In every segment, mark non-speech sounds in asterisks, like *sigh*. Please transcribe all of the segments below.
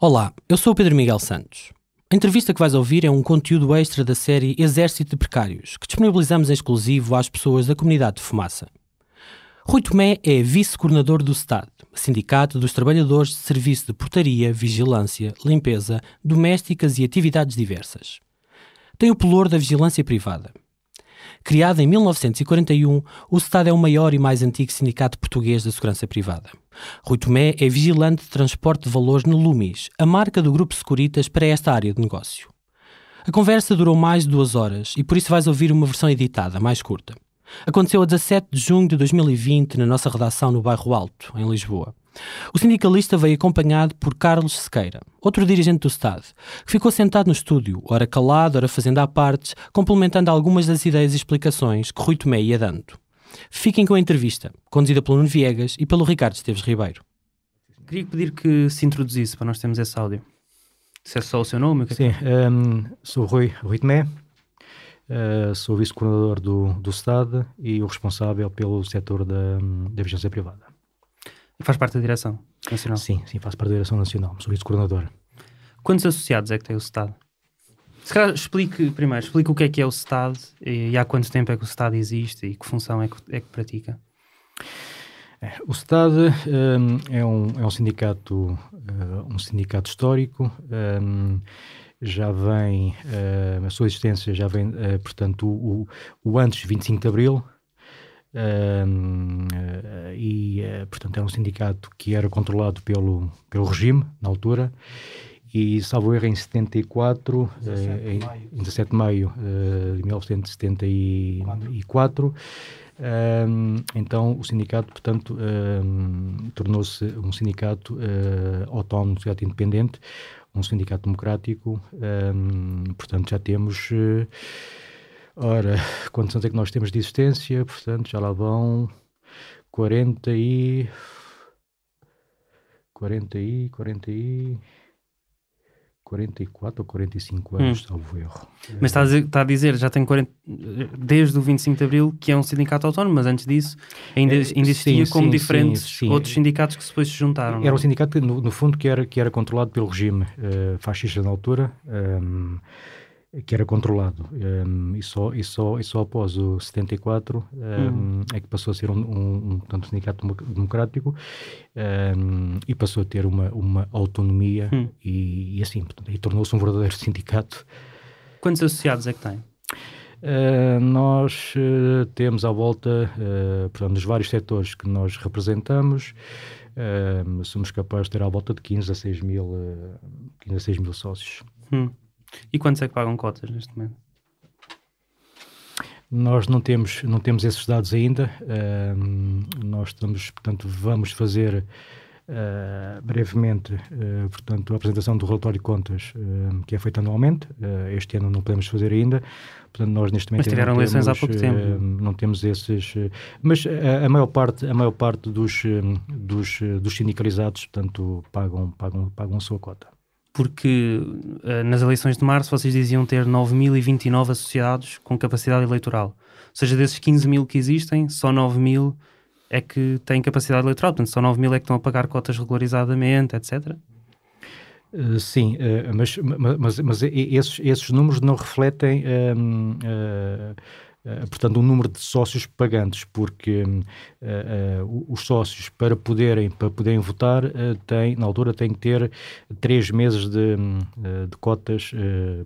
Olá, eu sou o Pedro Miguel Santos. A entrevista que vais ouvir é um conteúdo extra da série Exército de Precários, que disponibilizamos em exclusivo às pessoas da comunidade de Fumaça. Rui Tomé é vice-coordenador do STAD, Sindicato dos Trabalhadores de Serviço de Portaria, Vigilância, Limpeza, Domésticas e Atividades Diversas. Tem o pelour da vigilância privada. Criado em 1941, o STAD é o maior e mais antigo sindicato português da segurança privada. Rui Tomé é vigilante de transporte de valores no Lumis, a marca do Grupo Securitas para esta área de negócio. A conversa durou mais de duas horas e por isso vais ouvir uma versão editada, mais curta. Aconteceu a 17 de junho de 2020 na nossa redação no Bairro Alto, em Lisboa. O sindicalista veio acompanhado por Carlos Sequeira, outro dirigente do Estado, que ficou sentado no estúdio, ora calado, ora fazendo à partes, complementando algumas das ideias e explicações que Rui Tomé ia dando. Fiquem com a entrevista, conduzida pelo Nuno Viegas e pelo Ricardo Esteves Ribeiro. Queria pedir que se introduzisse para nós termos esse áudio. Se é só o seu nome? O que é Sim, um, sou Rui, Rui Tomé, uh, sou vice-coordenador do, do Estado e o responsável pelo setor da, da vigilância privada. Faz parte da direção nacional? Sim, sim, faço parte da direção nacional, sou vice-coordenador. Quantos associados é que tem o Estado? Se calhar explique primeiro, explique o que é que é o Estado e, e há quanto tempo é que o Estado existe e que função é que, é que pratica. O Estado um, é, um, é um sindicato, uh, um sindicato histórico, um, já vem, uh, a sua existência já vem, uh, portanto, o, o, antes de 25 de Abril, e, portanto, era um sindicato que era controlado pelo, pelo regime, na altura, e, salvo erro, em 74, 17 em, em 17 de maio de 1974, um, então o sindicato, portanto, um, tornou-se um sindicato uh, autónomo, um sindicato independente, um sindicato democrático. Um, portanto, já temos. Uh, ora, quantos anos é que nós temos de existência? Portanto, já lá vão 40 e. 40 e. 40 e. 44 ou 45 anos, hum. salvo erro. Mas está a, dizer, está a dizer, já tem 40, desde o 25 de Abril, que é um sindicato autónomo, mas antes disso ainda, é, ainda existia sim, como sim, diferentes sim, outros sindicatos que depois se juntaram. Era um sindicato, no, no, fundo, que era, que era controlado pelo regime uh, fascista na altura. Um, ehm, que era controlado um, e, só, e, só, e só após o 74 um, uhum. é que passou a ser um, um, um, um sindicato democrático hum, e passou a ter uma, uma autonomia uhum. e, e, assim, portanto, e tornou-se um verdadeiro *laughs* sindicato. Quantos associados é que tem? Uh, nós uh, temos à volta, uh, portanto, nos vários setores que nós representamos, somos capazes de ter à volta de 15 a 6 mil, 15 a 6 mil sócios. Hum. E quantos é que pagam cotas neste momento? Nós não temos, não temos esses dados ainda. Uh, nós estamos, portanto, vamos fazer uh, brevemente, uh, portanto, a apresentação do relatório de contas que é feito anualmente. este ano não podemos fazer ainda. Portanto, nós neste momento mas tiveram eleições há pouco tempo. não temos esses, mas a, a, maior parte, a maior parte dos, dos, dos sindicalizados, portanto, pagam, pagam, pagam a sua cota porque uh, nas eleições de março vocês diziam ter 9.029 associados com capacidade eleitoral. Ou seja, desses 15 mil que existem, só 9 mil é que têm capacidade eleitoral. Portanto, só 9 mil é que estão a pagar cotas regularizadamente, etc. Uh, eh, sim, uh, mas, mas, mas, esses, esses números não refletem uh, eh, portanto, um número de sócios pagantes, porque uh, uh, os sócios, para poderem, para poderem votar, têm, na altura têm que ter três meses de, de cotas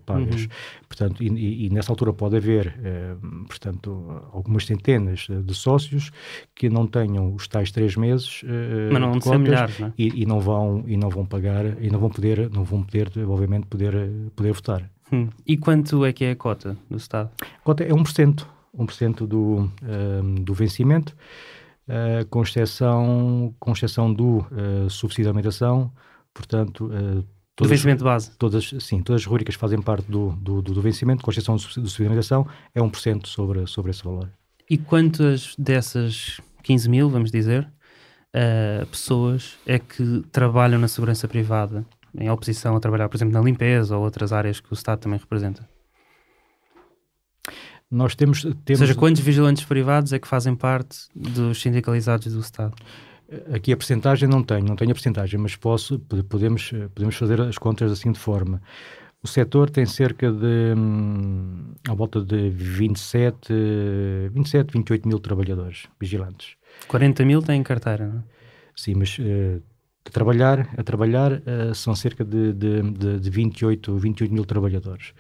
pagas. Uhum. Portanto, e, e, nessa altura pode haver, portanto, algumas centenas de sócios que não tenham os tais três meses Mas não de cotas milhares, não é? e, e, não vão, e não vão pagar, e não vão poder, não vão poder, obviamente, poder, poder votar. Hum. E quanto é que é a cota do Estado? A cota é 1%, 1% do, um, do vencimento, uh, com, exceção, com exceção do uh, subsídio de alimentação, portanto... Uh, Todas, do vencimento base? Todas, sim, todas as rubricas fazem parte do, do, do, vencimento, com exceção do subsídio de alimentação, é 1% sobre, sobre esse valor. E quantas dessas 15 mil, vamos dizer, uh, pessoas é que trabalham na segurança privada em oposição a trabalhar, por exemplo, na limpeza ou outras áreas que o Estado também representa? Nós temos, temos... Ou seja, quantos vigilantes privados é que fazem parte dos sindicalizados do Estado? Aqui a percentagem não tenho, não tenho a percentagem, mas posso, podemos, podemos fazer as contas assim de forma. O setor tem cerca de, hum, à volta de 27, 27, 28 mil trabalhadores vigilantes. 40 mil em carteira, não é? Sim, mas uh, a trabalhar, a trabalhar uh, são cerca de, de, de, de 28, 28 mil trabalhadores.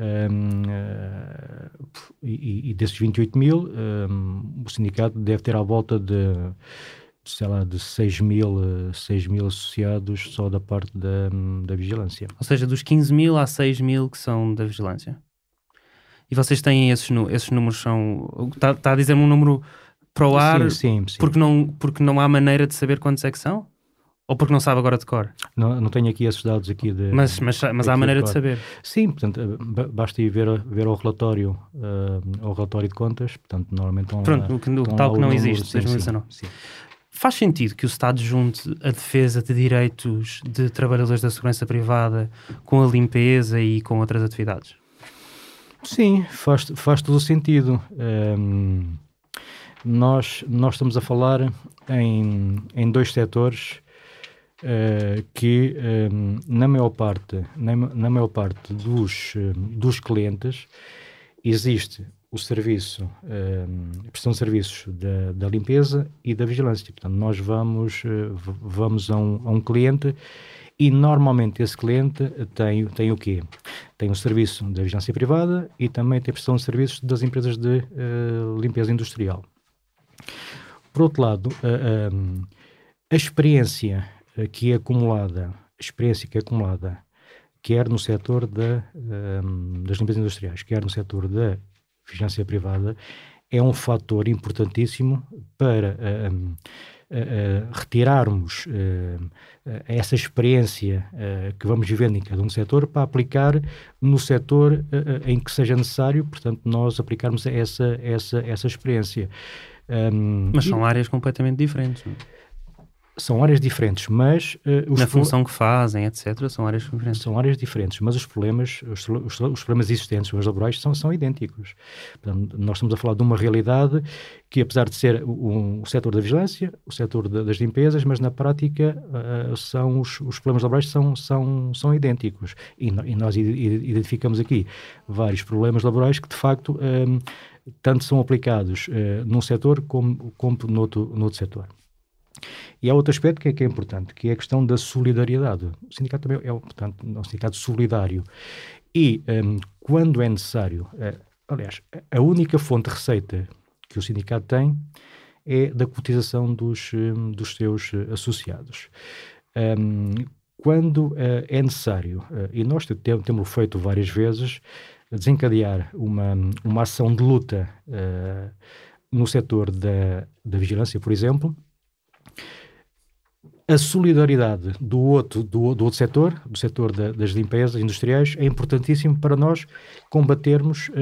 Um, uh, e, e, desses 28 mil, um, o sindicato deve ter à volta de, sei lá, de 6 mil, 6 mil associados só da parte da, da vigilância. Ou seja, dos 15 mil há 6 mil que são da vigilância. E vocês têm esses, esses números, são. Está, está a dizer um número para o ar sim, sim, sim. Porque, não, porque não há maneira de saber quantos é que são? Ou porque não sabe agora de cor? Não, não tenho aqui esses dados aqui de. Mas, mas, mas há maneira de, de, saber. Sim, portanto, eh, basta ir ver, ver o relatório, uh, o relatório de contas, portanto, normalmente estão Pronto, lá, o que, o tal que não existe, sim, 2019. Sim, sim. Faz sentido que o Estado junte a defesa de direitos de trabalhadores da segurança privada com a limpeza e com outras atividades? Sim, faz, faz todo o sentido. Um, nós, nós estamos a falar em, em dois setores uh, que, um, na maior parte, na, na maior parte dos, dos clientes, existe o serviço, prestação de serviços da, da, limpeza e da vigilância. Portanto, nós vamos, vamos a um, a um cliente e normalmente esse cliente tem, tem o quê? Tem o serviço da vigilância privada e também tem a prestação de serviços das empresas de uh, limpeza industrial. Por outro lado, a experiência que é acumulada, experiência que é acumulada, quer no setor da, das limpezas industriais, quer no setor da vigilância privada, é um fator importantíssimo para um, retirarmos uh, essa experiência uh, que vamos vivendo em cada um setor para aplicar no setor em que seja necessário, portanto, nós aplicarmos essa, essa, essa experiência. Um, mas são e, áreas completamente diferentes. Não? São áreas diferentes, mas... Uh, Na função que fazem, etc., são áreas diferentes. São áreas diferentes, mas os problemas, os, os, os problemas existentes, os laborais, são, são idênticos. Portanto, nós estamos a falar de uma realidade que, apesar de ser um, o setor da vigilância, o setor de, das limpezas, mas na prática uh, são os, os problemas laborais são, são, são idênticos. E, no, e nós identificamos aqui vários problemas laborais que, de facto, um, tanto são aplicados uh, num setor como, como no, outro, no outro setor. E há outro aspecto que é, que é, importante, que é a questão da solidariedade. O sindicato também é, portanto, um sindicato solidário. E um, quando é necessário, uh, aliás, a única fonte de receita que o sindicato tem é da cotização dos, um, dos seus uh, associados. Um, quando uh, é necessário, e nós temos feito várias vezes, desencadear uma, uma ação de luta no setor da, da vigilância, por exemplo, a solidariedade do outro, do, do outro setor, do setor da, das limpezas industriais, é importantíssimo para nós combatermos, uh,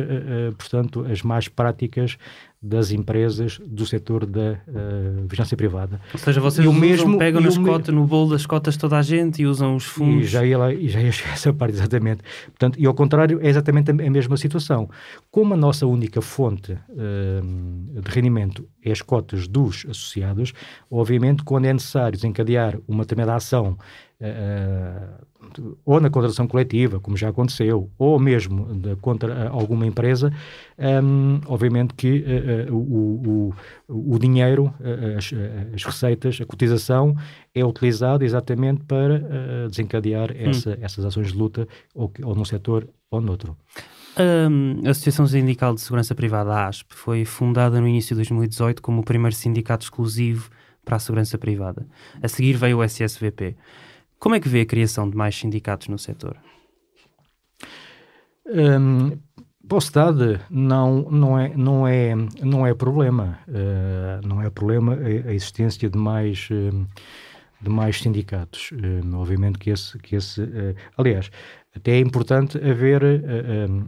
uh, portanto, as más práticas das empresas do setor da uh, vigilância privada. Ou seja, vocês usam, mesmo, pegam nas cotas, no bolo das cotas toda a gente e usam os fundos. E já ia lá, e já ia *laughs* essa parte, exatamente. Portanto, e ao contrário, é exatamente a, mesma situação. Como a nossa única fonte uh, de rendimento é as cotas dos associados, obviamente, quando é necessário desencadear uma determinada ação uh, ou na contratação coletiva, como já aconteceu, ou mesmo de, contra alguma empresa, um, obviamente que uh, o, o, o, dinheiro, as, as, receitas, a cotização é utilizado exatamente para uh, desencadear hum. essa, hum. essas ações de luta, ou, ou num setor ou noutro. Um, a Associação Sindical de Segurança Privada, a ASP, foi fundada no início de 2018 como o primeiro sindicato exclusivo para a segurança privada. A seguir veio o SSVP. Como é que vê a criação de mais sindicatos no setor? Um, Postade não, não, é, não, é, não é problema. Uh, não é problema a, a existência de mais, uh, de mais sindicatos. Uh, obviamente que esse. Que esse aliás, até é importante haver,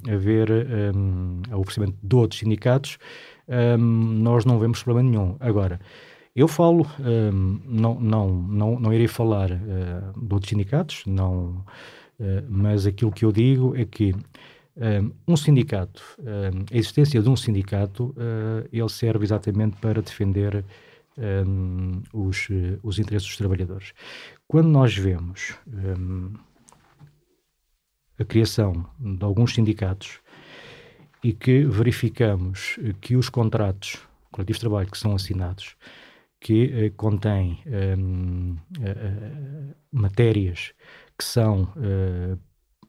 haver um, o oferecimento de outros sindicatos. Um, nós não vemos problema nenhum. Agora, eu falo, um, não, não, não, não irei falar uh, de outros sindicatos, não, uh, mas aquilo que eu digo é que um, um sindicato, um, a existência de um sindicato, uh, ele serve exatamente para defender os, os interesses dos trabalhadores. Quando nós vemos a criação de alguns sindicatos e que verificamos que os contratos coletivos de trabalho que são assinados que uh, contêm um, uh, matérias que são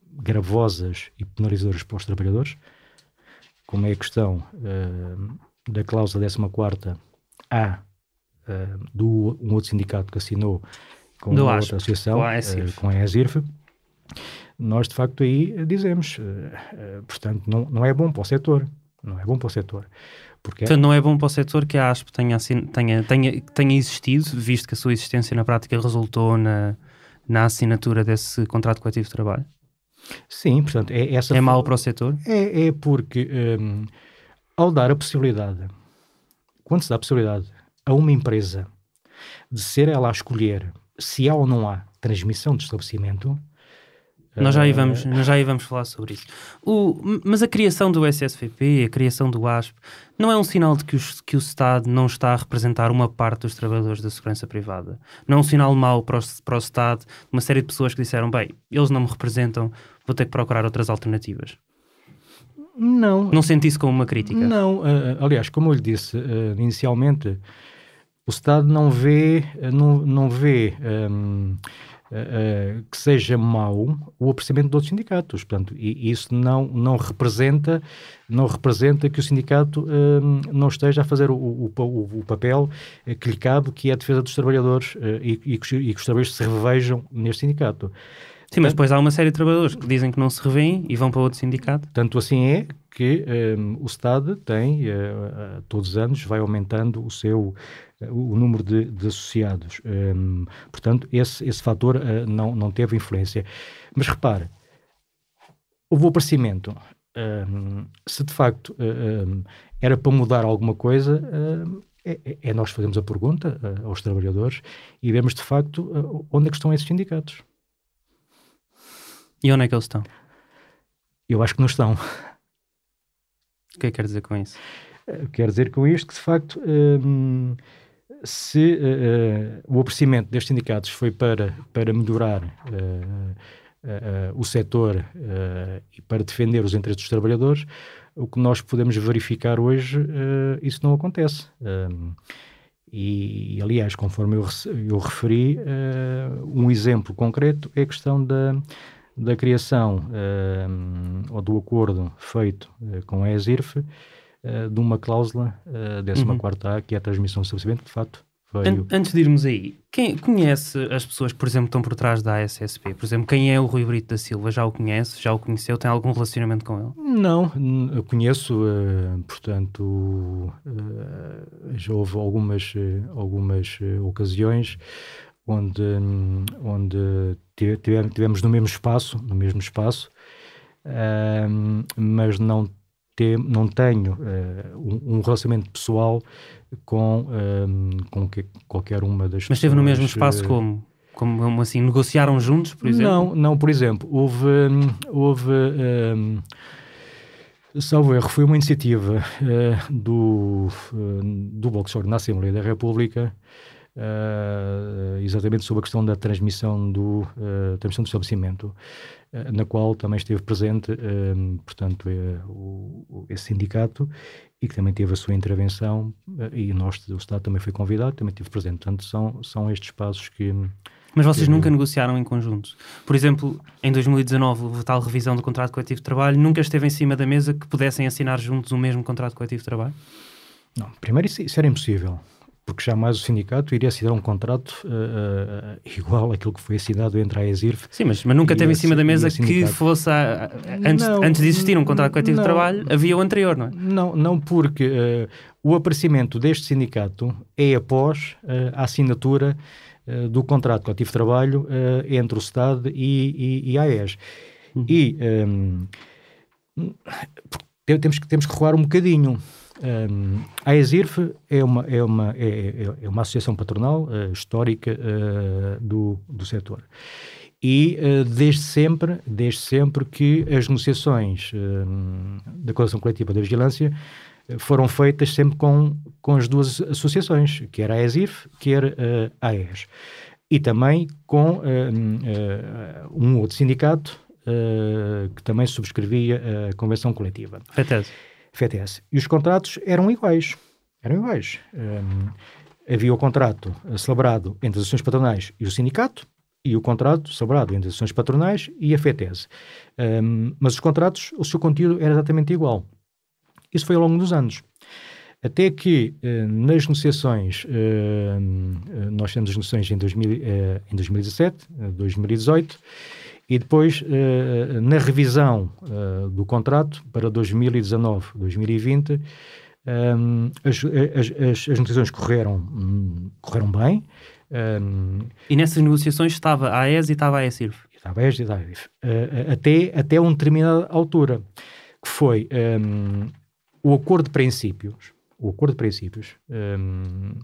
gravosas e penalizadoras para os trabalhadores, como é a questão da cláusula 14 A do um outro sindicato que assinou com do a outra associação, com a ESIRF. com a ESIRF, nós de facto aí dizemos, portanto, não, não é bom para o setor, não é bom para o setor. Portanto, não é bom para o setor que a ASP tenha, tenha, tenha, tenha existido, visto que a sua existência na prática resultou na, na assinatura desse contrato coletivo de trabalho? Sim, portanto, é essa. É mau para o setor? É, é porque um, ao dar a possibilidade, quando se dá a possibilidade a uma empresa de ser ela a escolher se há ou não há transmissão de estabelecimento, nós já, aí vamos, nós já aí vamos falar sobre isso. O, mas a criação do SSVP, a criação do ASP, não é um sinal de que, os, que o Estado não está a representar uma parte dos trabalhadores da segurança privada? Não é um sinal mau para o, para o Estado, uma série de pessoas que disseram, bem, eles não me representam, vou ter que procurar outras alternativas? Não. Não senti isso como uma crítica? Não. Uh, aliás, como eu lhe disse uh, inicialmente, o Estado não vê, não, não vê um, uh, que seja mau o aparecimento de outros sindicatos. Portanto, e isso não, não, representa, não representa que o sindicato uh, não esteja a fazer o, o, o, papel que lhe cabe, que é a defesa dos trabalhadores e, e, que, e que os trabalhadores se revejam neste sindicato. Sim, mas depois há uma série de trabalhadores que dizem que não se revêem e vão para outro sindicato. Tanto assim é que um, o Estado tem, uh, todos os anos, vai aumentando o seu o número de, de associados. Um, portanto, esse, esse fator uh, não, não teve influência. Mas repare, houve o aparecimento. Um, se de facto uh, um, era para mudar alguma coisa, uh, é, é, nós fazemos a pergunta aos trabalhadores e vemos de facto onde é que estão esses sindicatos. E onde é que eles estão? Eu acho que não estão. O que é que quer dizer com isso? Quer dizer com isto que, de facto, hum, se uh, uh, o oferecimento destes sindicatos foi para, para melhorar uh, o setor e para defender os interesses dos trabalhadores, o que nós podemos verificar hoje, isso não acontece. E, aliás, conforme eu, eu referi, um exemplo concreto é a questão da, da criação ou do acordo feito com a ESIRF, uh, de uma cláusula, uh, 14 uhum. A, que é a transmissão do estabelecimento, de facto. Antes de irmos aí, quem conhece as pessoas que, por exemplo, estão por trás da ASSP? Por exemplo, quem é o Rui Brito da Silva? Já o conhece? Já o conheceu? Tem algum relacionamento com ele? Não, eu conheço, uh, portanto, uh, já houve algumas, algumas ocasiões onde, um, onde tivemos no mesmo espaço, no mesmo espaço, mas não ter, não tenho uh, um, um, relacionamento pessoal com, um, ehm, com que, qualquer uma das Mas esteve no mesmo espaço uh, como? Como assim, negociaram juntos, por exemplo? Não, não, por exemplo, houve, houve um, salvo erro, foi uma iniciativa uh, do, do de na Assembleia da República uh, exatamente sobre a questão da transmissão do, uh, transmissão do estabelecimento, uh, na qual também esteve presente, portanto, o, esse sindicato e que também teve a sua intervenção e nós, o Estado também foi convidado, também esteve presente. Portanto, são, são estes passos que... Mas vocês nunca negociaram em conjunto? Por exemplo, em 2019, houve tal revisão do contrato coletivo de trabalho, nunca esteve em cima da mesa que pudessem assinar juntos o mesmo contrato coletivo de trabalho? Não, primeiro isso, isso era impossível porque jamais o sindicato iria assinar um contrato uh, uh, igual àquilo que foi assinado entre a ESIRF. Sim, mas, mas nunca teve em cima da mesa que fosse, a, a, antes, não, antes de existir um contrato coletivo não, de trabalho, havia o anterior, não é? Não, não porque uh, o aparecimento deste sindicato é após a assinatura do contrato coletivo de trabalho entre o Estado e, e, e a AES. Uhum. E um, temos, que, temos que recuar um bocadinho. Um, a ESIRF é uma, é uma, é, é, é uma associação patronal uh, histórica uh, do, do setor. E uh, desde sempre, desde sempre que as negociações da Colaboração Coletiva da Vigilância foram feitas sempre com, com as duas associações, quer a ESIRF, quer a AES. E também com um outro sindicato que também subscrevia a convenção coletiva. FETES. FETES. E os contratos eram iguais. Eram iguais. havia o contrato celebrado entre as ações patronais e o sindicato, e o contrato celebrado entre as ações patronais e a FETES. Um, mas os contratos, o seu conteúdo era exatamente igual. Isso foi ao longo dos anos. Até que uh, nas negociações, uh, nós temos as negociações em, 2000, uh, em 2017, 2018, e depois na revisão do contrato para 2019, 2020, um, as, as, as, negociações correram, hum, correram bem, um, e nessas negociações estava a AES e estava a ESIRF? Estava a AES e estava a ESIRF. Até, até uma determinada altura, que foi um, o acordo de princípios, o acordo de princípios, um,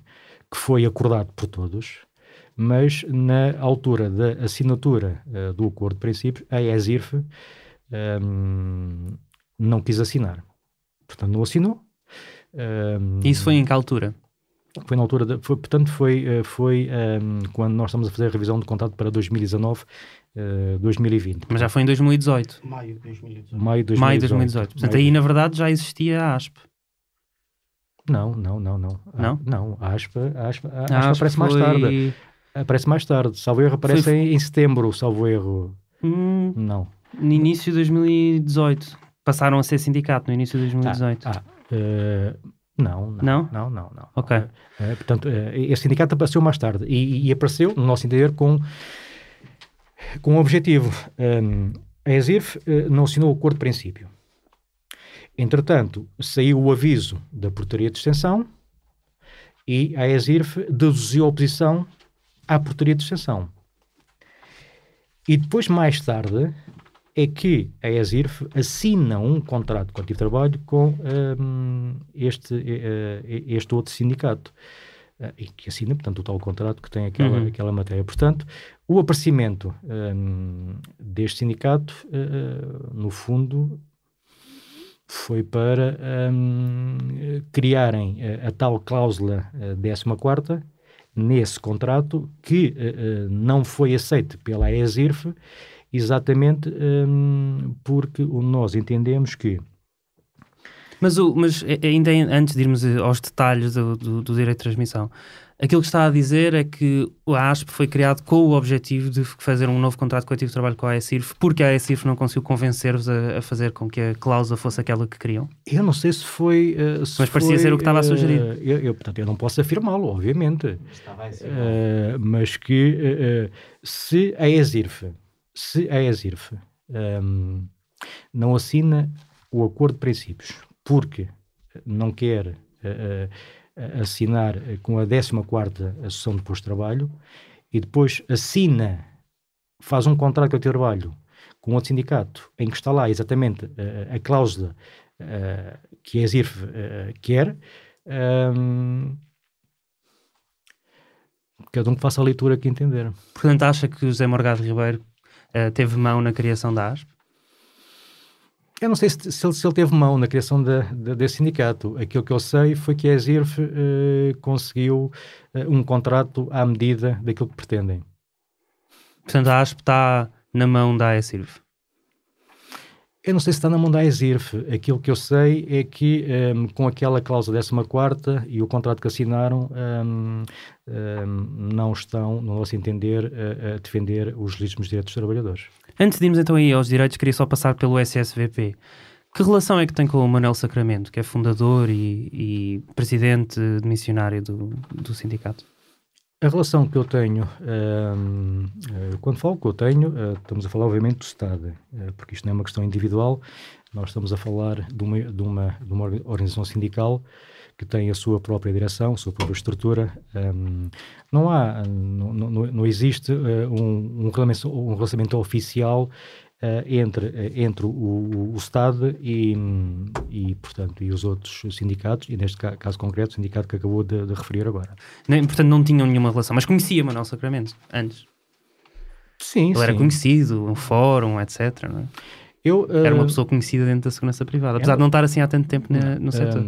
que foi acordado por todos, mas na altura da assinatura uh, do acordo de princípios, a ESIRF não quis assinar. Portanto, não assinou. Isso foi em que altura? Foi na altura, de, foi, portanto, foi, eh, foi um, ehm, quando nós estamos a fazer a revisão do contrato para 2019, uh, 2020. Mas já foi em 2018. Maio de 2018. Maio de 2018. Maio de 2018. Portanto, Maio... aí na verdade já existia a ASP. Não, não, não, não. Não? não, a ASPA, a ASPA, a ASPA, aparece foi... mais tarde. Aparece mais tarde. Salvo erro, aparece foi... em, em setembro, salvo erro. Hum, não. No início de 2018. Passaram a ser sindicato no início de 2018. Ah, ah uh, não, não, não, não, não. não. Ok. É, portanto, é, esse sindicato apareceu mais tarde e, e, apareceu, no nosso entender, com, com um objetivo. Um, a ESIRF uh, não assinou o acordo de princípio. Entretanto, saiu o aviso da portaria de extensão e a ESIRF deduziu a oposição à portaria de extensão. E depois, mais tarde, é que a ESIRF assina um contrato coletivo de trabalho com um, este, uh, este outro sindicato. Uh, e que assina, portanto, o tal contrato que tem aquela, uhum. aquela matéria. Portanto, o aparecimento um, deste sindicato, uh, no fundo, foi para um, criarem a, a, tal cláusula uh, 14 nesse contrato que não foi aceite pela ESIRF exatamente um, porque nós entendemos que. Mas, o, mas ainda antes de irmos aos detalhes do, do, do direito de transmissão, aquilo que está a dizer é que a ASP foi criado com o objetivo de fazer um novo contrato coletivo de trabalho com a ASIRF, porque a ASIRF não conseguiu convencer-vos a, a, fazer com que a cláusula fosse aquela que queriam? Eu não sei se foi... Uh, se mas parecia foi, ser o que estava a sugerir. Uh, eu, eu, portanto, eu não posso afirmá-lo, obviamente. Uh, mas que se a ASIRF se a ESIRF um, não assina o acordo de princípios porque não quer uh, uh, assinar com a 14ª Associação de Posto de Trabalho e depois assina, faz um contrato de trabalho com outro sindicato em que está lá exatamente uh, a cláusula que a ESIRF quer, um, cada um que faça a leitura que entender. Portanto, acha que o José Morgado Ribeiro uh, teve mão na criação da ASP? Eu não sei se, se, ele, se ele, teve mão na criação de, de, desse sindicato. Aquilo que eu sei foi que a ESIRF uh, conseguiu uh, um contrato à medida daquilo que pretendem. Portanto, a ASP está na mão da ESIRF? Eu não sei se está na mão da ESIRF. Aquilo que eu sei é que, um, ehm, com aquela cláusula 14 e o contrato que assinaram, um, um, não estão, no nosso entender, a, a, defender os legítimos direitos dos trabalhadores. Antes de irmos então aí aos direitos, queria só passar pelo SSVP. Que relação é que tem com o Manuel Sacramento, que é fundador e, e presidente de missionário do, do sindicato? A relação que eu tenho, um, eh, quando falo que eu tenho, uh, estamos a falar obviamente do Estado, uh, porque isto não é uma questão individual, nós estamos a falar de uma, de uma, de uma organização sindical que tem a sua própria direção, a sua própria estrutura. Um, não há, não, não, não existe um, um, relacionamento, um relacionamento oficial entre, uh, entre o, o, Estado e, e, portanto, e os outros sindicatos, e neste caso concreto, o sindicato que acabou de, de referir agora. Nem, portanto, não tinham nenhuma relação, mas conhecia Manuel Sacramento antes? Sim, Ele sim. era conhecido, um fórum, etc. É? Eu, Era uma uh, pessoa conhecida dentro da segurança privada, apesar de não estar assim há tanto tempo na- no setor.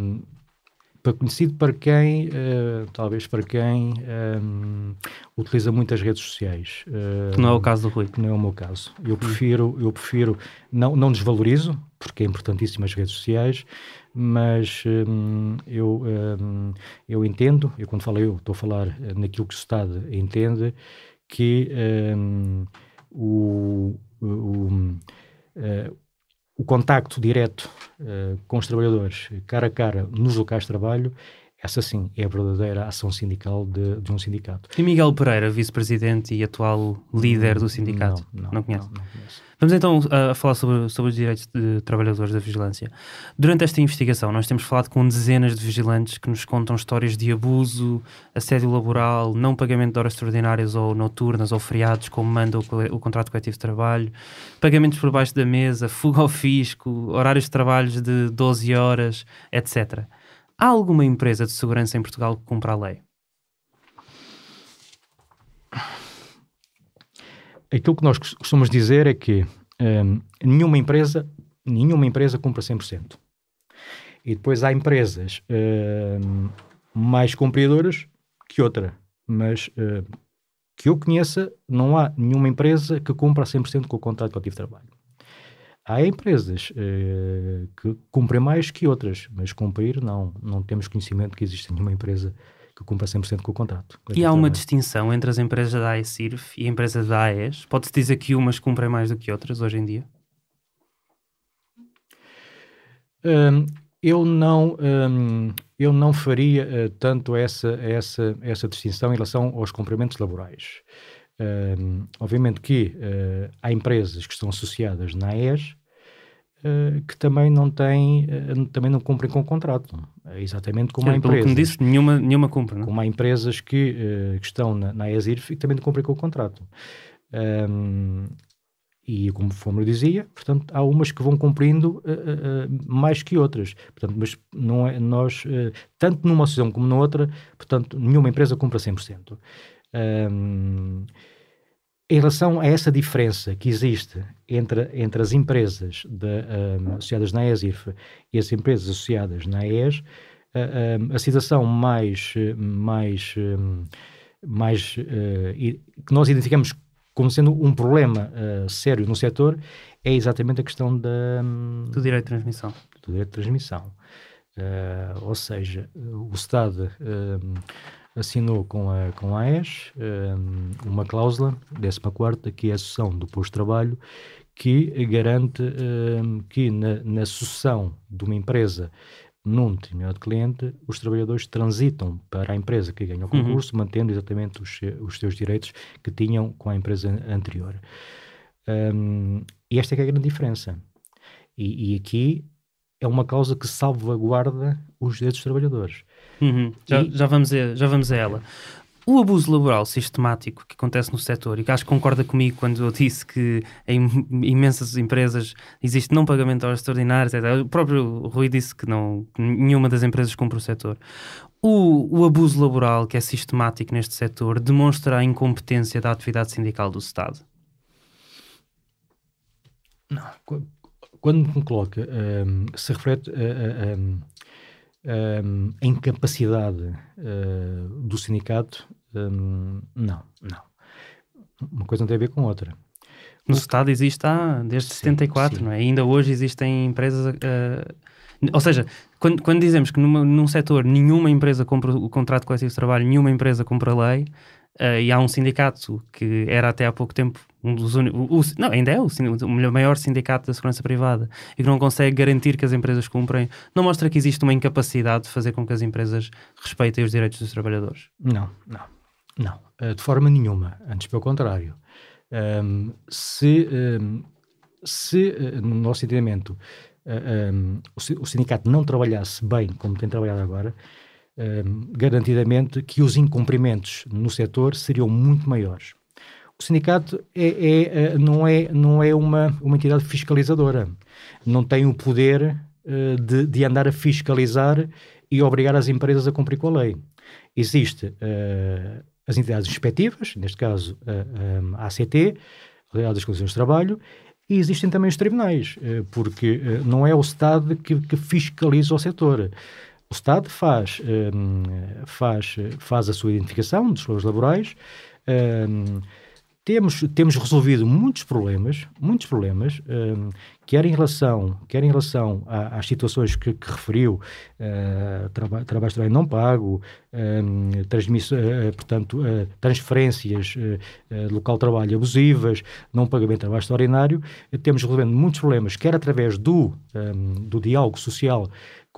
Para conhecido para quem, uh, talvez para quem um, utiliza muitas redes sociais. uh, que não é o caso do Rui. que não é o meu caso. Eu prefiro, eu prefiro não, não desvalorizo, porque é importantíssimo as redes sociais, mas hum, eu, hum, eu entendo, eu quando falo eu, estou a falar eh, naquilo que o Estado entende, que hum, o, o, o, eh, o contacto direto eh, com os trabalhadores, cara a cara, nos locais de trabalho, essa sim é a verdadeira ação sindical de, de um sindicato. E Miguel Pereira, vice-presidente e atual líder do sindicato? Não, não, Não conhece? Não, não conheço. Vamos então a falar sobre, sobre os direitos de trabalhadores da vigilância. Durante esta investigação, nós temos falado com dezenas de vigilantes que nos contam histórias de abuso, assédio laboral, não pagamento de horas extraordinárias ou noturnas ou feriados, como manda o, o contrato coletivo de trabalho, pagamentos por baixo da mesa, fuga ao fisco, horários de trabalhos de 12 horas, etc. Há alguma empresa de segurança em Portugal que cumpra a lei? Aquilo que nós cos- costumamos dizer é que hum, nenhuma empresa, nenhuma empresa cumpre 100%. E depois há empresas hum, mais cumpridoras que outra, mas hum, que eu conheça, não há nenhuma empresa que cumpra 100% com o contrato coletivo de trabalho. Há empresas eh, que cumprem mais que outras, mas cumprir não, não temos conhecimento que existe nenhuma empresa que cumpra 100% com o contrato. E há uma distinção entre as empresas da AECIRF e a empresa da AES? Pode-se dizer que umas cumprem mais do que outras hoje em dia? Hum, eu não, hum, eu não faria eh, tanto essa, essa, essa distinção em relação aos cumprimentos laborais. Hum, obviamente que eh, há empresas que estão associadas na AES eh, que também não têm, eh, também não cumprem com o contrato. É exatamente como há Pelo que me empresas. disse, nenhuma, nenhuma cumpre, não? é? Como há empresas que, eh, que estão na, na ESIRF e que também não cumprem com o contrato. Ahm, e como, como eu dizia, portanto, há umas que vão cumprindo eh, eh, mais que outras. Portanto, mas não é, nós, eh, tanto numa associação como noutra, portanto, nenhuma empresa cumpre a 100%. Ahm, em relação a essa diferença que existe entre, entre as empresas de, ahm, associadas na ESIRF e as empresas associadas na ES, a, a- situação mais, mais, mais i- que nós identificamos como sendo um problema eh, sério no setor é exatamente a questão da, Do direito de transmissão. do direito de transmissão. Eh, ou seja, o Estado assinou com a, com a AES eh, uma cláusula, 14 que é a sucessão do posto de trabalho, que garante eh, que na, na sucessão de uma empresa num determinado cliente, os trabalhadores transitam para a empresa que ganha o Uhum. concurso, mantendo exatamente os, os seus direitos que tinham com a empresa anterior. Hum, e esta é que é a grande diferença. E, e aqui é uma causa que salvaguarda os direitos dos trabalhadores. Uhum. Já, E- já, vamos a, já vamos a ela. O abuso laboral sistemático que acontece no setor, e que acho que concorda comigo quando eu disse que em imensas empresas existe não pagamento de horas extraordinárias, etc. o próprio Rui disse que, não, que nenhuma das empresas cumpre o setor. O, o abuso laboral que é sistemático neste setor demonstra a incompetência da atividade sindical do Estado. Qu- Quando me coloca, hum, se refere a, a- a- hum, a incapacidade eh, do sindicato, hum, não, não. Uma coisa não tem a ver com outra. No Estado existe há desde Sim, 74, sim. não é? Ainda hoje existem empresas. eh, ou seja, quando, quando dizemos que numa- num setor nenhuma empresa compra o contrato coletivo de trabalho, nenhuma empresa compra a lei, eh, e há um sindicato que era até há pouco tempo um dos não, ainda é o, o maior sindicato da segurança privada e que não consegue garantir que as empresas cumprem, não mostra que existe uma incapacidade de fazer com que as empresas respeitem os direitos dos trabalhadores. Não, não, não. Eh, de forma nenhuma. Antes, pelo contrário. Hum, se, hum, se eh, no nosso entendimento, eh, hum, o, si- o sindicato não trabalhasse bem como tem trabalhado agora, garantidamente que os incumprimentos no setor seriam muito maiores. O sindicato é, é, eh, não é, não é uma, uma entidade fiscalizadora. Não tem o poder eh, de, de andar a fiscalizar e obrigar as empresas a cumprir com a lei. Existe eh, as entidades inspectivas, neste caso a, a ACT, a Legal das Condições de Trabalho, E existem também os tribunais, porque não é o Estado que, que fiscaliza o setor. O Estado faz, faz, faz a sua identificação dos valores laborais, temos, temos resolvido muitos problemas, muitos problemas, um, quer em relação, quer em relação a, às situações que, que referiu, uh, traba, trabalho, trabalho não pago, um, uh, portanto, uh, transferências uh, local de trabalho abusivas, não pagamento de trabalho extraordinário, temos resolvendo muitos problemas, quer através do, um, do diálogo social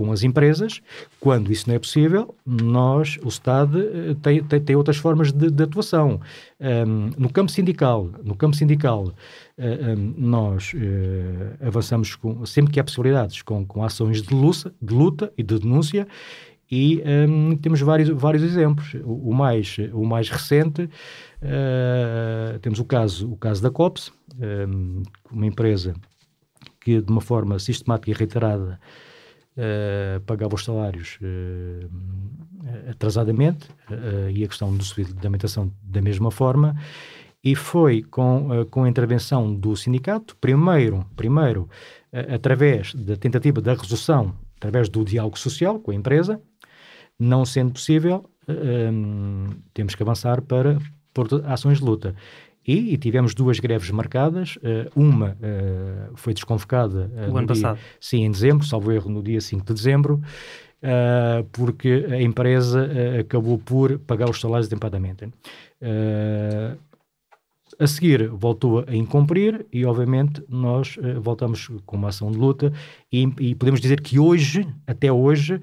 com as empresas. Quando isso não é possível, nós, o Estado, eh, tem, tem, tem outras formas de, de atuação. Um, no campo sindical, no campo sindical, uh, eh, um, nós uh, avançamos com, sempre que há possibilidades com, com ações de luta, de luta e de denúncia e um, temos vários, vários exemplos. O, o, mais, o mais recente, uh, temos o caso, o caso da COPS, uma empresa que de uma forma sistemática e reiterada uh, pagava os salários uh, atrasadamente uh, e a questão do subido da alimentação da mesma forma e foi com, com a intervenção do sindicato, primeiro, primeiro através da tentativa da resolução, através do diálogo social com a empresa, não sendo possível, temos que avançar para por ações de luta. E, e, tivemos duas greves marcadas. Uh, uma uh, foi desconvocada. Uh, o ano dia, passado? Sim, em dezembro, salvo erro, no dia 5 de dezembro, porque a empresa acabou por pagar os salários atempadamente. a seguir, voltou a incumprir e, obviamente, nós voltamos com uma ação de luta e, e podemos dizer que hoje, até hoje,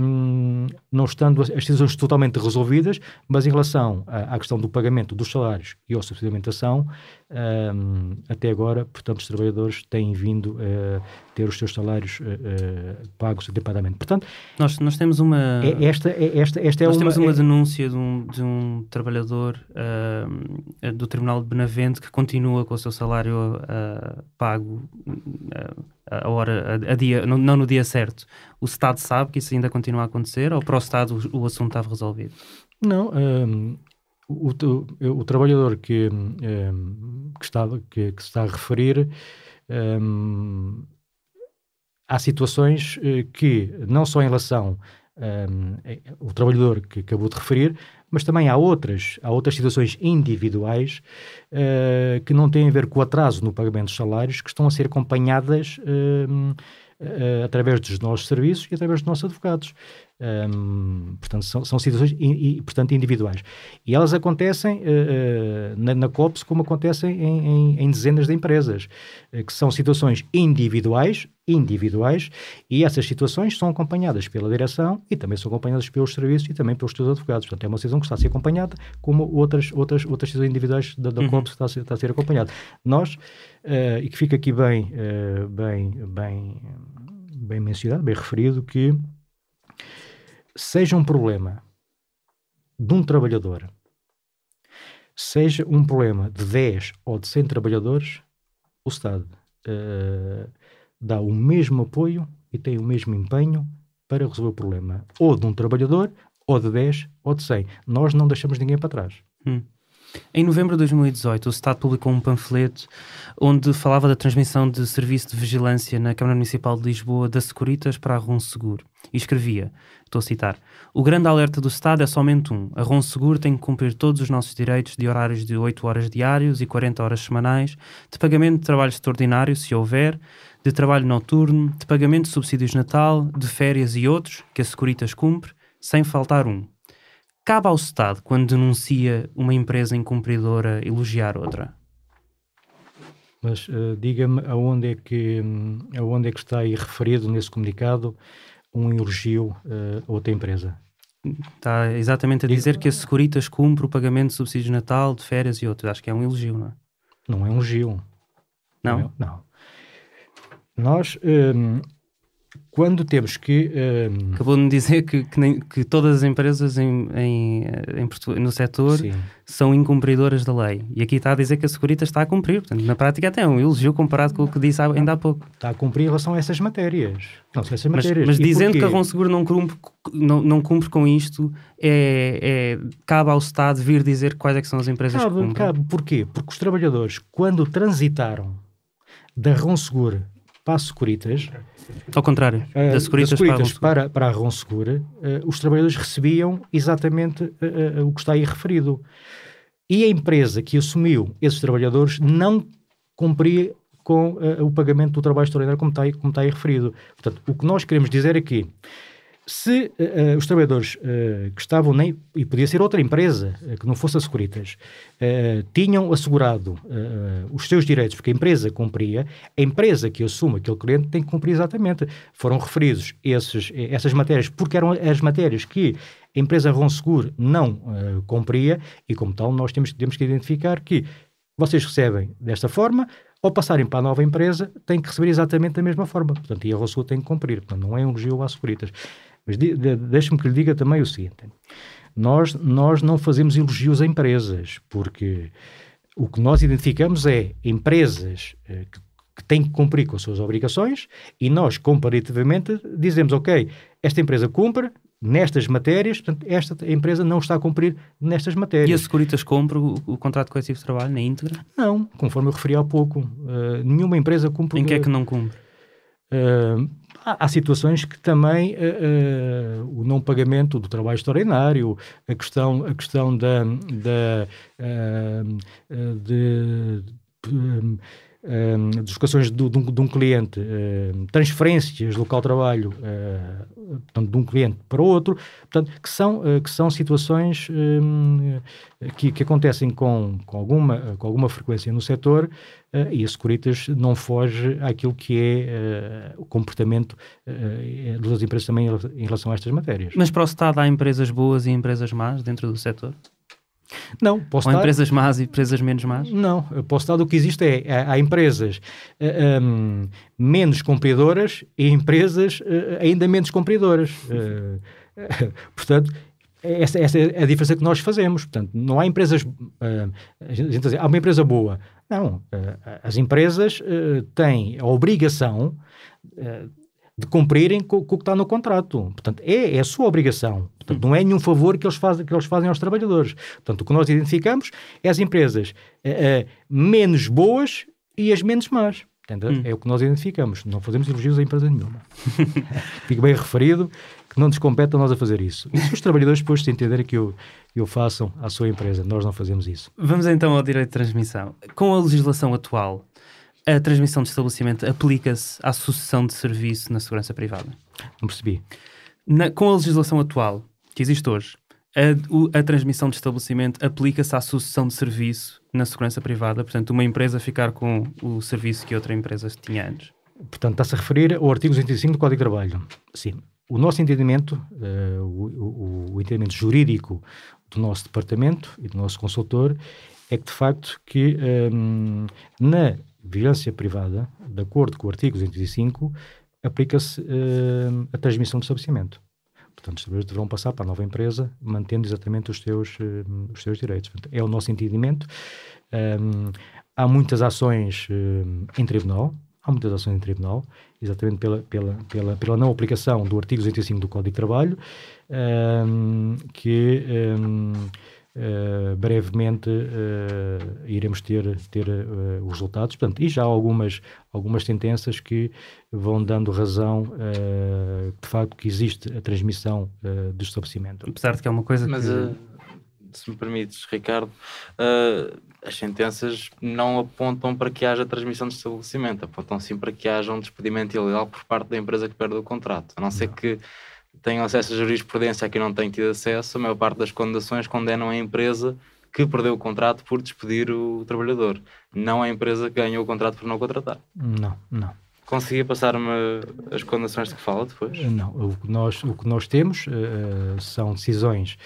um, não estando as decisões totalmente resolvidas, mas em relação à, à, questão do pagamento dos salários e ao subsídio de alimentação, um, até agora, portanto, os trabalhadores têm vindo a ter os seus salários uh, uh, pagos adequadamente. Portanto, nós, nós temos uma... É, esta, é, esta, esta é nós uma... temos uma é... denúncia de um, de um trabalhador uh, do Tribunal de Benavente que continua com o seu salário pago a hora, a, a dia, não, não, no dia certo. O Estado sabe que isso ainda continua a acontecer ou Estado o, assunto estava resolvido? Não, um, o, o, o, trabalhador que, um, que, estava, que, que, se está a referir, um, há situações eh, que, não só em relação ao trabalhador que acabou de referir, mas também há outras, há outras situações individuais uh, que não têm a ver com o atraso no pagamento dos salários, que estão a ser acompanhadas uh, uh, através dos nossos serviços e através dos nossos advogados. Um, portanto, são, são situações in, portanto, individuais. E elas acontecem uh, uh, na, na COPS como acontecem em, em, em dezenas de empresas, uh, que são situações individuais, individuais, e essas situações são acompanhadas pela direção e também são acompanhadas pelos serviços e também pelos seus advogados. Portanto, é uma decisão que está a ser acompanhada, como outras, outras, outras decisões individuais da, da uhum. COPS está a ser, está a ser acompanhada. Nós, e que fica aqui bem, bem, bem, bem mencionado, bem referido, que seja um problema de um trabalhador, seja um problema de 10 ou de 100 trabalhadores, o Estado uh, dá o mesmo apoio e tem o mesmo empenho para resolver o problema, ou de um trabalhador, ou de 10, ou de 100. Nós não deixamos ninguém para trás. Hum. Em novembro de 2018, o Estado publicou um panfleto onde falava da transmissão de serviço de vigilância na Câmara Municipal de Lisboa da Securitas para a Ron Seguro. E escrevia, estou a citar, o grande alerta do Estado é somente um. A Ron Seguro tem que cumprir todos os nossos direitos de horários de 8 horas diários e 40 horas semanais, de pagamento de trabalho extraordinário, se houver, de trabalho noturno, de pagamento de subsídios de Natal, de férias e outros, que a Securitas cumpre, sem faltar um. Cabe ao Estado, quando denuncia uma empresa incumpridora, elogiar outra? Mas uh, diga-me aonde é, que, um, aonde é que está aí referido nesse comunicado um elogio uh, a outra empresa? Está exatamente a dizer que a Securitas cumpre o pagamento de subsídios de Natal, de férias e outros. Acho que é um elogio, não é? Não é um elogio. Não? Não. É, não. Nós, um, quando temos que. Um... Acabou de dizer que, que, nem, que, todas as empresas em, em, em Portugal, no setor Sim. são incumpridoras da lei. E aqui está a dizer que a Securitas está a cumprir. Portanto, na prática, até é um elogio comparado com o que disse ainda há pouco. Está a cumprir em relação a essas matérias. Não, essas matérias. Mas, mas dizendo porquê? que a Ronseguro não cumpre, não, não cumpre com isto, é, é, cabe ao Estado vir dizer quais é são as empresas cabe, que cumprem. Cabe. Porquê? Porque os trabalhadores, quando transitaram da Ronsegura para a Securitas, Ao contrário, uh, da Securitas, da Securitas para, para, para a Ronsegura, uh, os trabalhadores recebiam exatamente uh, o que está aí referido. E a empresa que assumiu esses trabalhadores não cumpria com o pagamento do trabalho extraordinário como está, aí, como está aí referido. Portanto, o que nós queremos dizer aqui se uh, os trabalhadores uh, que estavam, nem, e podia ser outra empresa, uh, que não fosse a Securitas, tinham assegurado os seus direitos, porque a empresa cumpria, a empresa que assume aquele cliente tem que cumprir exatamente. Foram referidos esses, essas matérias, porque eram as matérias que a empresa Ronseguro não cumpria, e como tal nós temos, temos que identificar que vocês recebem desta forma, ao passarem para a nova empresa, têm que receber exatamente da mesma forma. Portanto, e a Ronseguro tem que cumprir. Portanto, não é um elogio às Securitas. Mas de, de, deixe-me que lhe diga também o seguinte: nós, nós não fazemos elogios a empresas, porque o que nós identificamos é empresas eh, que, que têm que cumprir com as suas obrigações e nós, comparativamente, dizemos: ok, esta empresa cumpre, nestas matérias, portanto, esta empresa não está a cumprir nestas matérias. E a Securitas compra o, o contrato coletivo de trabalho na íntegra? Não, conforme eu referi há pouco. Uh, nenhuma empresa cumpre. Em que é que não cumpre? Uh, há, situações que também uh, o não pagamento do trabalho extraordinário, a questão, a questão da, da de, de uh, deslocações de, de, um, de um cliente, uh, transferências do local de trabalho uh, portanto, de um cliente para outro, portanto, que, são, uh, que são situações que, que, acontecem com, com, alguma, com alguma frequência no setor e a Securitas não foge àquilo que é o comportamento das empresas também em relação a estas matérias. Mas para o Estado há empresas boas e empresas más dentro do setor? Não, posso Ou estar... empresas más e empresas menos más? Não, posso estar o que existe é, é há empresas uh, um, menos cumpridores e empresas uh, ainda menos cumpridores. Uh, *laughs* portanto, essa, essa, é a diferença que nós fazemos. Portanto, não há empresas. Uh, a gente diz, há uma empresa boa. Não. As empresas têm a obrigação de cumprirem com, com, o que está no contrato. Portanto, é, é a sua obrigação. Portanto, não é nenhum favor que eles, fazem, que eles fazem aos trabalhadores. Portanto, o que nós identificamos é as empresas uh, uh, menos boas e as menos más. Hum. É o que nós identificamos. Não fazemos elogios a empresa nenhuma. *laughs* Fico bem referido que não nos compete a nós a fazer isso. E se os trabalhadores depois se entenderem que o, que o façam à sua empresa, nós não fazemos isso. Vamos então ao direito de transmissão. Com a legislação atual, a transmissão de estabelecimento aplica-se à sucessão de serviço na segurança privada? Não percebi. Na, com a legislação atual, que existe hoje, a, a transmissão de estabelecimento aplica-se à sucessão de serviço na segurança privada, portanto, uma empresa ficar com o serviço que outra empresa tinha antes. Portanto, está-se a referir ao artigo 205 do Código de Trabalho. Sim. O nosso entendimento, uh, o, o, o, entendimento jurídico do nosso departamento e do nosso consultor, é que, de facto, que um, ehm, na vigilância privada, de acordo com o artigo 205, aplica-se uh, a transmissão do estabelecimento. Portanto, os trabalhadores deverão passar para a nova empresa, mantendo exatamente os seus, uh, os seus direitos. Portanto, é o nosso entendimento. Um, há muitas ações uh, em tribunal, há muitas ações em tribunal, exatamente pela, pela, pela, pela não aplicação do artigo 205 do Código de Trabalho, um, que um, Uh, brevemente uh, iremos ter, ter uh, os resultados. Portanto, e já há algumas, algumas sentenças que vão dando razão, de facto, que existe a transmissão do estabelecimento. Apesar de que é uma coisa Mas, que... se me permites, Ricardo, as sentenças não apontam para que haja transmissão de estabelecimento, apontam sim para que haja um despedimento ilegal por parte da empresa que perde o contrato. A não ser não. que tenho acesso à jurisprudência a que não tenho tido acesso, a maior parte das condenações condenam a empresa que perdeu o contrato por despedir o trabalhador, não a empresa que ganhou o contrato por não contratar. Não, não. Conseguia passar-me as condenações de que fala depois? Não, o que nós, o que nós temos uh, são decisões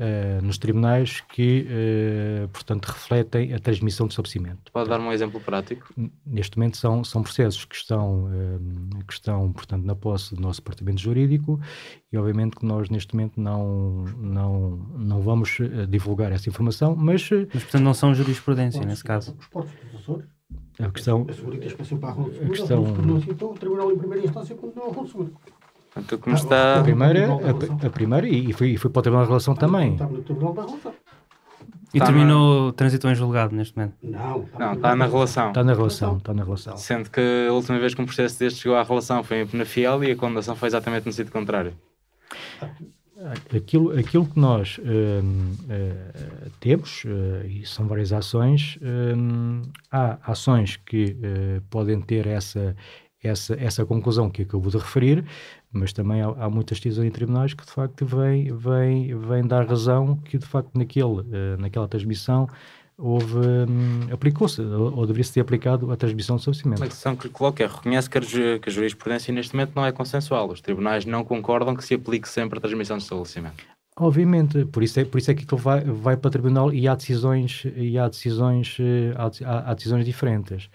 uh, nos tribunais que, uh, portanto, refletem a transmissão do estabelecimento. Pode dar-me um exemplo prático? Neste momento são, são processos que estão, uh, que estão, portanto, na posse do nosso departamento jurídico e, obviamente, que nós, neste momento, não, não, não vamos divulgar essa informação, mas... Mas, portanto, não são jurisprudência, nesse caso? Os portos professores? A questão... A questão... Então, o Tribunal em Primeira Instância condenou a Seguro. Então, como está... A primeira, a, a primeira e, foi, e foi para o Tribunal da Relação também. E Tá terminou, transitou em julgado neste momento. Não, Não, está na relação. Está na relação, está na relação. Sendo que a última vez que um processo deste chegou à relação foi em Penafiel e a condenação foi exatamente no sentido contrário. Aquilo, aquilo que nós hum, eh, temos, eh, e são várias ações, hum, há ações que eh, podem ter essa, essa, essa conclusão que acabou de referir, mas também há, há muitas decisões em tribunais que de facto vêm vem, vem dar razão que de facto naquele, eh, naquela transmissão houve, hum, aplicou-se, ou, ou deveria-se ter aplicado a transmissão do estabelecimento. A questão que lhe coloco é, reconhece que a, que a jurisprudência neste momento não é consensual. Os tribunais não concordam que se aplique sempre a transmissão de estabelecimento. Obviamente, por isso é, por isso é que aquilo vai, vai para o tribunal e há decisões, e há decisões, eh, há, há- decisões diferentes.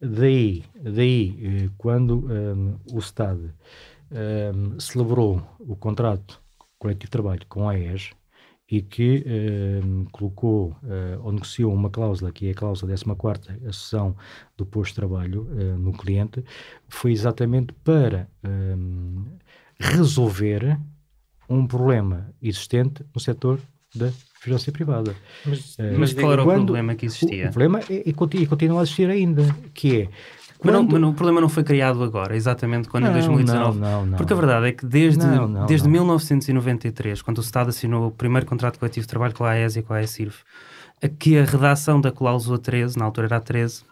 Daí, daí eh, quando hum, o Estado hum, celebrou o contrato coletivo de trabalho com a AES e que hum, colocou eh, ou negociou uma cláusula, que é a cláusula 14 a sessão do posto de trabalho eh, no cliente, foi exatamente para hum, resolver um problema existente no setor da vigilância privada. Mas, Eh, Mas qual era o problema que O, existia? o problema é, e continua a existir ainda, que é... Mas, não- quando- mas não- o problema não foi criado agora, exatamente quando em Não, 2019. não, não, não. Porque a verdade é que desde, desde não. 1993, quando o Estado assinou o primeiro contrato coletivo de trabalho com a AES e com a AESIRF, que a redação da cláusula 13, na altura era a 13,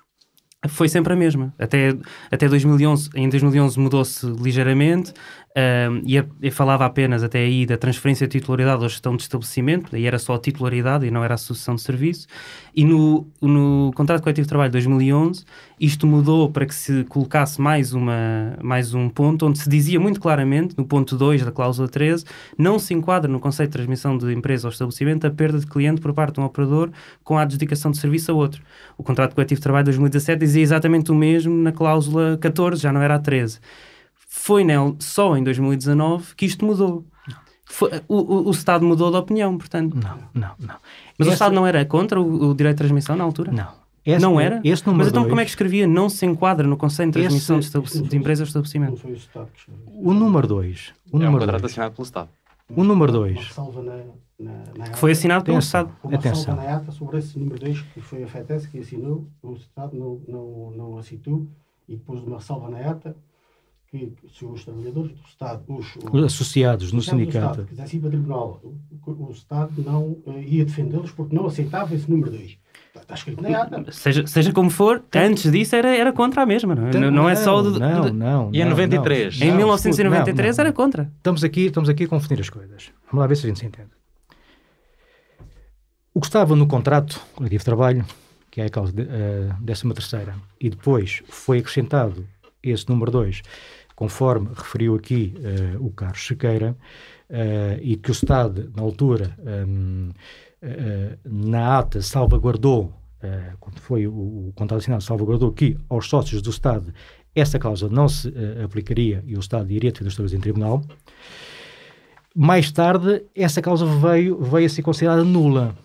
foi sempre a mesma. Até, até 2011, em 2011 mudou-se ligeiramente ahm, e, a- e falava apenas até aí da transferência de titularidade ou gestão de estabelecimento, aí era só a titularidade e não era a sucessão de serviço. E no, no contrato coletivo de trabalho de 2011, isto mudou para que se colocasse mais, uma, mais um ponto, onde se dizia muito claramente, no ponto 2 da cláusula 13, não se enquadra no conceito de transmissão de empresa ou estabelecimento a perda de cliente por parte de um operador com a adjudicação de serviço a outro. O contrato coletivo de trabalho de 2017 dizia exatamente o mesmo na cláusula 14, já não era a 13. Foi nel, só em 2019 que isto mudou. Foi- o, o- o Estado mudou de opinião, portanto. Não, não, não. Mas o Essa- Estado não era contra o, o direito de transmissão na altura? Não. Esse- não era? Esse número Mas então dois- como é que escrevia não se enquadra no conceito de transmissão Esse- de, estabelec- de empresa ou estabelecimento? Não foi o Estado que escreveu. O número 2. O é um número contrato dois. assinado pelo Estado. O número Uma 2. ressalva na, na, na Que foi assinado pelo. Estado. Uma Atenção. ressalva na ata sobre esse número 2 que foi a FETES que assinou, o Estado não, não, não aceitou e depois de uma ressalva na ata que se os trabalhadores do Estado, os, Os associados no do sindicato. Estado quisessem ir para o tribunal, o, o Estado não eh, ia defendê-los porque não aceitava esse número 2. Está, está escrito na ata. Seja, seja como for, antes disso era, era contra a mesma, não é? Não, não é só... de- Não, de- não. E em não, 93? não. em Não, 1993 não, não. era contra. Estamos aqui, estamos aqui a confundir as coisas. Vamos lá ver se a gente se entende. O que estava no contrato coletivo de trabalho, que é a causa de, eh, décima terceira, e depois foi acrescentado esse número 2, conforme referiu aqui eh, o Carlos Sequeira, eh, e que o Estado, na altura, hum, eh, na ata, salvaguardou, quando foi o, o contrato assinado, salvaguardou que aos sócios do Estado essa cláusula não se aplicaria e o Estado iria defender os trabalhos em tribunal. Mais tarde, essa cláusula veio, veio a ser considerada nula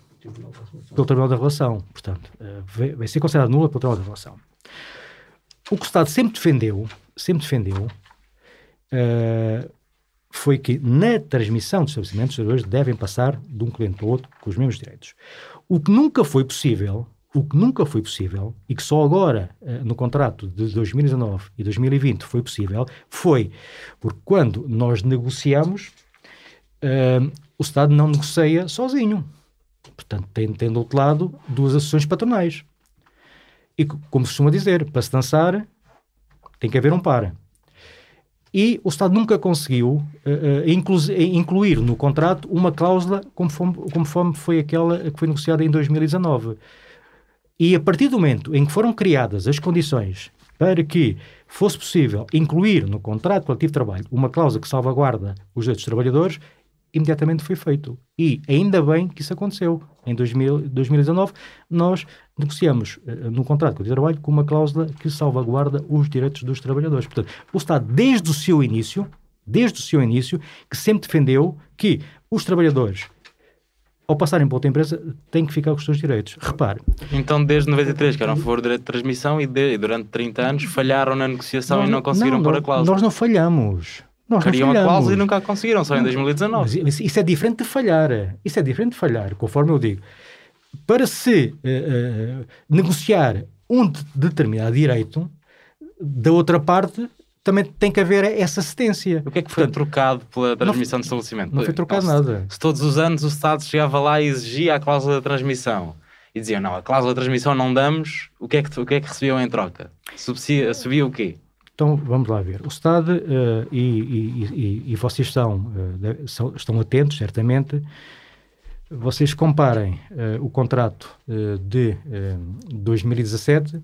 pelo Tribunal da Relação. Portanto, veio a ser considerada nula pelo Tribunal da Relação. O que o Estado sempre defendeu, sempre defendeu, eh, foi que na transmissão de estabelecimentos, os trabalhadores devem passar de um cliente para o outro com os mesmos direitos. O que nunca foi possível, o que nunca foi possível, e que só agora, eh, no contrato de 2019 e 2020 foi possível, foi porque quando nós negociamos, eh, o Estado não negocia sozinho. Portanto, tem, tem do outro lado duas associações patronais. E co- como se costuma dizer, para se dançar tem que haver um par. E o Estado nunca conseguiu eh, incluir no contrato uma cláusula conforme foi aquela que foi negociada em 2019. E a partir do momento em que foram criadas as condições para que fosse possível incluir no contrato coletivo de trabalho uma cláusula que salvaguarda os direitos dos trabalhadores, imediatamente foi feito. E ainda bem que isso aconteceu. Em 2000, 2019, nós negociamos eh, no contrato de trabalho com uma cláusula que salvaguarda os direitos dos trabalhadores. Portanto, o Estado, desde o seu início, desde o seu início, que sempre defendeu que os trabalhadores, ao passarem para outra empresa, têm que ficar com os seus direitos. Repare, Então, desde 93, que eram a favor do direito de transmissão e, de- e durante 30 anos falharam na negociação e não conseguiram pôr a cláusula. Nós não falhamos. Nós Queriam não a cláusula e nunca a conseguiram, só em 2019. Mas isso é diferente de falhar. Isso é diferente de falhar, conforme eu digo. Para se uh, uh, negociar um de determinado direito, da outra parte também tem que haver essa assistência. O que é que foi Portanto, trocado pela transmissão de estabelecimento? Não foi trocado nada. Se todos os anos o Estado chegava lá e exigia a cláusula da transmissão e dizia, não, a cláusula da transmissão não damos, o que é que, o que, é que recebiam em troca? Subsia, subia o quê? Então, vamos lá ver. O Estado, uh, e, e, e, e, vocês são, uh, são, estão atentos, certamente, vocês comparem uh, o contrato de 2017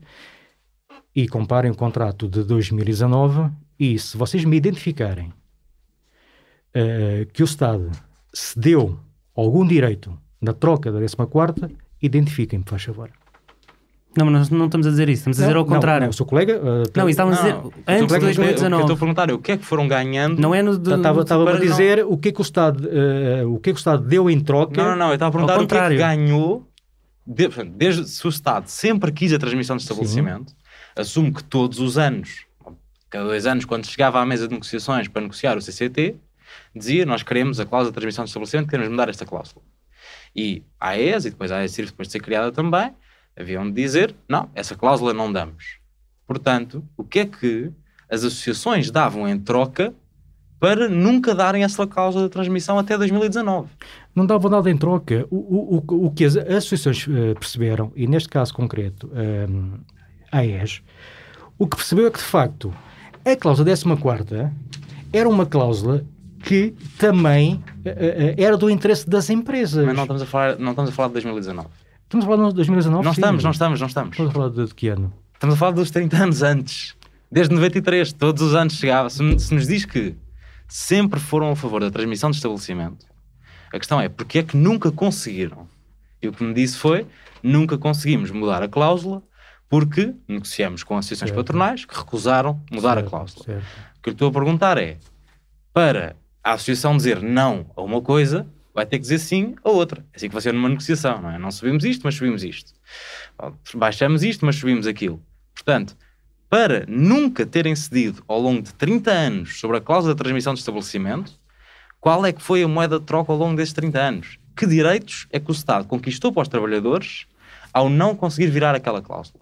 e comparem o contrato de 2019 e se vocês me identificarem uh, que o Estado cedeu algum direito na troca da 14 identifiquem-me, faz favor. Não, mas nós não estamos a dizer isso, estamos a dizer ao contrário. Não, não, o seu colega. Uh, não, estávamos a dizer antes de 2019. Eu estou a perguntar o que é que foram ganhando. Não é no. Estava a dizer não... o que é que o Estado, uh, o que é que o Estado deu em troca. Não, não, não, eu estava a perguntar o que é que ganhou. De, desde se o Estado sempre quis a transmissão de estabelecimento, Sim assumo que todos os anos, cada dois anos, quando chegava à mesa de negociações para negociar o CCT, dizia nós queremos a cláusula de transmissão de estabelecimento, queremos mudar esta cláusula. E a AES, e depois a AESIR, depois de ser criada também, haviam de dizer, não, essa cláusula não damos. Portanto, o que é que as associações davam em troca para nunca darem essa cláusula de transmissão até 2019? Não davam nada em troca. O, o, o que as associações uh, perceberam, e neste caso concreto, um, AES, o que percebeu é que, de facto, a cláusula 14 era uma cláusula que também uh, uh, era do interesse das empresas. Mas não estamos a falar, não estamos a falar de 2019. Estamos a falar de 2019? Não sim. estamos, não estamos, não estamos. Estamos a falar de, de, que ano? Estamos a falar dos 30 anos antes. Desde 93, todos os anos chegava. Se, se nos diz que sempre foram a favor da transmissão de estabelecimento, a questão é porque é que nunca conseguiram? E o que me disse foi: nunca conseguimos mudar a cláusula porque negociamos com associações certo. patronais que recusaram mudar certo, a cláusula. Certo. O que eu estou a perguntar é, para a associação dizer não a uma coisa, vai ter que dizer sim a outra. É assim que ser numa negociação, não é? Não subimos isto, mas subimos isto. Baixamos isto, mas subimos aquilo. Portanto, para nunca terem cedido ao longo de 30 anos sobre a cláusula de transmissão de estabelecimento, qual é que foi a moeda de troca ao longo desses 30 anos? Que direitos é que o Estado conquistou para os trabalhadores ao não conseguir virar aquela cláusula?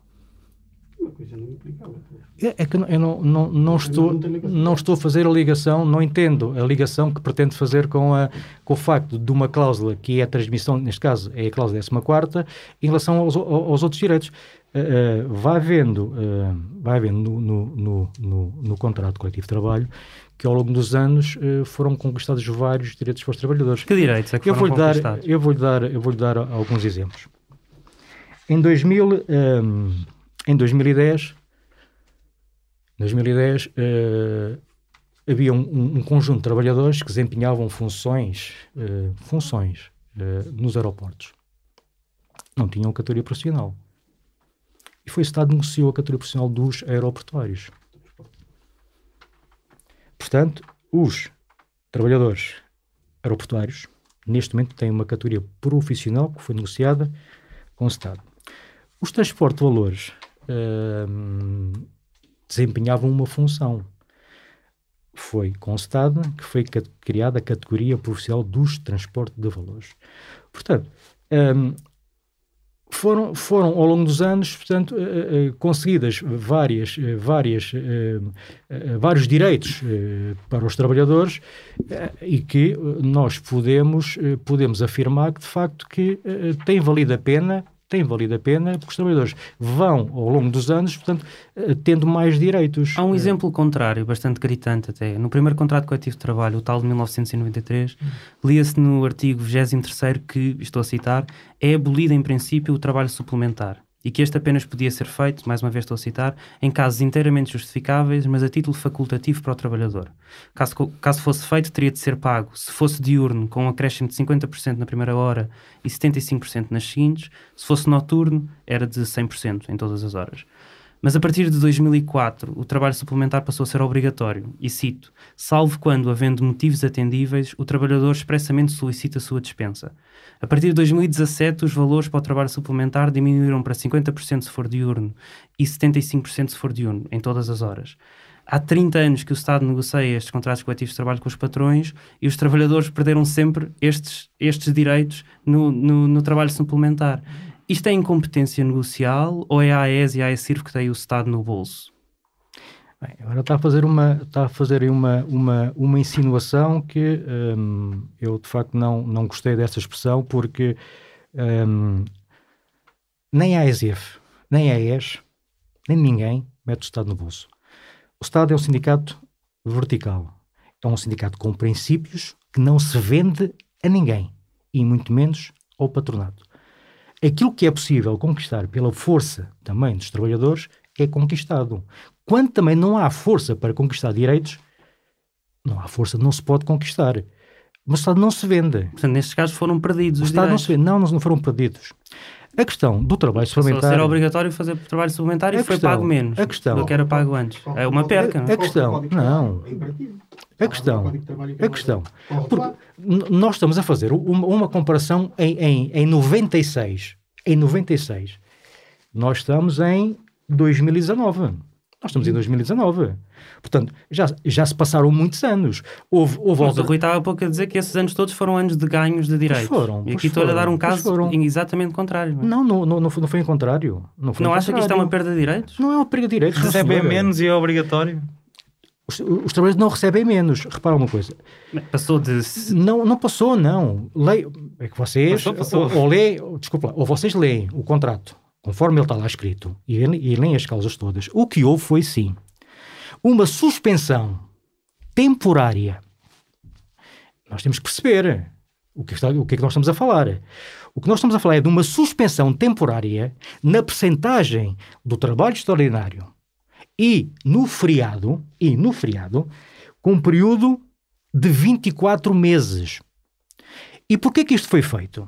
Uma coisa não implica a outra. É, é que eu não, não, não, estou, não estou a fazer a ligação, não entendo a ligação que pretende fazer com, a, com o facto de uma cláusula que é a transmissão, neste caso é a cláusula 14, em relação aos, aos outros direitos. Uh, uh, vai havendo, uh, vai havendo no, no, no, no, contrato coletivo de trabalho que ao longo dos anos foram conquistados vários direitos para os trabalhadores. Que direitos é que eu foram vou conquistados? Dar, eu vou-lhe dar, eu vou dar alguns exemplos. Em 2000, em 2010, 2010 uh, havia um, um, conjunto de trabalhadores que desempenhavam funções, uh, funções uh, nos aeroportos. Não tinham categoria profissional. E foi o Estado que negociou a categoria profissional dos aeroportuários. Portanto, os trabalhadores aeroportuários, neste momento, têm uma categoria profissional que foi negociada com o Estado. Os transportes de valores desempenhavam uma função. Foi constado que foi criada a categoria profissional dos transportes de valores. Portanto, um, foram, foram ao longo dos anos, portanto, uh, uh, conseguidas várias, uh, várias, vários direitos para os trabalhadores e que nós podemos, podemos afirmar que, de facto, que tem valido a pena tem valido a pena, porque os trabalhadores vão, ao longo dos anos, portanto, eh, tendo mais direitos. Há um exemplo contrário, bastante gritante até. No primeiro contrato coletivo de trabalho, o tal de 1993, lia-se no artigo 23 que, estou a citar, é abolido em princípio o trabalho suplementar e que este apenas podia ser feito, mais uma vez estou a citar, em casos inteiramente justificáveis, mas a título facultativo para o trabalhador. Caso, caso fosse feito, teria de ser pago, se fosse diurno, com um acréscimo de 50% na primeira hora e 75% nas seguintes, se fosse noturno, era de 100% em todas as horas. Mas a partir de 2004, o trabalho suplementar passou a ser obrigatório, e cito, salvo quando, havendo motivos atendíveis, o trabalhador expressamente solicita a sua dispensa. A partir de 2017, os valores para o trabalho suplementar diminuíram para 50% se for diurno e 75% se for diurno, em todas as horas. há 30 anos que o Estado negocia estes contratos coletivos de trabalho com os patrões e os trabalhadores perderam sempre estes, estes direitos no, no, no trabalho suplementar. Isto é incompetência negocial ou é a AES e a AESIRF que têm o Estado no bolso? Bem, agora está a fazer uma, está a fazer uma, uma, uma insinuação que hum, eu de facto não, não gostei dessa expressão porque hum, nem a AESIF, nem a AES, nem ninguém mete o Estado no bolso. O Estado é um sindicato vertical. É um sindicato com princípios que não se vende a ninguém, e muito menos ao patronato. Aquilo que é possível conquistar pela força também dos trabalhadores é conquistado. Quando também não há força para conquistar direitos, não há força, não se pode conquistar. Mas o Estado não se vende. Portanto, nestes casos foram perdidos O os Estado não direitos. se vende. Não, não foram perdidos. A questão do trabalho suplementar... ser obrigatório fazer trabalho suplementar e A foi questão- pago menos a questão- do que era pago antes. É uma perca, não é? A questão- não. A questão- A questão, porque nós estamos a fazer uma, uma comparação em, em, em 96. Em 96. Nós estamos em 2019. Nós estamos em 2019. Portanto, já, já se passaram muitos anos. Houve, houve Mas o Rui estava há pouco a dizer que esses anos todos foram anos de ganhos de direitos. foram, e pois aqui estou-lhe a dar um pois caso foram. exatamente contrário. Não, é? Não, não, não, não, foi, não foi em contrário. Não, foi não em acha que isto é uma contrário. perda de direitos? Não é uma perda de direitos. Recebem senhora. menos e é obrigatório. Os, os trabalhadores não recebem menos. Repara uma coisa. Passou de. Não, não passou, não. Lei, é que vocês, Passou, passou. Ou, ou desculpa, lá, ou vocês leem o contrato conforme ele está lá escrito e, e leem as causas todas. O que houve foi sim uma suspensão temporária. Nós temos que perceber o que, está, o que é que nós estamos a falar. O que nós estamos a falar é de uma suspensão temporária na percentagem do trabalho extraordinário e no feriado, e no feriado, com um período de 24 meses. E porquê que isto foi feito?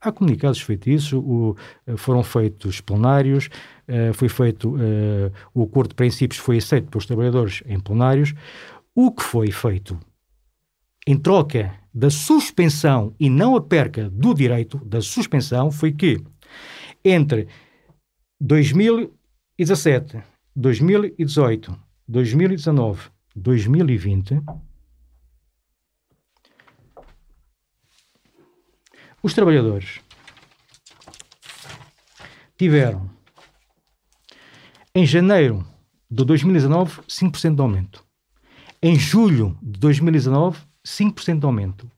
Há comunicados feitiços, o, eh, foram feitos plenários, eh, foi feito, eh, o acordo de princípios foi aceito pelos trabalhadores em plenários. O que foi feito em troca da suspensão e não a perca do direito da suspensão foi que entre 2017, 2018, 2019, 2020 os trabalhadores tiveram em janeiro de 2019 5% de aumento. Em julho de 2019, 5% de aumento.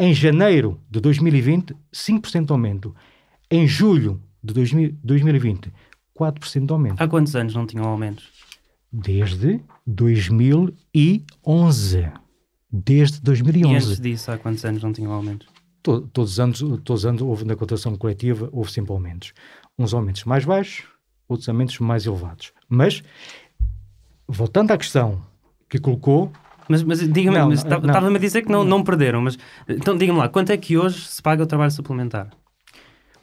Em janeiro de 2020, 5% de aumento. Em julho de 2000 2020, 4% de aumento. Há quantos anos não tinham aumentos? Desde 2011. Desde E 2011. antes disso, há quantos anos não tinham aumentos? To- todos, os anos, todos os anos houve na contratação coletiva, houve sempre aumentos. Uns aumentos mais baixos, outros aumentos mais elevados. Mas, voltando à questão que colocou, Mas, mas diga-me, estava-me a dizer que não, não perderam, mas então diga-me lá, quanto é que hoje se paga o trabalho suplementar?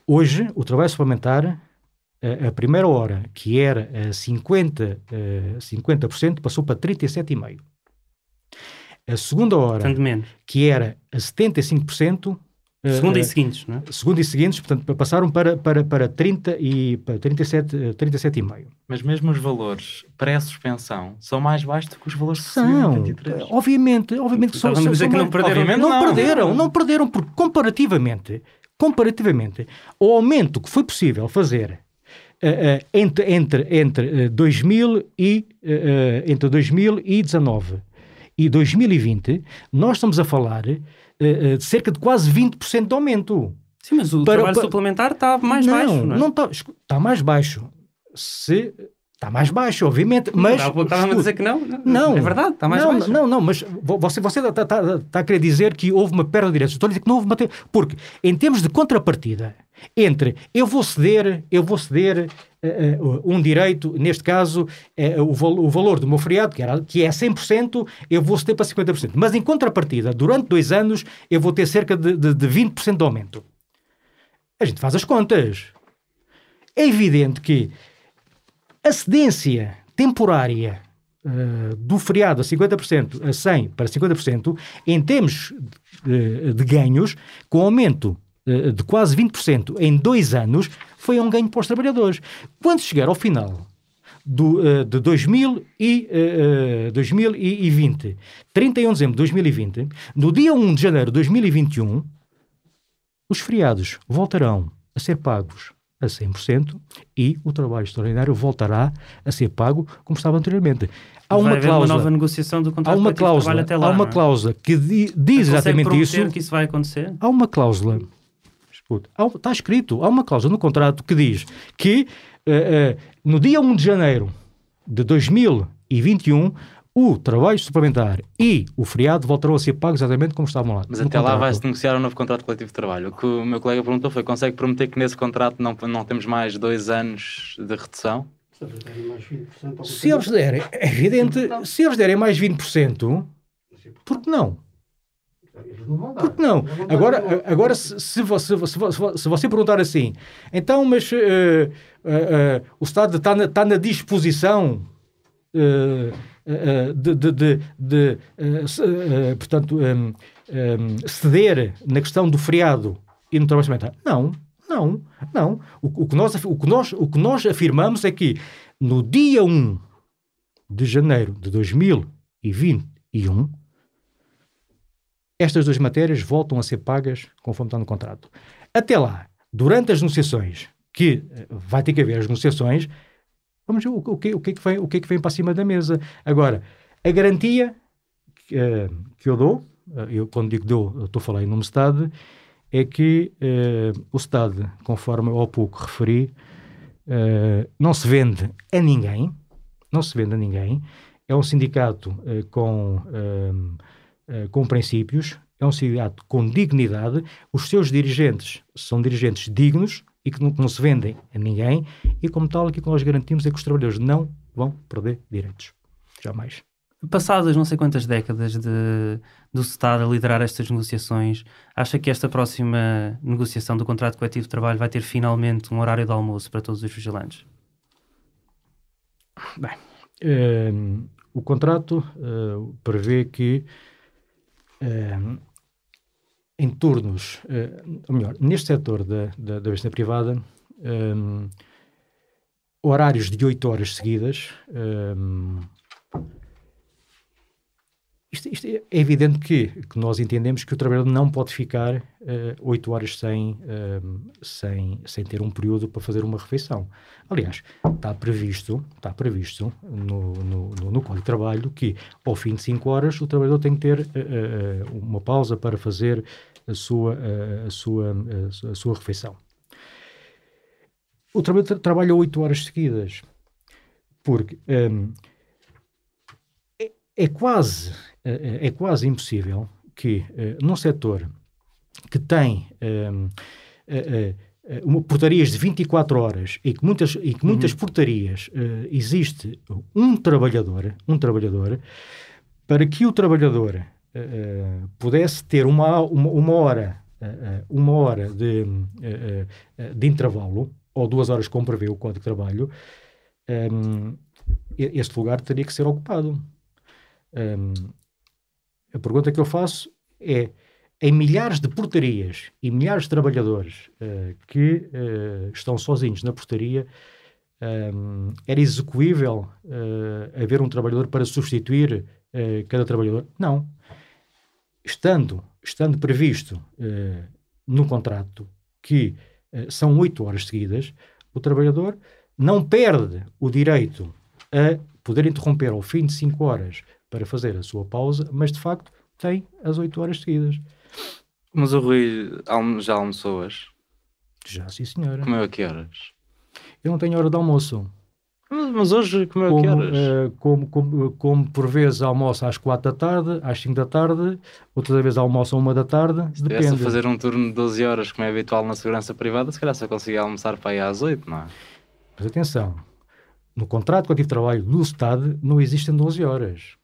hoje o trabalho suplementar, a, a primeira hora, que era a 50%, eh, 50% passou para 37,5%. A segunda hora, que era a 75%, eh, Segunda eh, e seguintes, não é? segunda e seguintes, portanto, passaram para, para, para 30 e para 37, eh, 37,5%. Mas mesmo os valores pré-suspensão são mais baixos do que os valores São, 23. obviamente, obviamente são, são, dizer são que não perderam. Obviamente não, não. perderam, não perderam, porque comparativamente, comparativamente, o aumento que foi possível fazer eh, eh, entre, entre, entre, eh, 2000 e, eh, eh, entre 2019 e 2020, nós estamos a falar eh, eh, de cerca de quase 20% de aumento. Sim, mas o Para- trabalho para- suplementar está mais não, baixo, não é? não está, está mais baixo. Se está mais baixo, obviamente, mas Estava-me a dizer que não. não. É verdade, está mais não, baixo. Não, não, mas vo- você, você está, está- está a querer dizer que houve uma perda de direitos. Estou a dizer que não houve uma... Porque, em termos de contrapartida, entre eu vou ceder, eu vou ceder eh, um direito, neste caso, eh, o, val- o valor do meu feriado, que, era, que é 100%, eu vou ceder para 50%. Mas, em contrapartida, durante dois anos, eu vou ter cerca de, de, de 20% de aumento. A gente faz as contas. É evidente que a cedência temporária eh, do feriado a 50% a 100 para 50%, em termos de, de ganhos, com aumento eh, de quase 20% em dois anos, foi um ganho para os trabalhadores. Quando chegar ao final do, uh, de 2000 e, uh, 2020, 31 de dezembro de 2020, no dia 1 de janeiro de 2021, os feriados voltarão a ser pagos a 100% e o trabalho extraordinário voltará a ser pago como estava anteriormente. Há uma cláusula, uma nova negociação do contrato há uma cláusula, lá, há uma é? cláusula que di, diz exatamente isso. que isso vai acontecer? Há uma cláusula, escute, há, está escrito, há uma cláusula no contrato que diz que uh, uh, no dia 1 de janeiro de 2021 o trabalho suplementar e o feriado voltarão a ser pagos exatamente como estavam lá. Mas até contrato. lá vai-se negociar um novo contrato coletivo de trabalho. O que o meu colega perguntou foi: consegue prometer que nesse contrato não, não temos mais dois anos de redução? Se eles derem, é evidente, se eles derem mais 20%, por que não? Por que não? Agora, agora se, se, você, se, se você perguntar assim, então, mas uh, uh, uh, o Estado está na, está na disposição de, de, de, de portanto, um, um, ceder na questão do feriado e no trabalho experimental? Não. Não, não. O, o, que nós, o, que nós, o que nós afirmamos é que no dia 1 de janeiro de 2021, estas duas matérias voltam a ser pagas conforme está no contrato. Até lá, durante as negociações, que eh, vai ter que haver as negociações, vamos ver o, o, que, o, que, é que vem, o que é que vem para cima da mesa. Agora, a garantia que, uh, que eu dou, uh, eu quando digo dou, estou a falar em nome Estado, é que uh, o Estado, conforme eu há pouco referi, não se vende a ninguém, não se vende a ninguém, é um sindicato com, com princípios, é um sindicato com dignidade, os seus dirigentes são dirigentes dignos e que não, que não se vendem a ninguém, e como tal, aquilo que nós garantimos é que os trabalhadores não vão perder direitos. Jamais. Passadas não sei quantas décadas de, do Estado a liderar estas negociações, acha que esta próxima negociação do contrato coletivo de trabalho vai ter finalmente um horário de almoço para todos os vigilantes? Bem, uh, o contrato uh, prevê que uh, em turnos, ou melhor, neste setor da, da, da vista privada, horários de 8 horas seguidas isto, isto é evidente que, que, nós entendemos que o trabalhador não pode ficar eh, uh, horas sem, uh, sem, sem ter um período para fazer uma refeição. Aliás, está previsto, está previsto no, no, no, no Código de Trabalho que ao fim de cinco horas o trabalhador tem que ter uh, uma pausa para fazer a sua, a sua, a sua refeição. O trabalhador trabalha oito horas seguidas, porque um, é, é quase é, é, é quase impossível que uh, num setor que tem uh, uh, uma, portarias de 24 horas e que muitas, e que muitas uhum. portarias existe um trabalhador, um trabalhador, para que o trabalhador pudesse ter uma, uma, uma hora, uma hora de, de intervalo, ou duas horas como prevê o Código de Trabalho, um, este lugar teria que ser ocupado. Um, a pergunta que eu faço é: em milhares de portarias e milhares de trabalhadores uh, que uh, estão sozinhos na portaria, um, eh, era execuível uh, haver um trabalhador para substituir cada trabalhador? Não. Estando, estando previsto no contrato que são oito horas seguidas, o trabalhador não perde o direito a poder interromper ao fim de cinco horas para fazer a sua pausa, mas de facto tem as 8 horas seguidas. Mas o Rui já almoçou hoje? Já, sim senhora. Comeu a que horas? Eu não tenho hora de almoço. Mas hoje comeu a que horas? Uh, como, como, como, por vezes almoço às 4 da tarde, às 5 da tarde, outra vez almoço à 1 da tarde. Se depende. Se fazer um turno de 12 horas, como é habitual na segurança privada, se calhar só conseguia almoçar para ir às 8, não é? Mas atenção, no contrato coletivo de trabalho do Estado não existem 12 horas.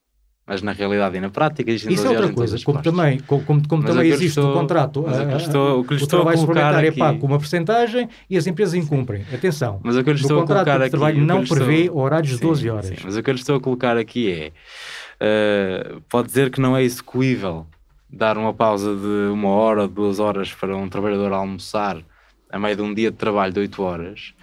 Mas na realidade e na prática existem Isso é outra coisa, como também, como, como também existe estou, o contrato, a, estou, o, que lhe o trabalho suplementar é pago com uma porcentagem e as empresas incumprem. Atenção, mas o que eu lhe estou a colocar aqui, trabalho não prevê estou, horários de 12 horas. Sim, mas o que eu lhe estou a colocar aqui é, uh, pode dizer que não é execuível dar uma pausa de uma hora, duas horas para um trabalhador almoçar a meio de um dia de trabalho de 8 horas,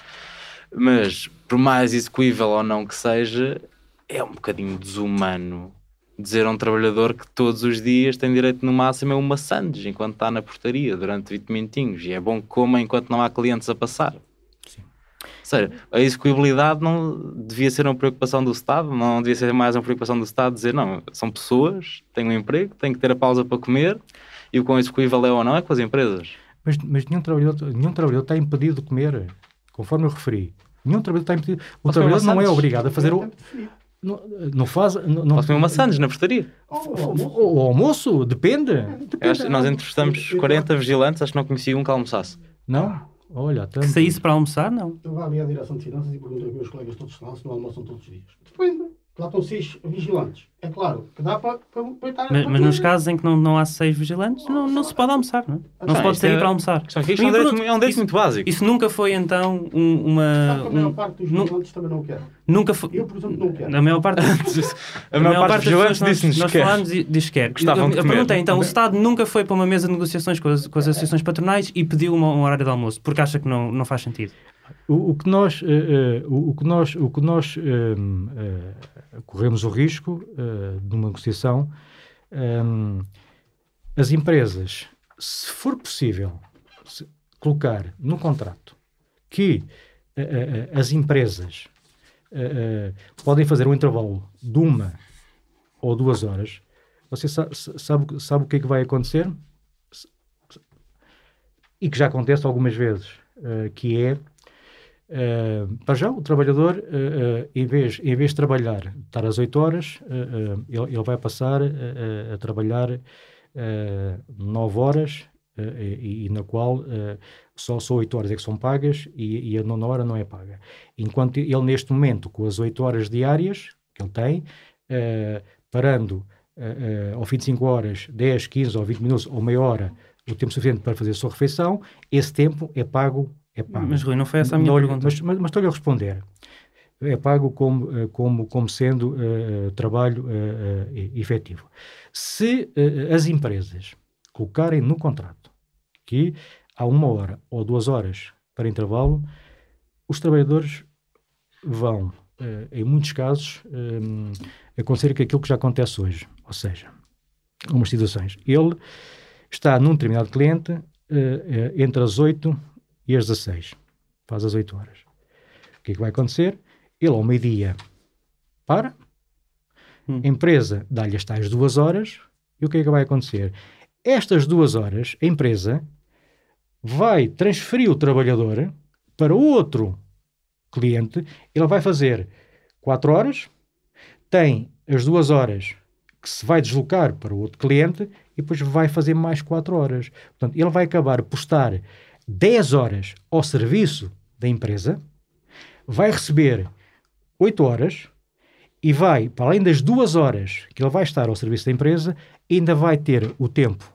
Mas, por mais execuível ou não que seja, é um bocadinho desumano dizer a um trabalhador que todos os dias tem direito no máximo a uma sandes enquanto está na portaria durante 20 minutinhos e é bom que coma enquanto não há clientes a passar. Sim. Ou seja, a execuibilidade não devia ser uma preocupação do Estado, não devia ser mais uma preocupação do Estado dizer não, são pessoas, têm um emprego, têm que ter a pausa para comer e o quão execuível é ou não é com as empresas. Mas, mas nenhum, trabalhador, nenhum trabalhador está impedido de comer, conforme eu referi. Nenhum trabalhador está impedido. O trabalhador não é obrigado a fazer o. Não, não faz. Não, não, Posso comer uma sandes na portaria? Ou- O, almoço. o almoço? Depende. Acho nós entrevistamos 40 vigilantes, acho que não conheci um que almoçasse. Não? Olha, tanto. Que saísse para almoçar, não. Eu vá ali à direção de finanças e perguntei aos meus colegas todos lá se não almoçam todos os dias. Depende. Lá estão seis vigilantes. É claro que dá para, para, para estar. Mas, mas nos casos em que não, não há seis vigilantes, não, não se pode almoçar, não é? Não se pode isto sair é- para almoçar. É isto é um direito, é um direito isso- muito básico. Isso nunca foi então um- Sabe uma. que a maior um- parte dos vigilantes também não quer. Nunca foi. Eu, por exemplo, não quero. A maior parte, *laughs* A maior parte dos vigilantes das pessoas disse-nos que nós falámos e diz que quer. Gostavam de Eu- eu comer. perguntei então, o Estado nunca foi para uma mesa de negociações com as, com as associações patronais e pediu uma, um horário de almoço, porque acha que não, não faz sentido. O, o que nós, eh, eh, o, que nós, o que nós eh, corremos o risco de uma negociação, ehm, as empresas, se for possível, se- colocar no contrato que as empresas podem fazer um intervalo de uma ou duas horas, você sa- sa- sabe, sabe o que é que vai acontecer? E que já acontece algumas vezes, eh, que é Uh, para já, o trabalhador, uh, uh, em, vez, em vez de trabalhar, estar às 8 horas, ele, ele vai passar a trabalhar uh, 9 horas, e, e na qual só, só 8 horas é que são pagas e, e a nona hora não é paga. Enquanto ele, neste momento, com as 8 horas diárias que ele tem, uh, parando uh, uh, ao fim de 5 horas, 10, 15 ou 20 minutos ou meia hora, o tempo suficiente para fazer a sua refeição, esse tempo é pago. É pago. Mas Rui, não foi essa a minha Não, pergunta. Mas, mas, mas estou-lhe a responder. É pago como, como, como sendo eh, trabalho eh, efetivo. Se eh, as empresas colocarem no contrato que há uma hora ou duas horas para intervalo, os trabalhadores vão, eh, em muitos casos, eh, acontecer que aquilo que já acontece hoje. Ou seja, algumas situações. Ele está num determinado cliente eh, entre as 8 e às 16. Faz às 8 horas. O que é que vai acontecer? Ele ao meio-dia para, Hum. a empresa dá-lhe as tais duas horas, e o que é que vai acontecer? Estas duas horas, a empresa vai transferir o trabalhador para outro cliente, ele vai fazer 4 horas, tem as duas horas que se vai deslocar para o outro cliente e depois vai fazer mais 4 horas. Portanto, ele vai acabar por estar 10 horas ao serviço da empresa, vai receber 8 horas e vai, para além das duas horas que ele vai estar ao serviço da empresa, ainda vai ter o tempo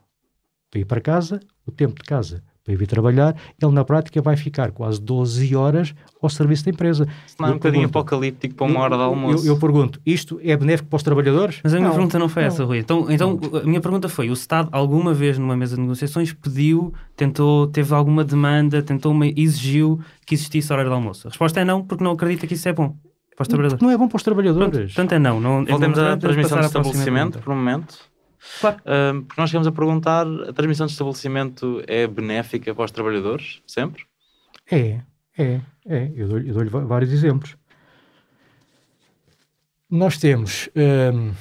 para ir para casa, o tempo de casa para ir vir trabalhar. Ele, na prática, vai ficar quase 12 horas ao serviço da empresa. Se não é um bocadinho pergunto- apocalíptico para uma hora de almoço. Eu, eu pergunto, isto é benéfico para os trabalhadores? Mas a minha Não. pergunta não foi Não. essa, Rui. Então, então a minha pergunta foi: o Estado alguma vez numa mesa de negociações pediu, tentou, teve alguma demanda, tentou, uma, exigiu que existisse horário de almoço? A resposta é não, porque não acredita que isso é bom para os trabalhadores. Não é bom para os Pronto, trabalhadores. Portanto, é não. não é Voltemos à transmissão próxima estabelecimento por um momento. Claro. Porque nós chegamos a perguntar: a transmissão de estabelecimento é benéfica para os trabalhadores? Sempre? É, é, é. Eu dou-lhe va- vários exemplos. Nós temos hum,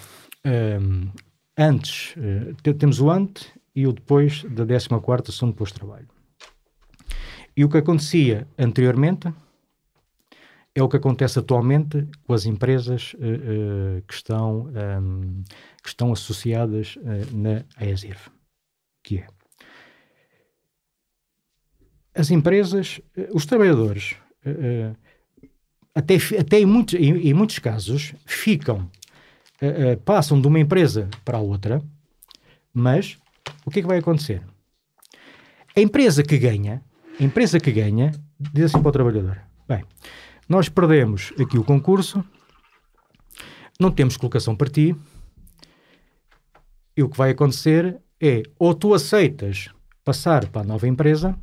hum, antes, te- temos o antes e o depois da 14ª sessão de posto de trabalho. E o que acontecia anteriormente é o que acontece atualmente com as empresas eh, eh, que, estão, hum, que estão associadas eh, na AESIRF, que é as empresas, os trabalhadores, até, até em, muitos, em, em muitos casos, ficam, passam de uma empresa para a outra, mas o que é que vai acontecer? A empresa que ganha, a empresa que ganha, diz assim para o trabalhador: bem, nós perdemos aqui o concurso, não temos colocação para ti, e o que vai acontecer é ou tu aceitas passar para a nova empresa,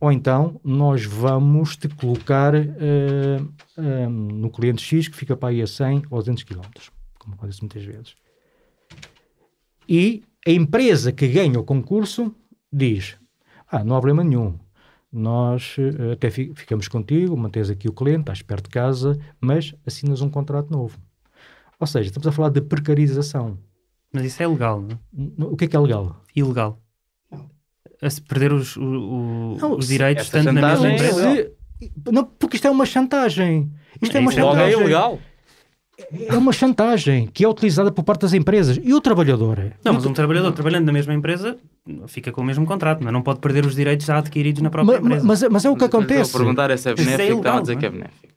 ou então nós vamos te colocar uh, uh, no cliente X que fica para aí a 100 ou 200 km, como acontece muitas vezes. E a empresa que ganha o concurso diz: Ah, não há problema nenhum, nós uh, até fi ficamos contigo, mantens aqui o cliente, estás perto de casa, mas assinas um contrato novo. Ou seja, estamos a falar de precarização. Mas isso é legal, não? O que é que é legal? Ilegal. A se perder os, o, o, Não, os direitos tanto na mesma chantagem é empresa. Se- não, porque isto é uma chantagem. Isto é, É, uma isso é Logo é chantagem. ilegal. É uma chantagem que é utilizada por parte das empresas. E o trabalhador? Não, E o mas um trabalhador trabalhando na mesma empresa fica com o mesmo contrato, mas não pode perder os direitos já adquiridos na própria Ma- ma- empresa. mas, mas é o que Mas eu acontece. Vou perguntar é se é Mas isso é benéfico, ilegal, a dizer não que é? é benéfico.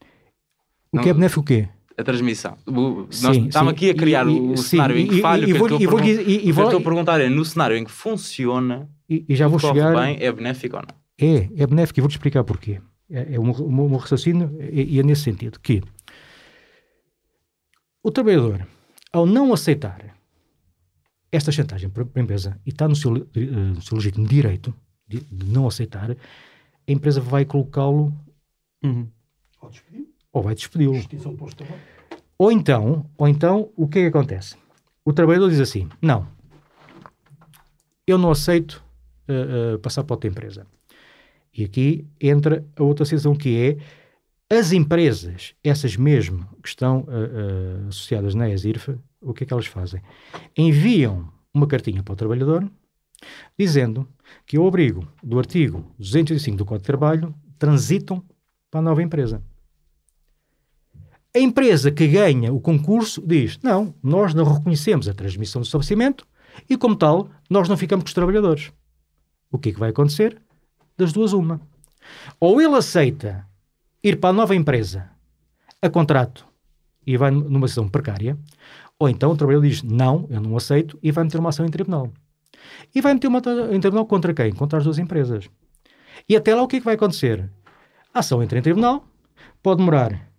O que é benéfico o quê? A transmissão. O- Nós Sim, estamos sim. aqui a criar E- o e- cenário sim, em que falha. e o que vou- e a vou- e- vou- estou a perguntar é, no cenário em que funciona, E, e já vou chegar. bem, é benéfico ou não? É, é benéfico e vou-te explicar porquê. É, é meu- o meu raciocínio e, e é nesse sentido que o trabalhador, ao não aceitar esta chantagem para a empresa e está no seu, eh, no seu legítimo direito de, de não aceitar, a empresa vai colocá-lo Uhum. Ou despedir, ou vai despedi-lo. Ou então, ou então, o que é que acontece? O trabalhador diz assim: não, eu não aceito uh, uh, passar para outra empresa. E aqui entra a outra situação que é as empresas, essas mesmo que estão uh, uh, associadas na ESIRF, o que é que elas fazem? Enviam uma cartinha para o trabalhador dizendo que o abrigo do artigo 285 do Código de Trabalho transitam para a nova empresa. A empresa que ganha o concurso diz: não, nós não reconhecemos a transmissão do estabelecimento e, como tal, nós não ficamos com os trabalhadores. O que é que vai acontecer? Das duas, uma. Ou ele aceita ir para a nova empresa a contrato e vai numa situação precária, ou então o trabalhador diz: não, eu não aceito e vai meter uma ação em tribunal. E vai meter uma ação em tribunal contra quem? Contra as duas empresas. E até lá o que é que vai acontecer? A ação entra em tribunal, pode demorar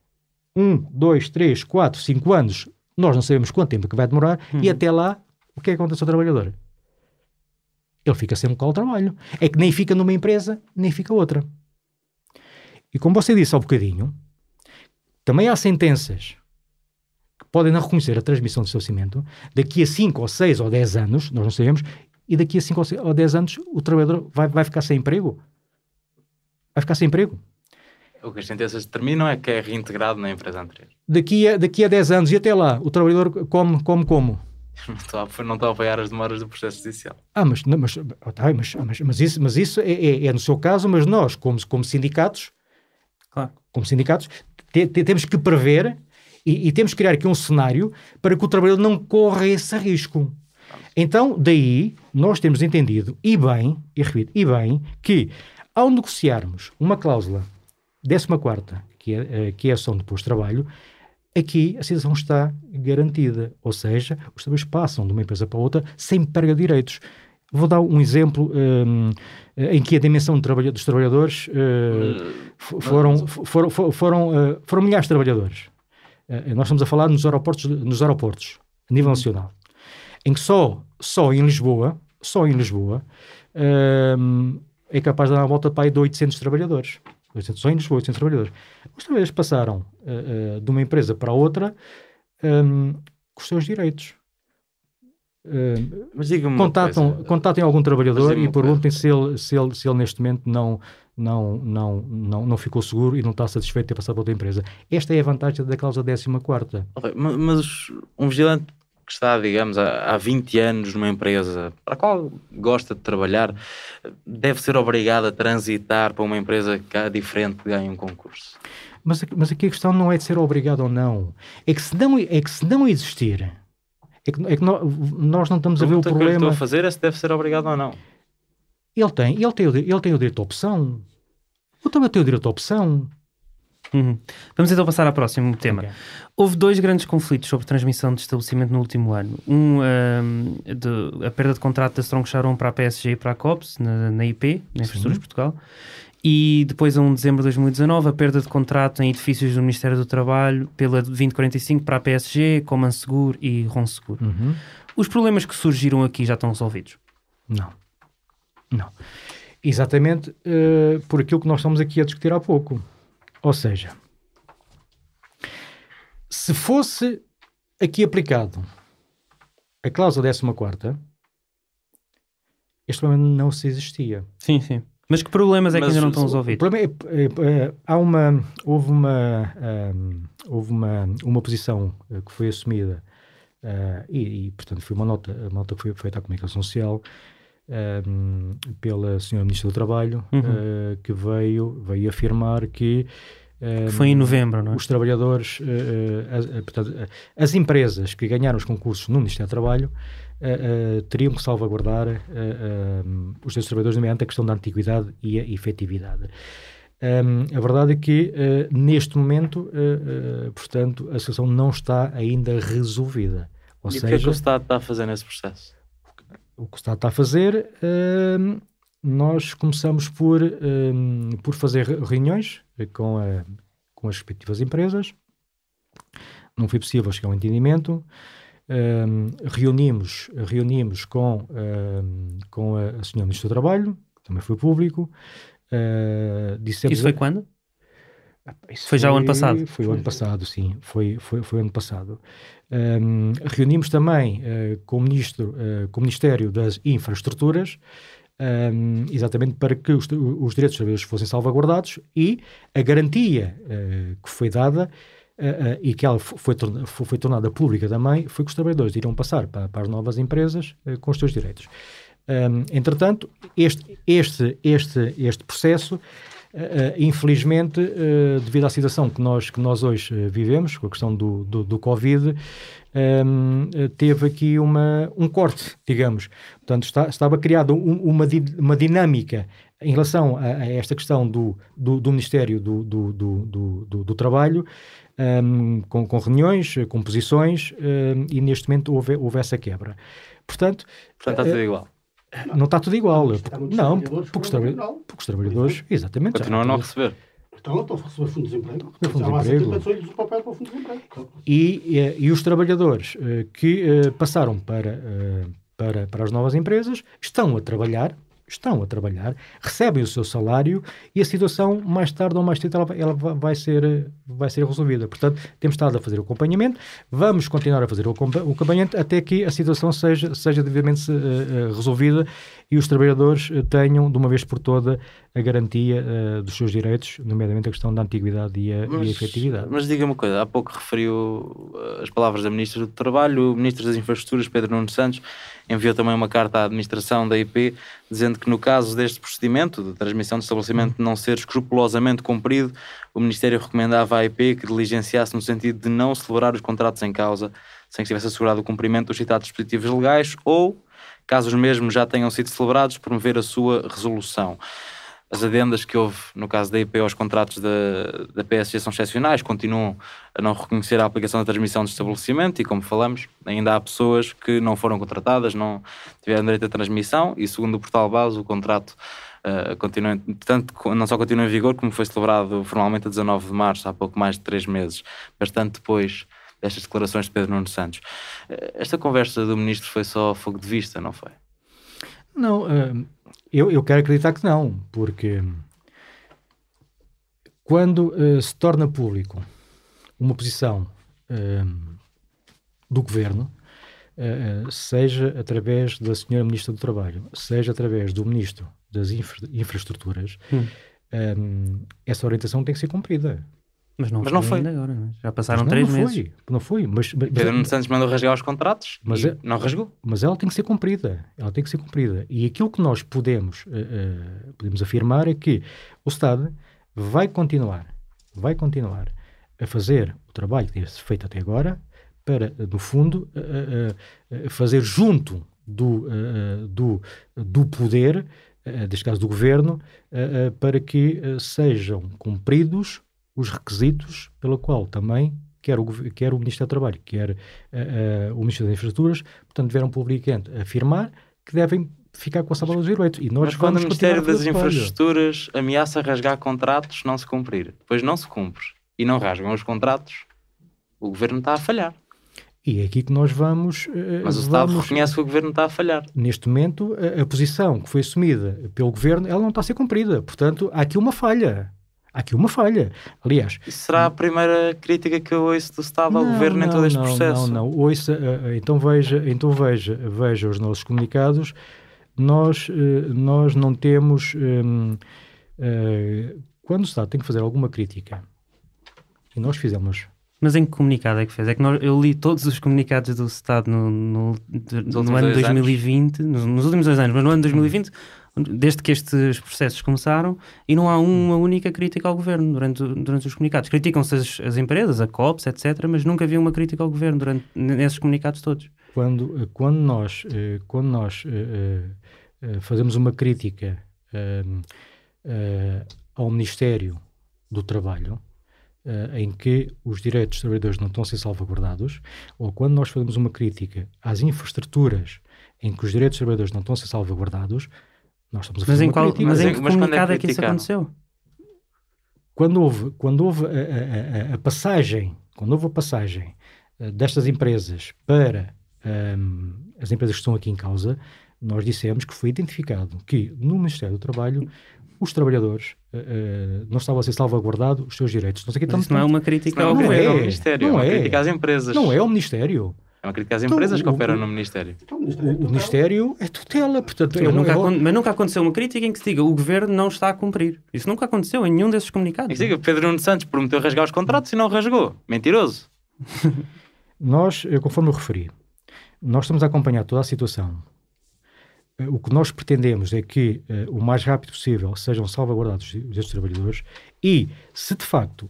um, dois, três, quatro, cinco anos, nós não sabemos quanto tempo é que vai demorar, e até lá, o que é que acontece ao trabalhador? Ele fica sem local de trabalho. É que nem fica numa empresa, nem fica outra. E como você disse há um bocadinho, também há sentenças que podem não reconhecer a transmissão do estabelecimento daqui a 5 ou 6 ou 10 anos, nós não sabemos, e daqui a 5 ou 10 anos o trabalhador vai, vai ficar sem emprego. Vai ficar sem emprego. O que as sentenças determinam é que é reintegrado na empresa anterior. Daqui a, daqui a 10 anos e até lá, o trabalhador come, come como? *laughs* Não estou a, não estou a apoiar as demoras do processo judicial. Ah, mas, não, mas, ah, tá, mas, mas, mas isso, mas isso é, é, é no seu caso, mas nós, como, como sindicatos. Como sindicatos, te- te- temos que prever e, e temos que criar aqui um cenário para que o trabalhador não corra esse risco. Então, daí, nós temos entendido, e bem, e repito, e bem, que ao negociarmos uma cláusula 14 que é, eh, que é a ação de pós-trabalho, aqui a situação está garantida. Ou seja, os trabalhadores passam de uma empresa para outra sem perda de direitos. Vou dar um exemplo hum, em que a dimensão dos trabalhadores f- foram, foram, foram, foram, eh, foram milhares de trabalhadores. Eh, nós estamos a falar nos aeroportos, nos aeroportos a nível nacional, em que só, só em Lisboa, só em Lisboa, hum, é capaz de dar a volta para aí de 800 trabalhadores. 800, só em Lisboa, 800 trabalhadores. Os trabalhadores passaram de uma empresa para outra hum, com os seus direitos. Uma contatam, contatem algum trabalhador e perguntem se ele, se, ele, se ele neste momento não, não, não, não, não ficou seguro e não está satisfeito de ter passado para outra empresa. Esta é a vantagem da cláusula 14 Ok, ma- Mas um vigilante que está, digamos, há, há 20 anos numa empresa para a qual gosta de trabalhar, deve ser obrigado a transitar para uma empresa que é diferente que ganha um concurso. Mas, aqui- mas aqui a questão não é de ser obrigado ou não. É que se não, é que se não existir, é que, é que nó- nós não estamos a ver o pergunta que estou problema. a fazer é se deve ser obrigado ou não. Ele tem, ele, tem ele tem o direito à opção. Eu também tenho o direito à opção. Uhum. Vamos então passar ao próximo tema. Ok. Houve dois grandes conflitos sobre transmissão de estabelecimento no último ano. Um, ahm, de- a perda de contrato da Strong Sharon para a PSG e para a COPS, na, na IP, na Infraestruturas de Portugal. E depois, a 1 de dezembro de 2019, a perda de contrato em edifícios do Ministério do Trabalho pela 2045 para a PSG, Coman Seguro e Ron Seguro. Uhum. Os problemas que surgiram aqui já estão resolvidos. Não. Não. Exatamente uh, por aquilo que nós estamos aqui a discutir há pouco. Ou seja, se fosse aqui aplicado a cláusula 14, este problema não se existia. Sim, sim. Mas que problemas é que Mas ainda não estão O resolvidos? problema é, é, é, há uma, houve uma, ahm, houve uma, uma posição eh, que foi assumida ah, e, e, portanto, foi uma nota, a nota que foi feita à comunicação social ahm, pela senhora Ministra do Trabalho, Uhum. ah, que veio, veio afirmar que Que foi em novembro, não é? os trabalhadores, eh, eh, as, eh, portanto, as empresas que ganharam os concursos no Ministério do Trabalho eh, teriam que salvaguardar eh, os seus trabalhadores, nomeadamente a questão da antiguidade e a efetividade. Um, a verdade é que eh, neste momento, eh, eh, portanto, a situação não está ainda resolvida. Ou E o que é que o seja, Estado está a fazer nesse processo? o que o Estado está a fazer, hum, nós começamos por, hum, por fazer re- reuniões com, a- com as respectivas empresas. Não foi possível chegar a um entendimento. Hum, reunimos, reunimos com, hum, com a, a senhora Ministra do Trabalho, que também foi público. Uh, dissemos Isso foi quando? isso Foi já o ano passado? Foi o ano passado, sim. Foi, foi, foi o ano passado. Um, reunimos também uh, com, o ministro, uh, com o Ministério das Infraestruturas, um, exatamente para que os, os direitos dos trabalhadores fossem salvaguardados e a garantia uh, que foi dada uh, e que ela fo- foi, foi tornada pública também foi que os trabalhadores iriam passar para, para as novas empresas uh, com os seus direitos. Um, entretanto, este, este, este, este processo Uh, infelizmente, uh, devido à situação que nós, que nós hoje uh, vivemos, com a questão do, do, do Covid, um, uh, teve aqui uma, um corte, digamos. Portanto, está, estava criada um- uma, uma dinâmica em relação a, a esta questão do, do, do Ministério do, do, do- do Trabalho, um, com, com reuniões, eh, com posições, um, e neste momento houve, houve essa quebra. Portanto, Portanto, está tudo igual. não está tudo igual. Está Não, trabalhadores porque os, os trabalhadores, exatamente. Continuam a não receber. Então estão a receber fundo de desemprego. Fundo de Já lá desemprego. sempre passou-lhes o papel para o fundo de desemprego. e, eh, e os trabalhadores eh, que eh, passaram para, eh, para, para as novas empresas estão a trabalhar, estão a trabalhar, recebem o seu salário e a situação, mais tarde ou mais cedo, ela, vai- ela va- vai, ser, vai ser resolvida. Portanto, temos estado a fazer o acompanhamento, vamos continuar a fazer o acompa- o acompanhamento até que a situação seja, seja devidamente eh, resolvida e os trabalhadores eh, tenham, de uma vez por toda, a garantia eh, dos seus direitos, nomeadamente a questão da antiguidade e a, e a efetividade. mas diga-me uma coisa, há pouco referiu uh, as palavras da Ministra do Trabalho, o Ministro das Infraestruturas, Pedro Nuno Santos, enviou também uma carta à administração da IP, dizendo que no caso deste procedimento, de transmissão de estabelecimento não ser escrupulosamente cumprido, o Ministério recomendava à IP que diligenciasse no sentido de não celebrar os contratos em causa, sem que estivesse assegurado o cumprimento dos citados dispositivos legais, ou, caso os mesmos já tenham sido celebrados, promover a sua resolução. As adendas que houve no caso da IP aos contratos da, da PSG são excepcionais, continuam a não reconhecer a aplicação da transmissão de estabelecimento e, como falamos, ainda há pessoas que não foram contratadas, não tiveram direito à transmissão e, segundo o portal base, o contrato uh, continua, portanto, não só continua em vigor, como foi celebrado formalmente a 19 de março, há pouco mais de três meses, bastante depois destas declarações de Pedro Nuno Santos. Eh, Esta conversa do ministro foi só fogo de vista, não foi? Não, hum, eu, eu quero acreditar que não, porque quando eh, se torna público uma posição hum, do governo, eh, seja através da senhora Ministra do Trabalho, seja através do Ministro das Infra- Infraestruturas, Hum. hum, essa orientação tem que ser cumprida. Mas não, Mas não foi agora, não é? Já passaram Mas não, três não meses. Foi, não foi, mas, mas- Pedro Nuno Santos mandou rasgar os contratos Mas e é- não rasgou. mas ela tem que ser cumprida. Ela tem que ser cumprida. E aquilo que nós podemos, eh, eh, podemos afirmar é que o Estado vai continuar, vai continuar a fazer o trabalho que tem feito até agora para, no fundo, eh, fazer junto do, do, do poder, neste caso do governo, para que sejam cumpridos os requisitos pela qual também quer o, quer o Ministro do Trabalho, quer eh, eh, o Ministro das Infraestruturas, portanto, deveram publicamente afirmar que devem ficar com a salva dos direitos. E nós Mas quando o Ministério das. Infraestruturas ameaça rasgar contratos, não se cumprir. Depois não se cumpre e não rasgam os contratos, o governo está a falhar. E é aqui que nós vamos. eh, Mas o Estado vamos, reconhece que o governo está a falhar. Neste momento, a, a posição que foi assumida pelo governo, ela não está a ser cumprida. Portanto, há aqui uma falha. Há aqui uma falha. Aliás, Isso será a primeira crítica que eu ouço do Estado ao Não, governo em não, todo este não, processo. Não, não, ouça, eh, eh, então veja, então veja, veja os nossos comunicados. Nós, eh, nós não temos. hum, eh, quando o Estado tem que fazer alguma crítica, e nós fizemos. Mas em que comunicado é que fez? É que nós, eu li todos os comunicados do Estado no, no, de- no ano dois 2020, nos, nos últimos dois anos, mas no ano 2020, desde que estes processos começaram, e não há uma única crítica ao governo durante, durante os comunicados. Criticam-se as, as empresas, a COPS, etc., mas nunca havia uma crítica ao governo durante, nesses comunicados todos. Quando, eh, quando nós, eh, quando nós eh, fazemos uma crítica hum, eh, ao Ministério do Trabalho, em que os direitos dos trabalhadores não estão a ser salvaguardados, ou quando nós fazemos uma crítica às infraestruturas em que os direitos dos trabalhadores não estão a ser salvaguardados, nós estamos a Mas fazer em, uma qual, crítica. mas Mas em em- que mas quando é comunicado é que isso aconteceu? quando houve, quando houve a, a- a- a passagem, quando houve a passagem eh, destas empresas para ahm, as empresas que estão aqui em causa, nós dissemos que foi identificado que no Ministério do Trabalho os trabalhadores eh, eh, não estavam a ser salvaguardados os seus direitos. Nós aqui Mas estamos, isso não é uma crítica Não, ao não é ao é, Ministério, é não uma é. crítica às empresas. não é o Ministério. É uma crítica às Então, empresas que o- operam o- no Ministério. Então, o Ministério O do Ministério é tutela, portanto, Mas nunca, é acon- mas nunca aconteceu uma crítica em que se diga o governo não está a cumprir. Isso nunca aconteceu em nenhum desses comunicados. E que diga, Pedro Nuno Santos prometeu rasgar os contratos e não rasgou. Mentiroso. *laughs* Nós, conforme eu referi, nós estamos a acompanhar toda a situação. Eh, O que nós pretendemos é que eh, o mais rápido possível sejam salvaguardados os direitos dos trabalhadores e, se de facto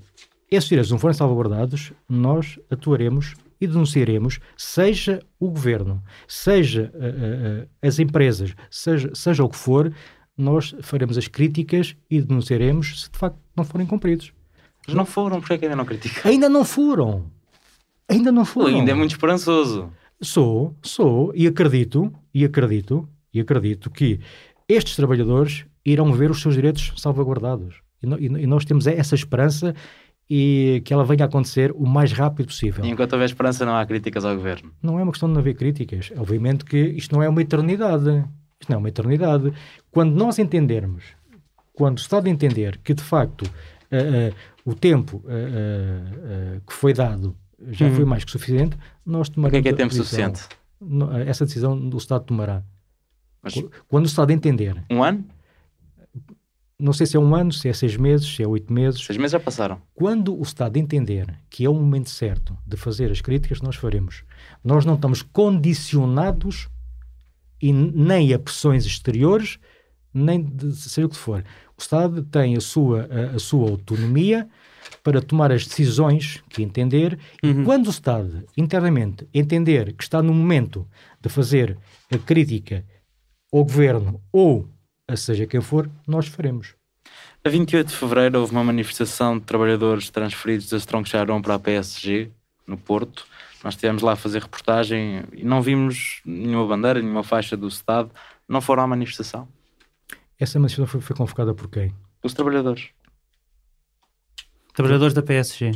esses direitos não forem salvaguardados, nós atuaremos e denunciaremos, seja o governo, seja eh, eh, as empresas, seja, seja o que for, nós faremos as críticas e denunciaremos se de facto não forem cumpridos. Mas não foram, porque é que ainda não criticam? Ainda não foram. Ainda não foram. ainda é muito esperançoso. Sou, sou e acredito, e acredito, e acredito que estes trabalhadores irão ver os seus direitos salvaguardados. E, no- e e nós temos essa esperança e que ela venha a acontecer o mais rápido possível. E enquanto houver esperança, não há críticas ao governo. Não é uma questão de não haver críticas. Obviamente que isto não é uma eternidade. Isto não é uma eternidade. Quando nós entendermos, quando o Estado entender que de facto eh, eh, o tempo eh, que foi dado já Uhum. foi mais que suficiente, nós O tomaremos que é que é tempo posição. suficiente? Essa decisão o Estado tomará. Mas Qu- Quando o Estado entender, um ano? Não sei se é um ano, se é seis meses, se é oito meses, Seis meses já passaram. quando o Estado entender que é o momento certo de fazer as críticas, nós faremos. Nós não estamos condicionados e nem a pressões exteriores, nem de seja o que for. O Estado tem a sua, a, a sua autonomia para tomar as decisões que entender e Uhum. quando o Estado internamente entender que está no momento de fazer a crítica ao governo ou seja quem for, nós faremos. A 28 de fevereiro houve uma manifestação de trabalhadores transferidos da Strong Sharon para a PSG, no Porto. Nós estivemos lá a fazer reportagem e não vimos nenhuma bandeira, nenhuma faixa do Estado. Não foram à manifestação. Essa manifestação foi, foi convocada por quem? Os trabalhadores. Trabalhadores da PSG,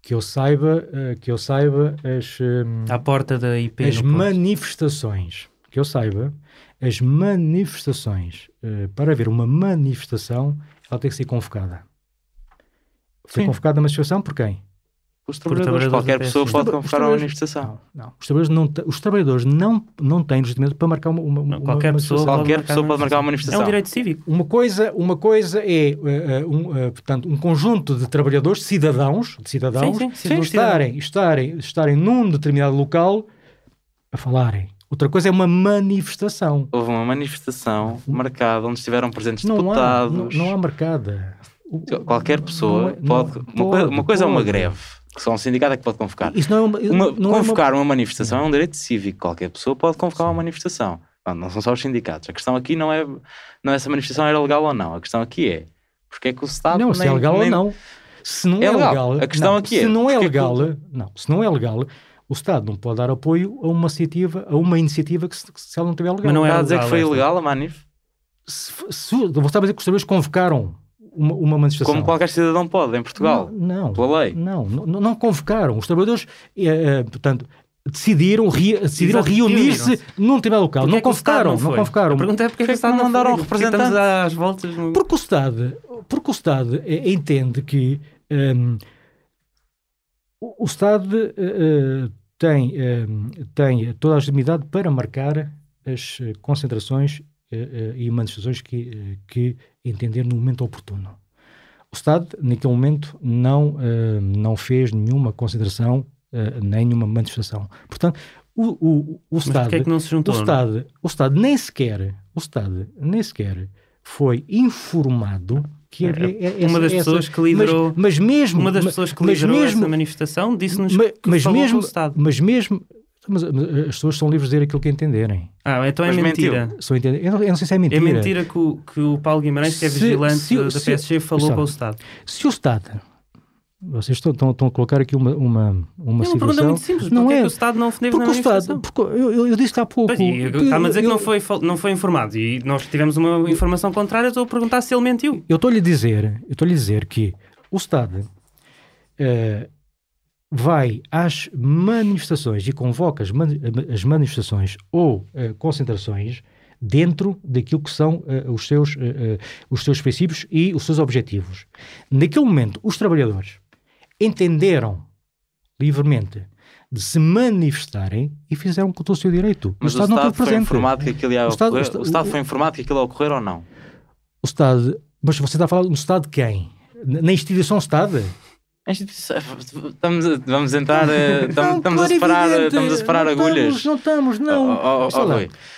que eu saiba, eh, que eu saiba as, hum, à porta da IP. as no Porto. manifestações, que eu saiba, as manifestações, eh, para haver uma manifestação, ela tem que ser convocada. Foi Sim. convocada a manifestação por quem? Os Por trabalhadores. Qualquer pessoa pode convocar uma manifestação. Não, não. Os trabalhadores não, os trabalhadores não, não têm legitimamente para marcar uma, uma, Não, uma qualquer pessoa manifestação. Qualquer marcar pessoa pode marcar uma É manifestação. um direito cívico. Uma coisa, uma coisa é eh, um, eh, portanto, um conjunto de trabalhadores, cidadãos, de cidadãos, Sim, sim, sim, sim, um cidadão. estarem, estarem, estarem num determinado local a falarem. Outra coisa é uma manifestação. Houve uma manifestação marcada onde estiveram presentes Não há, deputados. não, não há marcada. Qualquer pessoa não é- pode, não- uma, coisa, uma coisa é uma pode. greve, que só um sindicato é que pode convocar. Isso não é uma, Uma- não é convocar uma... manifestação é um direito cívico. Qualquer pessoa pode convocar uma manifestação. Não, não são só os sindicatos. A questão aqui não é, não é se a manifestação era legal ou não. A questão aqui é porque é que o Estado. Não, se nem- é legal nem- ou não. Se não É legal. legal, A questão não, aqui é, se não é é que legal, não, se não é legal, o Estado não pode dar apoio a uma iniciativa, a uma iniciativa que se, que se ela não tiver legal. Mas não é a dizer que foi esta. ilegal a manif? se, se, você está a dizer que os trabalhadores convocaram uma, uma manifestação. Como qualquer cidadão pode, em Portugal. Não, não, Pela lei. Não, não, não convocaram. Os trabalhadores, eh, eh, portanto, decidiram, re, decidiram reunir-se num tribunal local. Não é convocaram, não, foi? convocaram. A pergunta é porque, é que o Estado não não mandaram? Porque representantes? Às voltas. no- Porque o Estado, porque o Estado eh, entende que hum, o, o Estado eh, tem, hum, tem toda a legitimidade para marcar as concentrações e manifestações que, que entender no momento oportuno. O Estado, naquele momento, não, não fez nenhuma concentração, nem nenhuma manifestação. Portanto, o, o, o Mas Estado... é se O juntou? Estado, o Estado nem sequer, o Estado nem sequer foi informado que havia É, Uma das pessoas que liderou- mas, mas mesmo Uma das pessoas que liderou mesmo, essa manifestação disse-nos que mas falou mesmo, Estado. mas mesmo, mas, as pessoas são livres de dizer aquilo que entenderem. Ah, então é Mas mentiu. mentira. Entender- eu, não, eu não sei se é É mentira. mentira que o, que o Paulo Guimarães, que é Se- vigilante se- da se- PSG, falou Sabe, com o Estado. Se o Estado, vocês estão, estão, estão a colocar aqui uma, uma, uma É uma pergunta muito simples. Não Porquê é que o Estado não na porque o Estado, porque eu, eu, disse há pouco. Está-me a dizer que eu- não foi, não foi informado e nós tivemos uma informação contrária. Estou a perguntar se ele mentiu. Eu estou-lhe a dizer, eu estou-lhe dizer que o Estado eh, vai às manifestações e convoca as, mani- as manifestações ou eh, concentrações dentro daquilo que são eh, os, seus, os seus princípios e os seus objetivos. Naquele momento, os trabalhadores entenderam livremente de se manifestarem e fizeram com todo o seu direito. Mas o não Estado esteve foi presente. informado que aquilo ia O Estado- ocorrer? o Estado- O Estado o- foi informado que aquilo ia ocorrer ou não? O Estado, mas você está a falar do Estado de quem? Na instituição Estado? Estamos a- vamos entrar, eh, estamos, estamos a claro, separar, estamos a separar não agulhas. Estamos, não estamos, não. Oh, oh, oh, Ouça lá,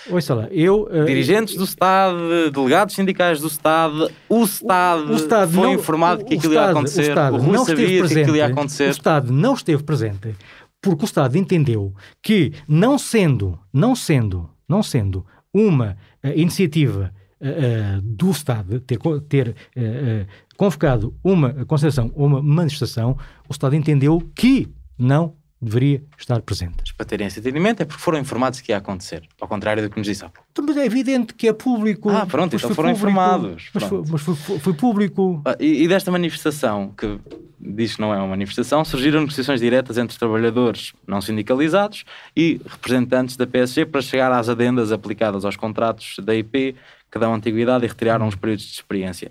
ouça lá, eu... eh, Dirigentes do Estado, delegados sindicais do Estado, o Estado, o Estado foi não- informado que o aquilo ia Estado- acontecer, o, Estado o Rui não esteve sabia que presente, aquilo ia O acontecer. Estado não esteve presente porque o Estado entendeu que, não sendo, não sendo, não sendo uma eh, iniciativa eh, do Estado ter, ter eh, convocado uma concentração ou uma manifestação, o Estado entendeu que não deveria estar presente. Mas para terem esse entendimento é porque foram informados que ia acontecer, ao contrário do que nos disse há pouco. Então, Mas é evidente que é público. Ah, pronto, então foram público. informados, Mas, foi, mas foi- foi- foi público. Ah, E, e desta manifestação, que diz que não é uma manifestação, surgiram negociações diretas entre trabalhadores não sindicalizados e representantes da PSG para chegar às adendas aplicadas aos contratos da IP dão antiguidade e retiraram os períodos de experiência.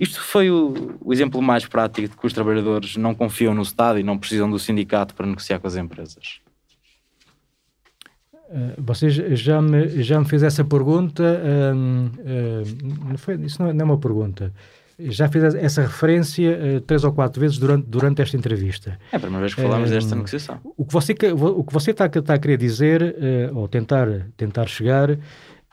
Isto foi o, o exemplo mais prático de que os trabalhadores não confiam no Estado e não precisam do sindicato para negociar com as empresas. Uh, Você já me, já me fez essa pergunta. hum, hum, não foi, isso não é, não é uma pergunta. Já fez essa referência uh, três ou quatro vezes durante, durante esta entrevista. É a primeira vez que falamos Hum, desta negociação. O que você, o que você está, a- está a querer dizer, eh, ou tentar, tentar chegar,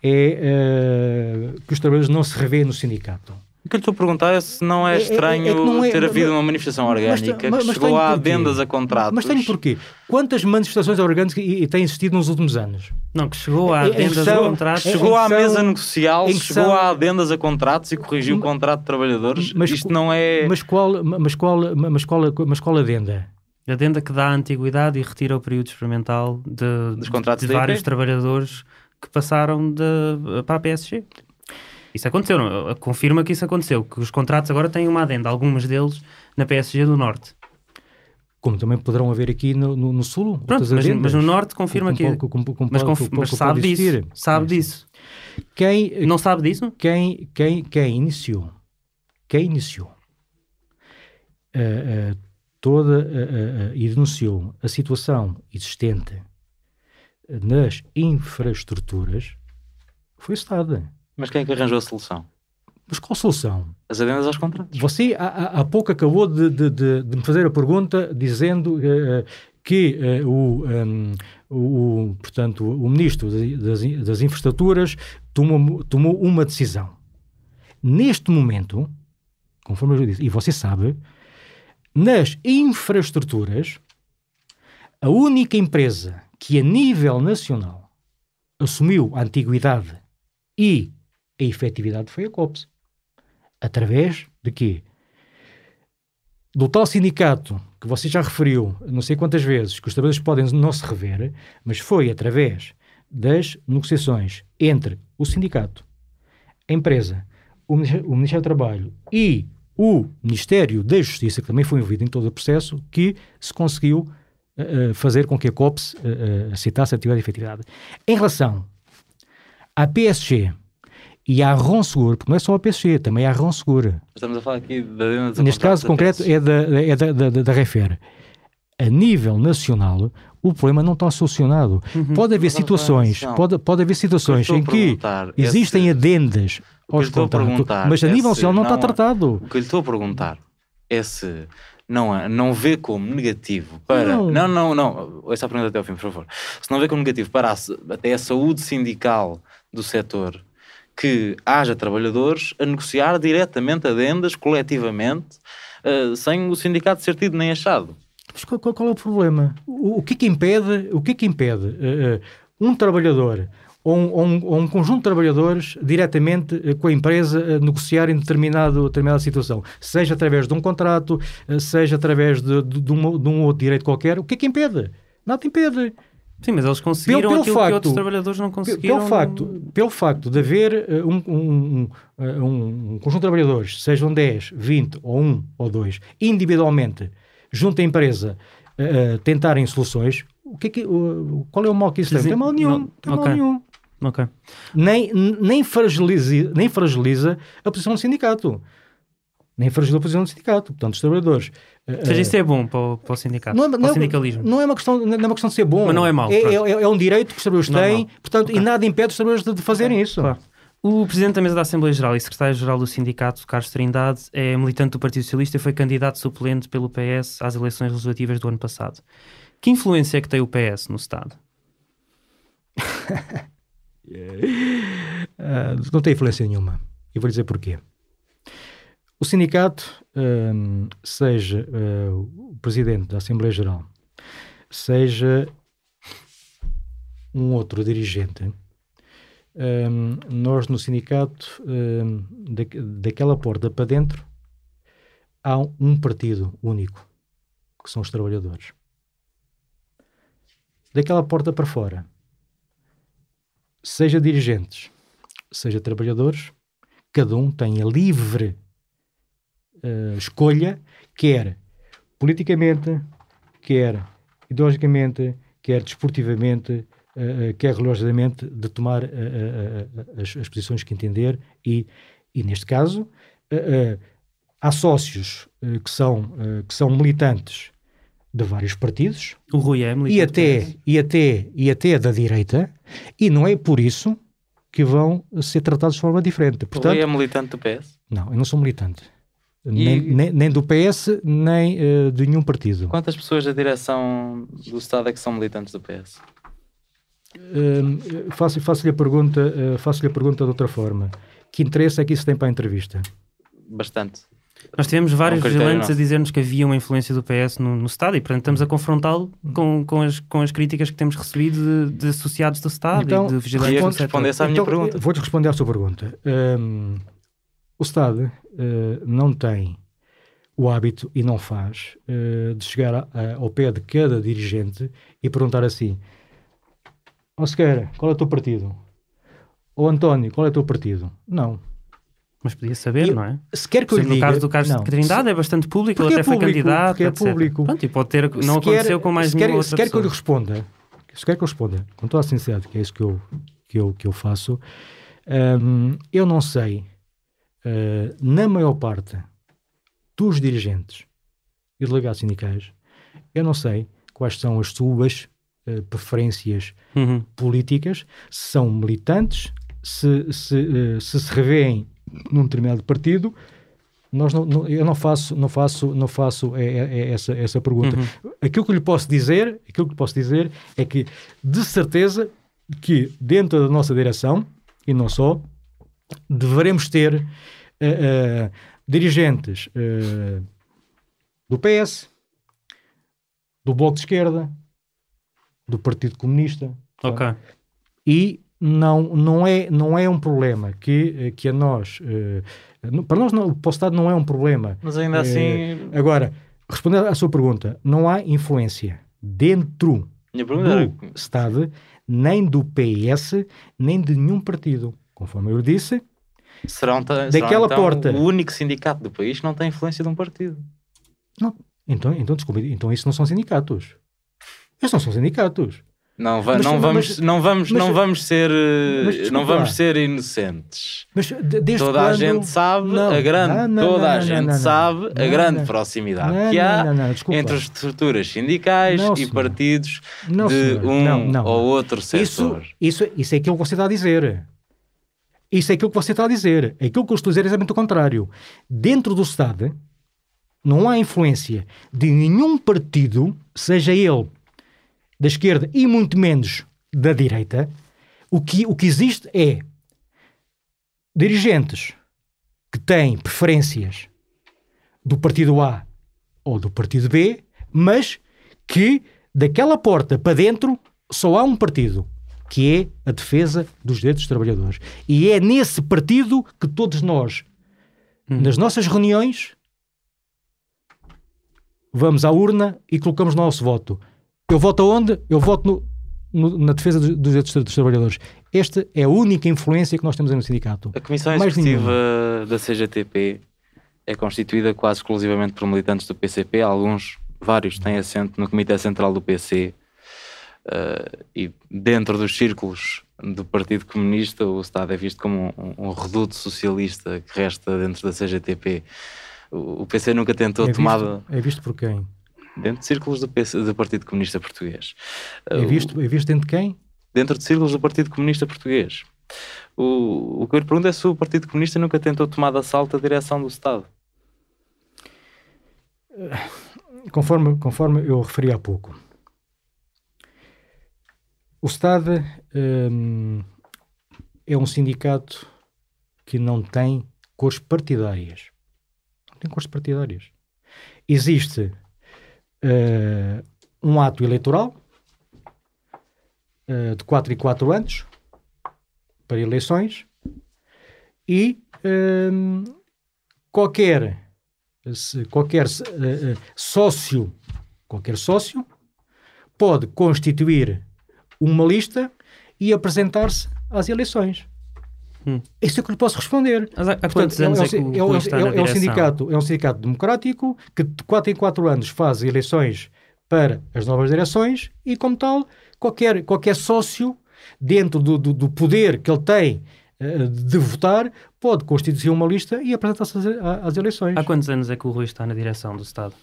é eh, que os trabalhadores não se revêem no sindicato. O que eu lhe estou a perguntar é se não é É- é- estranho é que não é- ter mas- havido uma manifestação mas- orgânica mas- que mas chegou tenho a adendas a contratos. Mas tenho porquê? Quantas manifestações orgânicas e, e têm existido nos últimos anos? Não, que chegou em adendas de contratos. Chegou à que mesa negocial, que chegou são- a adendas a contratos e corrigiu o contrato de trabalhadores. Mas Isto não é. Mas qual, mas qual, mas qual, mas qual adenda? Adenda que dá a antiguidade e retira o período experimental de, Dos contratos de da vários trabalhadores que passaram de, para a PSG. Isso aconteceu, não? confirma que isso aconteceu, que os contratos agora têm uma adenda, alguns deles na PSG do Norte. Como também poderão haver aqui no, no, no Sul. Pronto, mas, mas no Norte confirma Com- que. com- com- mas conf- mas sabe disso. Sabe É, disso. Quem, Não sabe disso? quem, quem, quem iniciou, quem iniciou eh, eh, toda eh, e denunciou a situação existente nas infraestruturas foi o Estado. Mas quem é que arranjou a solução? Mas qual solução? As adendas aos contratos. Você há, há- pouco acabou de, de- de- de me fazer a pergunta dizendo eh, que eh, o, ehm, o, portanto, o ministro das, das infraestruturas tomou, tomou uma decisão. Neste momento, conforme eu disse, e você sabe, nas infraestruturas, a única empresa que a nível nacional assumiu a antiguidade e a efetividade foi a COPS. Através de quê? Do tal sindicato que você já referiu, não sei quantas vezes, que os trabalhadores podem não se rever, mas foi através das negociações entre o sindicato, a empresa, o Ministério, do Trabalho e o Ministério da Justiça, que também foi envolvido em todo o processo, que se conseguiu fazer com que a COPS aceitasse a atividade de efetividade. Em relação à PSG e à Ronseguro, porque não é só a PSG, também há a Ronseguro. Estamos a falar aqui da Neste caso concreto é da, é da, da, da, da Refer. A nível nacional, o problema não está solucionado. Uhum. Pode haver situações, pode, pode haver situações em que existem esse... adendas aos contratos, mas a nível nacional não, não, está tratado. O que eu lhe estou a perguntar é se não, não vê como negativo para. Não, não, não. não essa pergunta até ao fim, por favor. Se não vê como negativo para a, até a saúde sindical do setor que haja trabalhadores a negociar diretamente adendas, coletivamente, uh, sem o sindicato ser tido nem achado. Mas qual, qual, é o problema? O, o, que é que impede, o que é que impede uh, um trabalhador ou um, ou, um, ou um, conjunto de trabalhadores diretamente uh, com a empresa uh, negociar em determinado, determinada situação, seja através de um contrato, seja através de, de, de, um, de um outro direito qualquer, o que é que impede? Nada impede. Sim, mas eles conseguiram pelo, pelo aquilo facto, que outros trabalhadores não conseguiram. Pelo facto, pelo facto de haver um, um, um, conjunto de trabalhadores, sejam 10, 20 ou 1 ou 2, individualmente, junto à empresa, uh, tentarem soluções, o que é que, uh, qual é o mal que isso tem? Não tem mal nenhum. Não, tem okay. mal nenhum. Okay. Nem, nem, fragiliza, nem fragiliza a posição do sindicato. Nem fragiliza a posição do sindicato. Portanto, os trabalhadores. Ou seja, isso é bom para o, para o sindicato, não é, para não, o sindicalismo. Não é, uma questão, não é uma questão de ser bom. Mas não é mau. É, é, é, um direito que os trabalhadores não é têm, é portanto, okay. e nada impede os trabalhadores de, de fazerem okay. isso. Claro. O presidente da mesa da Assembleia Geral e secretário-geral do sindicato, Carlos Trindade, é militante do Partido Socialista e foi candidato suplente pelo PS às eleições legislativas do ano passado. Que influência é que tem o PS no Estado? *laughs* uh, não tem influência nenhuma. E vou dizer porquê. O sindicato, uh, seja uh, o presidente da Assembleia Geral, seja um outro dirigente, um, nós no sindicato, da, daquela porta para dentro, há um partido único, que são os trabalhadores. Daquela porta para fora, seja dirigentes, seja trabalhadores, cada um tem a livre uh, escolha, quer politicamente, quer ideologicamente, quer desportivamente, uh, quer religiosamente, de tomar uh, as, as, posições que entender e, e neste caso, há sócios que, são, que são militantes de vários partidos. O Rui é e até, e até E até da direita, e não é por isso que vão ser tratados de forma diferente. Portanto, o Rui é militante do PS? Não, eu não sou militante. E... Nem, nem, nem, do PS, nem uh, de nenhum partido. Quantas pessoas da direção do Estado é que são militantes do PS? Uh, faço-lhe faço a, pergunta, uh, faço a pergunta de outra forma. Que interesse é que isso tem para a entrevista? Bastante. Nós tivemos vários é um vigilantes a dizer-nos que havia uma influência do PS no, no Estado e, portanto, estamos a confrontá-lo com, com, as, com as críticas que temos recebido de, de associados do Estado então, e de vigilantes do responder essa então, minha pergunta. Vou-te responder à sua pergunta. Um, o Estado uh, não tem o hábito, e não faz, uh, de chegar a, a, ao pé de cada dirigente e perguntar assim: Ó Sequeira, qual é o teu partido? Ou António, qual é o teu partido? Não. Mas podia saber, eu, não é? Se quer que eu no diga, caso do não, de Trindade é bastante público, ele até é público, foi candidato. é público. Pronto, e pode ter, não se aconteceu quer, com mais se nenhuma quer, Se quer pessoa. que eu lhe responda, se quer que eu responda, com toda a sinceridade, que é isso que eu, que eu, que eu faço, um, eu não sei, uh, na maior parte dos dirigentes e delegados sindicais, eu não sei quais são as suas uh, preferências uhum. políticas, se são militantes, se se, uh, se, se revêem num determinado partido, nós não, não, eu não faço, não faço, não faço é, é, é essa, essa pergunta. Uhum. Aquilo que lhe posso dizer, aquilo que posso dizer é que de certeza que dentro da nossa direção e não só deveremos ter uh, uh, dirigentes uh, do PS, do Bloco de Esquerda, do Partido Comunista, ok, e não, não, é, não é um problema que, eh, que a nós, uh, para nós não, o Estado não é um problema. Mas ainda assim... Uh, agora, respondendo à sua pergunta, não há influência dentro do. Estado, nem do PS, nem de nenhum partido. Conforme eu disse, serão, daquela então, porta... o único sindicato do país não tem influência de um partido. Não. Então, então desculpe, então isso não são sindicatos. Eles não são sindicatos. Não, va- Mas- não, mas- vamos, não, vamos, mas- não vamos ser, eh, mas não vamos lá. ser inocentes. Mas de- desde Toda a quando- gente sabe Não, a grande, não, não, toda a gente sabe a grande proximidade que há entre as estruturas sindicais e partidos de um ou outro Isso, setor. isso, isso é aquilo que você está a dizer. Isso é aquilo que você está a dizer. Aquilo que eu estou a dizer é exatamente o contrário. Dentro do Estado, não há influência de nenhum partido, seja ele da esquerda e muito menos da direita. O que, o que existe é dirigentes que têm preferências do partido A ou do partido B, mas que daquela porta para dentro só há um partido, que é a defesa dos direitos dos trabalhadores. E é nesse partido que todos nós, nas nossas reuniões, vamos à urna e colocamos o nosso voto. Eu voto aonde? Eu voto no- no- na defesa dos, direitos dos trabalhadores. Esta é a única influência que nós temos aí no sindicato. A Comissão Mais Executiva da CGTP é constituída quase exclusivamente por militantes do PCP. Alguns, vários, têm assento no Comitê Central do PC. eh, e dentro dos círculos do Partido Comunista, o Estado é visto como um, um reduto socialista que resta dentro da CGTP. O, o PC nunca tentou É é visto por quem? Dentro de círculos do, PC, do Partido Comunista Português. É visto, é visto dentro de quem? dentro de círculos do Partido Comunista Português. O, o que eu lhe pergunto é se o Partido Comunista nunca tentou tomar de assalto a direção do Estado. Conforme, conforme eu referi há pouco, o Estado hum, é um sindicato que não tem cores partidárias. Não tem cores partidárias. Existe eh, um ato eleitoral eh, de 4 em 4 anos para eleições e hum, qualquer qualquer sócio, qualquer sócio pode constituir uma lista e apresentar-se às eleições. Hum. Isso é que lhe posso responder. Mas há, anos é, o é, um- é, um direção? sindicato, é um sindicato democrático que de 4 em 4 anos faz eleições para as novas direções e, como tal, qualquer, qualquer sócio, dentro do, do, do poder que ele tem eh, de votar, pode constituir uma lista e apresentar-se às, às eleições. Há quantos anos é que o Rui está na direção do Estado?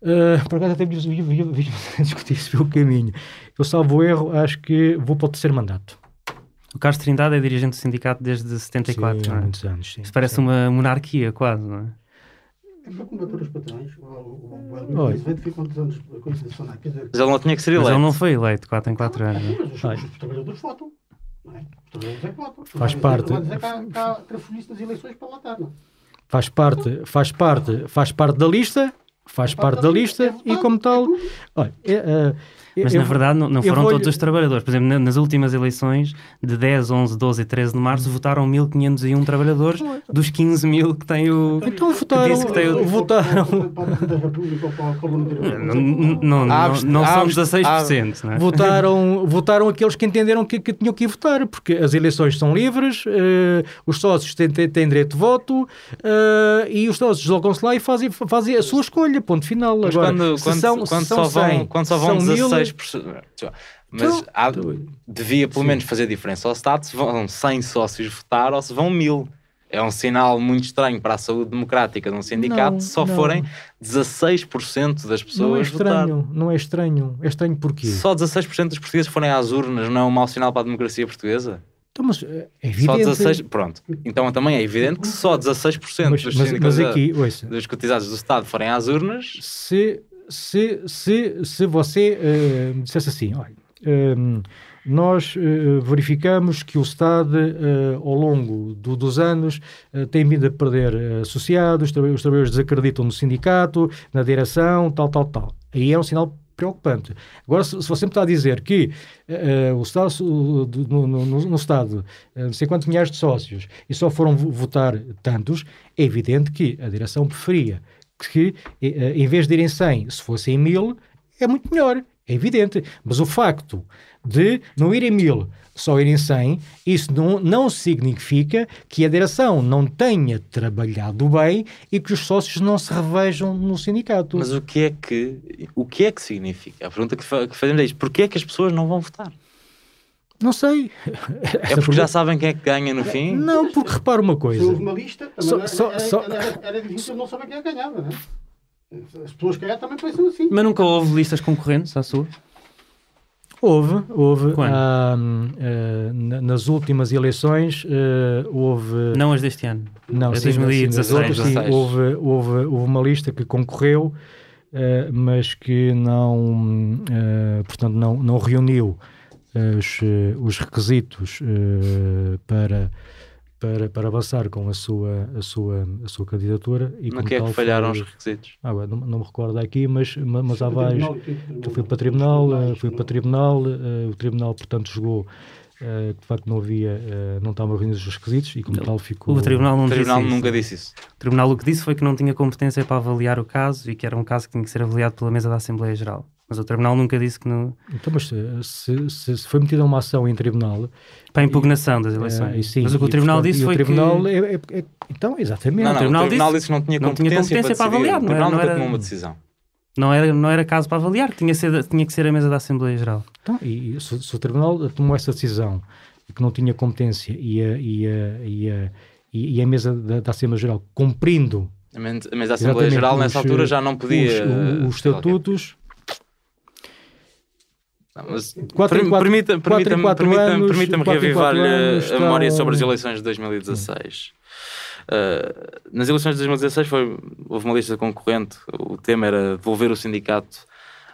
Uh, por acaso até vi, vi, vi, vi, vi *laughs* discutir isso pelo caminho. Eu salvo erro, acho que vou para o terceiro mandato. O Carlos Trindade é dirigente do sindicato desde 74, sim, não é? muitos anos. Sim, Isso parece sim. uma monarquia quase, não é? É para combater os patrões. O, o, o ficou quantos anos Mas ele não tinha que ser Mas eleito. ele não foi eleito 4 em 4 anos. não é? mas os, Olha. os trabalhadores votam. Não é? Os trabalhadores é que votam. Faz parte. dizer que há, que há trafolhice nas eleições para lá não? Faz parte, faz parte, faz parte da lista, faz parte da lista e como tal, olha, é, é, mas eu, na verdade não, não foram vou... todos os trabalhadores. Por exemplo, nas últimas eleições de 10, 11, 12 e 13 de março votaram 1.501 trabalhadores dos 15 mil que tem o. Então votaram. Que que tem o... votaram... Não, não, não, não são 16%. Não é? votaram, votaram aqueles que entenderam que, que, tinham que ir votar, porque as eleições são livres, eh, os sócios têm, têm, direito de voto eh, e os sócios deslocam-se lá e fazem, fazem a sua escolha. Ponto final. Agora, quando, quando, são, quando, são, só vão, 100, quando só vão 16 dois mas há, devia pelo Sim. menos fazer diferença ao Estado se vão 100 sócios votar ou se vão mil. É um sinal muito estranho para a saúde democrática de um sindicato não, se só não. forem 16% das pessoas não é estranho, votar. Não é estranho. É estranho porquê? Só 16% dos portugueses forem às urnas não é um mau sinal para a democracia portuguesa? Então, mas eh, é evidente. Só 16, pronto. Então também é evidente que só 16% mas, dos, mas, mas aqui, dos cotizados do Estado forem às urnas. Se se, se, se você eh, dissesse assim, olha, eh, nós eh, verificamos que o Estado, ao longo do- dos anos, tem vindo a perder associados, os traba- os trabalhadores desacreditam no sindicato, na direção, tal, tal, tal. Aí é um sinal preocupante. Agora, se, se você me está a dizer que eh, o Estado, do- no, no- no- Estado, eh, não sei quantos milhares de sócios, e só foram vo- votar tantos, é evidente que a direção preferia que, eh, em vez de irem 100, se fossem 1000, é muito melhor. É evidente. Mas o facto de não irem mil, só irem 100, isso não, não significa que a direção não tenha trabalhado bem e que os sócios não se revejam no sindicato. Mas o que é que, o que, é que significa? A pergunta que fazemos é isto. Porquê é que as pessoas não vão votar? Não sei. É porque já sabem quem é que ganha no fim? Não, porque repara uma Se coisa. houve uma lista, Só- era, só- era, só- era- era difícil não saber quem é que ganhava, não é? As pessoas que ganham também pensam assim. Mas nunca houve listas concorrentes à sua? Houve, houve. Quando? ah, ah, na- nas últimas eleições ah, houve. Não as deste ano. Não, É sim, sim, 2016, nas outras, sim, 16. houve, houve, houve uma lista que concorreu, eh, mas que não, portanto, não, não reuniu eh, os, eh, os requisitos eh, para, para, para avançar com a sua, a sua, a sua candidatura. E No como que é que tal falharam os foi- requisitos? Ah, bem, não, não me recordo aqui, mas, ma- mas há vários. foi fui para tribunal, eh, fui para não- tribunal, eh, o tribunal, portanto, julgou eh, que de facto não havia, eh, não estavam reunidos os requisitos e como Não. tal ficou. O tribunal não O tribunal disse nunca disse isso. O tribunal o que disse foi que não tinha competência para avaliar o caso e que era um caso que tinha que ser avaliado pela mesa da Assembleia Geral. Mas o tribunal nunca disse que não. Então, mas se, se, se foi metida uma ação em tribunal. para a impugnação das eleições. e sim, Mas o que o e, tribunal portanto, disse e foi o tribunal que. é, é- é- Então, exatamente. Não, não, o tribunal tribunal, disse- disse que não tinha não tinha competência, competência para decidir. avaliar, O não era- tribunal não nunca era- tomou uma decisão. Não era, não era caso para avaliar, tinha, ser, tinha que ser a mesa da Assembleia Geral. Então, e, e se, se o tribunal tomou essa decisão e que não tinha competência e a, e a, e a, e e a mesa da, da Assembleia Geral cumprindo A men- a mesa da Assembleia exatamente Geral, os, nessa altura, eh, já não podia. os, os estatutos. Mas Quatro permita- permita permita-me quatro em quatro reavivar-lhe a memória estão- sobre as eleições de 2016. Uh, nas eleições de 2016 foi, houve uma lista concorrente. O tema era devolver o sindicato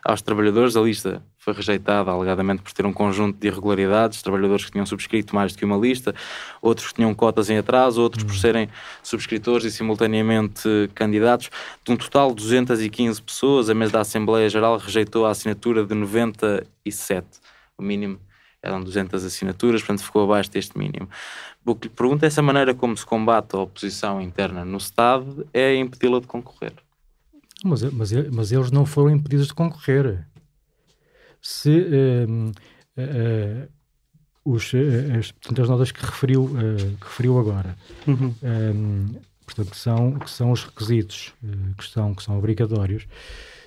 aos trabalhadores. A lista foi rejeitada, alegadamente, por ter um conjunto de irregularidades. Trabalhadores que tinham subscrito mais do que uma lista, outros que tinham cotas em atraso, outros por serem subscritores e simultaneamente candidatos. De um total de 215 pessoas, a mesa da Assembleia Geral rejeitou a assinatura de 97. O mínimo eram 200 assinaturas, portanto ficou abaixo deste mínimo. O que lhe pergunto é se a maneira como se combate a oposição interna no Estado é impedi-la de concorrer. Mas, mas, mas eles não foram impedidos de concorrer. Se ehm, eh, eh, os, eh, as, portanto, as notas que referiu, eh, que referiu agora, Uhum. ehm, portanto, que são, que são os requisitos eh, que, são, que são obrigatórios,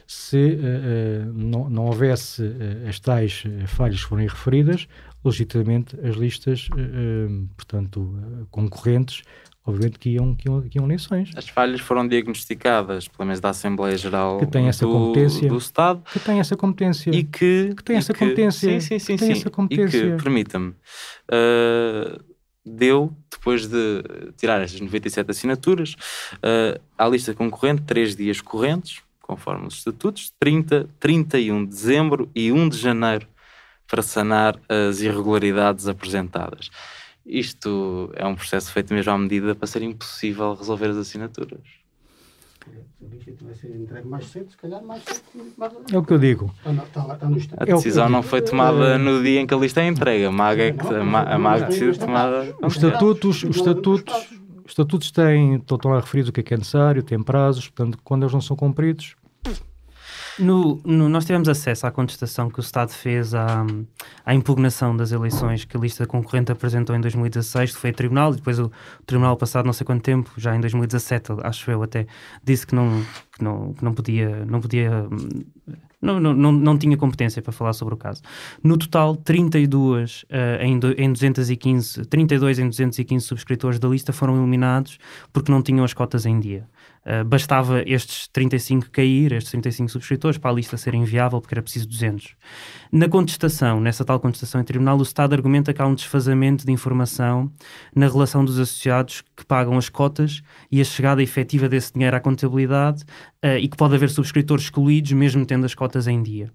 se eh, eh, não, não houvesse eh, as tais eh, falhas que forem referidas, legitimamente as listas, eh, eh, portanto, eh, concorrentes, obviamente que iam, que iam, que iam eleições. As falhas foram diagnosticadas pela mesa da Assembleia Geral Que tem essa do, competência. do Estado Que tem essa competência. e que, Que tem essa competência. Sim, sim, sim. Que sim. essa competência. E que, permita-me, uh, deu, depois de tirar estas 97 assinaturas, uh, à lista concorrente, três dias correntes, conforme os estatutos, 30, 31 de dezembro e 1 de janeiro, para sanar as irregularidades apresentadas. Isto é um processo feito mesmo à medida para ser impossível resolver as assinaturas. É o que eu digo. A. É decisão não foi tomada no dia em que a lista é entregue. A MAG é que a Ma- a MAG decide tomada. Os estatutos, os estatutos, os estatutos têm, estão estão lá referidos o que é que é necessário, têm prazos, portanto, quando eles não são cumpridos, No, no- nós tivemos acesso à contestação que o Estado fez à, à impugnação das eleições que a lista concorrente apresentou em 2016, que foi a Tribunal, e depois o, Tribunal, passado não sei quanto tempo, já em 2017, acho eu até, disse que não, que não, que não podia, não podia, não, não, não, não tinha competência para falar sobre o caso. No total, 32 eh, em, do- em 215, 32 em 215 subscritores da lista foram eliminados porque não tinham as cotas em dia. Uh, bastava estes 35 cair, estes 35 subscritores, para a lista ser inviável, porque era preciso 200. Na contestação, nessa tal contestação em tribunal, o Estado argumenta que há um desfazamento de informação na relação dos associados que pagam as cotas e a chegada efetiva desse dinheiro à contabilidade uh, e que pode haver subscritores excluídos, mesmo tendo as cotas em dia.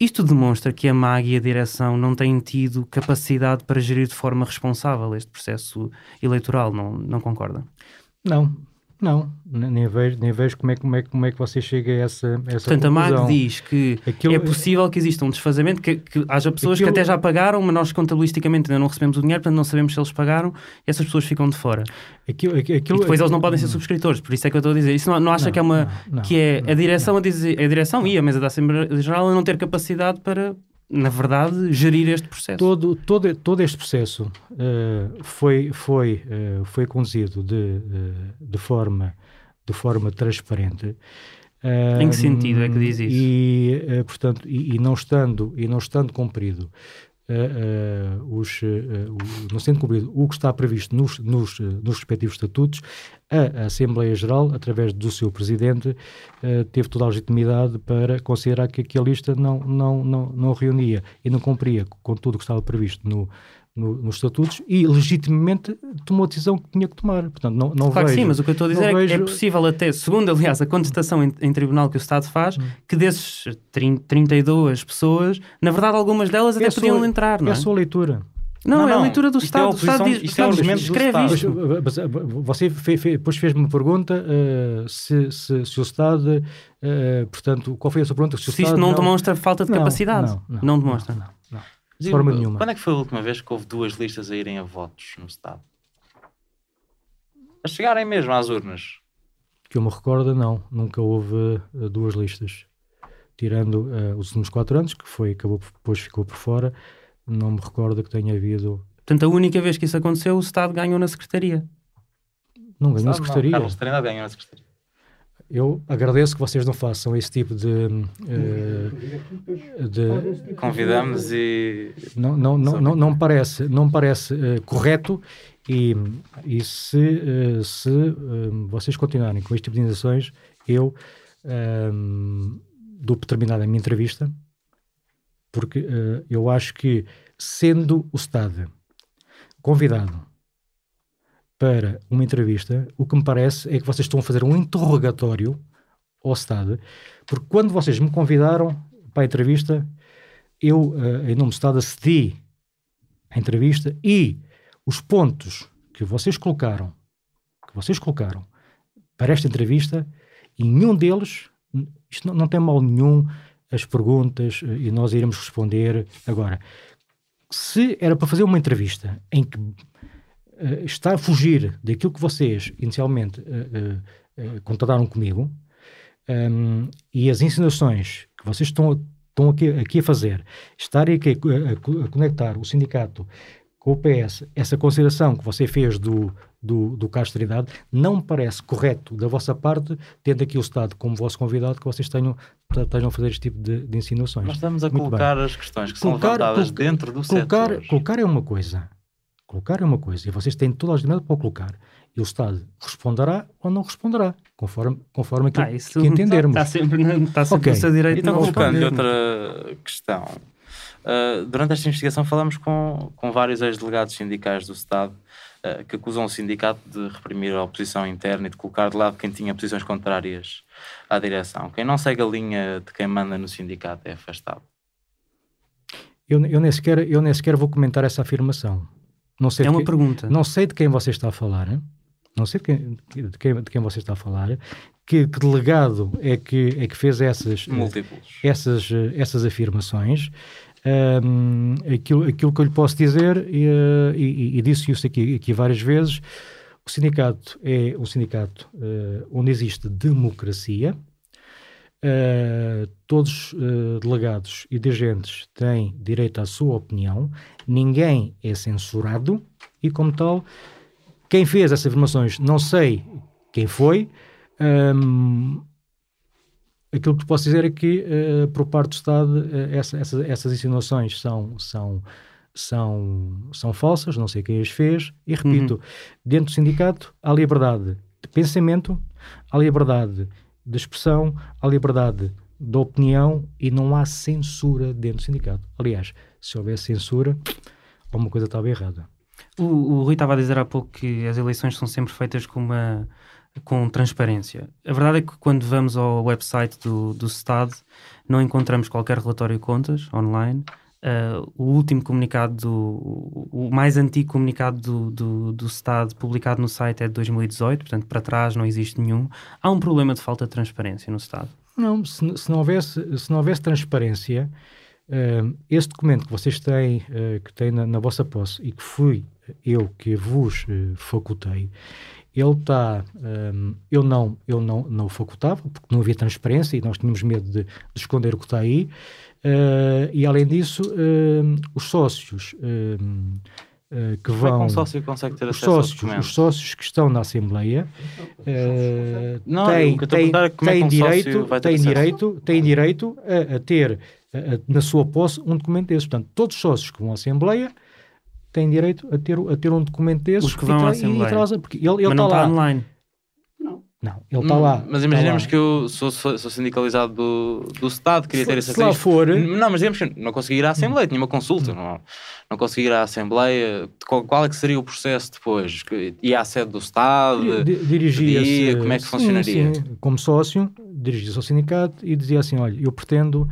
Isto demonstra que a MAG e a direção não têm tido capacidade para gerir de forma responsável este processo eleitoral, não, não concorda? não. Não, ne- nem vejo, nem vejo como, é, como, é, como é que você chega a essa, a essa Portanto, a conclusão. MAG diz que Aquilo- é possível que exista um desfazamento, que, que haja pessoas Aquilo- que até já pagaram, mas nós contabilisticamente ainda não recebemos o dinheiro, portanto não sabemos se eles pagaram e essas pessoas ficam de fora. Aquilo, aquilo, E depois eles não podem ser subscritores, por isso é que eu estou a dizer. Isso não, não acha Não, que é uma. não, que é a direção a dizer, a direção e a mesa da Assembleia Geral a não ter capacidade para, na verdade, gerir este processo. todo, todo, todo este processo eh, foi, foi, eh, foi conduzido de, eh, de, forma, de forma transparente. Em que sentido é que diz isso? E, portanto, e, e não estando, e não estando cumprido os, não sendo cumprido o que está previsto nos, nos, nos respectivos estatutos, a Assembleia Geral, através do seu Presidente, eh, teve toda a legitimidade para considerar que aquela lista não, não, não, não reunia e não cumpria com tudo o que estava previsto no, no- nos estatutos e legitimamente tomou a decisão que tinha que tomar. Portanto, não, não Claro que vejo, sim, mas o que eu estou a dizer não é que é vejo- possível até, segundo aliás a contestação em, em tribunal que o Estado faz, Hum. que desses 30, 32 pessoas, na verdade algumas delas até É a sua- podiam entrar, não é é? a sua leitura. Não, Não, é a não, leitura do é Estado. o Estado diz, é escreve isto. Mas, você fe- fe- depois fez-me uma pergunta eh, se, se, se o Estado, eh, portanto, qual foi a sua pergunta? Se, o Se isto Estado não demonstra falta de Não, capacidade. Não, Não, demonstra. Não, não, de forma nenhuma. Quando é que foi a última vez que houve duas listas a irem a votos no Estado? A chegarem mesmo às urnas. Que eu me recordo, não. Nunca houve eh, duas listas. Tirando eh, os últimos quatro anos, que foi, acabou, depois ficou por fora, não me recordo que tenha havido. Portanto, a única vez que isso aconteceu, o Estado ganhou na Secretaria. Não ganhou a Sabe, não, secretaria. Carlos Trindade ganhou na Secretaria. Eu agradeço que vocês não façam esse tipo de. eh, de Convidamos e. não, não, não, não, não parece, não parece eh, correto e, e se, eh, se vocês continuarem com este tipo de indenizações, eu ehm, dou por terminada a minha entrevista, porque eu acho que, sendo o Estado convidado para uma entrevista, o que me parece é que vocês estão a fazer um interrogatório ao Estado, porque quando vocês me convidaram para a entrevista, eu, eh, em nome do Estado, acedi à entrevista e os pontos que vocês colocaram, que vocês colocaram para esta entrevista, e nenhum deles, isto não, não tem mal nenhum, as perguntas, eh, e nós iremos responder. Agora, se era para fazer uma entrevista em que eh, está a fugir daquilo que vocês inicialmente eh, contrataram comigo, um, e as insinuações que vocês estão, estão aqui, aqui a fazer, estarem aqui a, a a conectar o sindicato com o PS, essa consideração que você fez do, do, do Carlos Trindade, não me parece correto da vossa parte, tendo aqui o Estado como vosso convidado, que vocês tenham, tenham a fazer este tipo de, de insinuações. Nós estamos a Muito colocar as questões que são Colocar- levantadas coloca- dentro do colocar, setor. colocar é uma coisa. Colocar é uma coisa. E vocês têm toda a legitimidade para o colocar. E o Estado responderá ou não responderá, conforme, conforme aquilo Ah, isso que entendermos. Está sempre, na- está sempre Ok. no seu direito Então, colocando-lhe outra questão. Uh, durante esta investigação falamos com, com vários ex-delegados sindicais do Estado uh, que acusam o sindicato de reprimir a oposição interna e de colocar de lado quem tinha posições contrárias à direção. Quem não segue a linha de quem manda no sindicato é afastado. Eu, eu, nem sequer, eu nem sequer vou comentar essa afirmação. Não sei, É de uma quem, pergunta. não sei de quem você está a falar. hein? Não sei de quem, de quem, de quem você está a falar. Que, que delegado é que, é que fez essas, eh, Múltiplos. essas, eh, essas afirmações. Ahm, aquilo, aquilo que eu lhe posso dizer, e, eh, e, e disse isso aqui, aqui várias vezes, o sindicato é um sindicato eh, onde existe democracia, Uh, todos uh, delegados e dirigentes têm direito à sua opinião, ninguém é censurado e, como tal, quem fez essas afirmações, não sei quem foi. Um, aquilo que posso dizer é que, uh, por parte do Estado, essa, essa, essas insinuações são, são, são, são falsas, não sei quem as fez, e repito, Uhum. dentro do sindicato há liberdade de pensamento, há liberdade de expressão, há liberdade de opinião e não há censura dentro do sindicato. Aliás, se houver censura, alguma coisa estava errada. O, o Rui estava a dizer há pouco que as eleições são sempre feitas com uma com transparência. A verdade é que quando vamos ao website do, do Estado não encontramos qualquer relatório de contas online, Uh, o último comunicado, do, o mais antigo comunicado do, do, do Estado publicado no site é de 2018, portanto, para trás não existe nenhum. Há um problema de falta de transparência no Estado? Não, se, se não, houvesse, se não houvesse transparência, uh, esse documento que vocês têm, uh, que têm na, na, vossa posse e que fui eu que vos uh, facultei, ele está, um, eu não, eu não, não o facultava, porque não havia transparência e nós tínhamos medo de, de esconder o que está aí. Uh, e além disso, uh, os sócios uh, que vão. Como é que um sócio consegue ter acesso sócios, Os sócios que estão na Assembleia não, têm, têm, é têm, um direito, têm, direito, têm direito a, a ter a, na sua posse um documento desse. Portanto, todos os sócios que vão à Assembleia têm direito a ter, a ter um documento desses. Os que vão à Assembleia. E, porque ele, ele Mas não está lá. online. Não, ele está lá. Mas imaginemos tá que eu sou, sou, sou, sindicalizado do, do Estado, queria ter esse Se lá for. Não, mas digamos que não consegui ir à Assembleia, tinha uma consulta, não, não consegui ir à Assembleia. Qual, qual é que seria o processo depois? Ia à sede do Estado? Dirigia-se. Como é que funcionaria? Sim. Como sócio, dirigia-se ao sindicato e dizia assim: olha, eu pretendo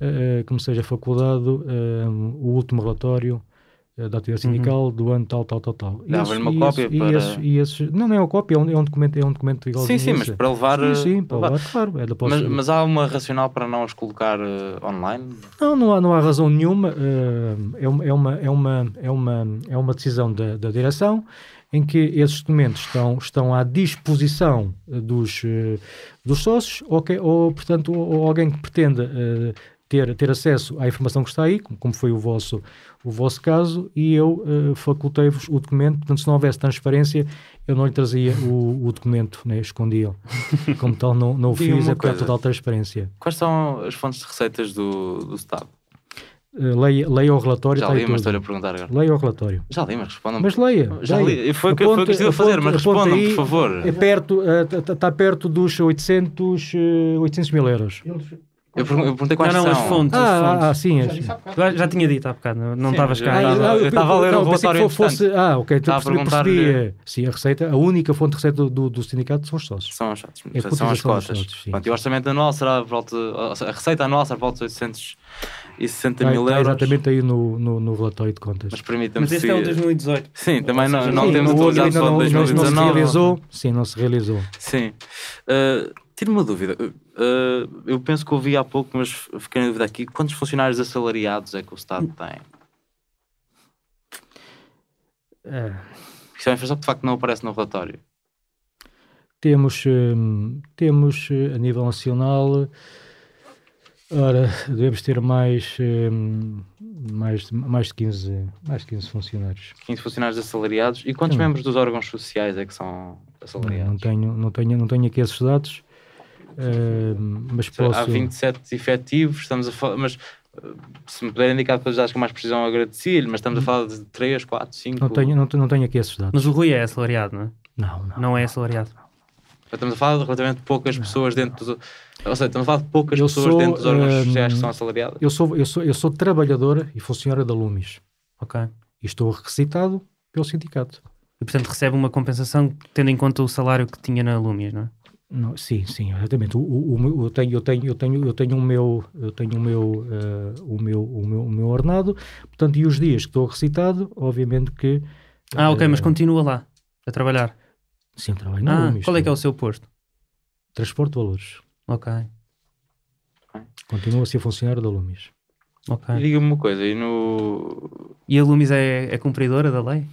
uh, que me seja facultado uh, o último relatório eh, da atividade uhum. sindical uhum. do ano tal, tal, tal, tal. Dava-lhe uma cópia e para... Esses, e esses, não, não é uma cópia, é um, é um documento, é um documento igual Sim, sim, mas para levar... Sim, sim, para levar, claro. É mas, mas, há uma racional para não os colocar uh, online? Não, não há, não há razão nenhuma. Uh, é, uma, é, uma, é, uma, é, uma, é uma decisão da, da direção em que esses documentos estão, estão à disposição dos, uh, dos sócios ou, que, ou portanto, ou, alguém que pretenda ter, ter acesso à informação que está aí, como foi o vosso, o vosso caso, e eu uh, facultei-vos o documento. Portanto, se não houvesse transparência, eu não lhe trazia o, o documento, né? escondia-o. *laughs* Como tal, não, não o fiz, é com total transparência. Quais são as fontes de receitas do, do Estado? Leia, leia o relatório. Já li, mas estou-lhe a perguntar agora. Leia o relatório. Já li, mas respondam. Mas leia. Já leia. li. Foi o que eu quis fazer, mas respondam, aí, por favor. É perto, está uh, tá perto dos 800, uh, 800 mil euros. Eu perguntei quais não, não, são. as fontes. Ah, as fontes. ah sim. Já, já, tinha dito há bocado, não estavas cá. Ah, eu, eu estava a ler o relatório fosse, Ah, ok. Então percebi, percebi, sim, a receita, a única fonte de receita do, do sindicato são os sócios. São os sócios. É são as cotas. Sócios, Pronto, e o orçamento anual será volta, a receita anual será volta de 860 mil euros. Exatamente aí no, no, no relatório de contas. Mas permita-me Mas este é o 2018. Sim, também não, não temos atualizado só de 2019. Não se realizou. Sim, não se realizou. Sim. Uh, Tiro uma dúvida. Uh, eu penso que ouvi há pouco, mas fiquei em dúvida aqui. Quantos funcionários assalariados é que o Estado tem? É. Isso é uma informação que de facto não aparece no relatório. Temos, hum, temos a nível nacional, ora, devemos ter mais, hum, mais, mais, de 15, mais de 15 funcionários. 15 funcionários assalariados. E quantos membros dos órgãos sociais é que são assalariados? Não, não, tenho, não, tenho, não tenho aqui esses dados. Uh, mas posso... Há 27 efetivos, estamos a falar, mas se me puder indicar depois acho que mais precisão agradecer-lhe, mas estamos a falar de 3, 4, 5. Não tenho, não, não tenho aqui esses dados. Mas o Rui é assalariado, não é? Não, não. Não é assalariado. Estamos a falar de relativamente poucas não. pessoas dentro do. Ou seja, estamos a falar de poucas eu pessoas sou, dentro dos órgãos um, sociais que são assalariadas. Eu sou, eu, sou, eu sou trabalhadora e funcionária da Lumis. Ok. E estou recitado pelo sindicato. E portanto recebe uma compensação tendo em conta o salário que tinha na Lumis, não é? Não, sim, sim, exatamente. O, o, o, eu tenho, eu tenho, eu tenho, eu tenho o meu, eu tenho o meu, uh, o meu, o meu, o meu ordenado. Portanto, e os dias que estou recitado, obviamente que. Ah, ok, uh, mas continua lá a trabalhar. Sim, trabalho na ah. Qual é que é o seu posto? Transporte de valores. Ok. Continua a ser funcionário da Lumis. Ok. E diga-me uma coisa, e no. E a Lumis é, é cumpridora da lei?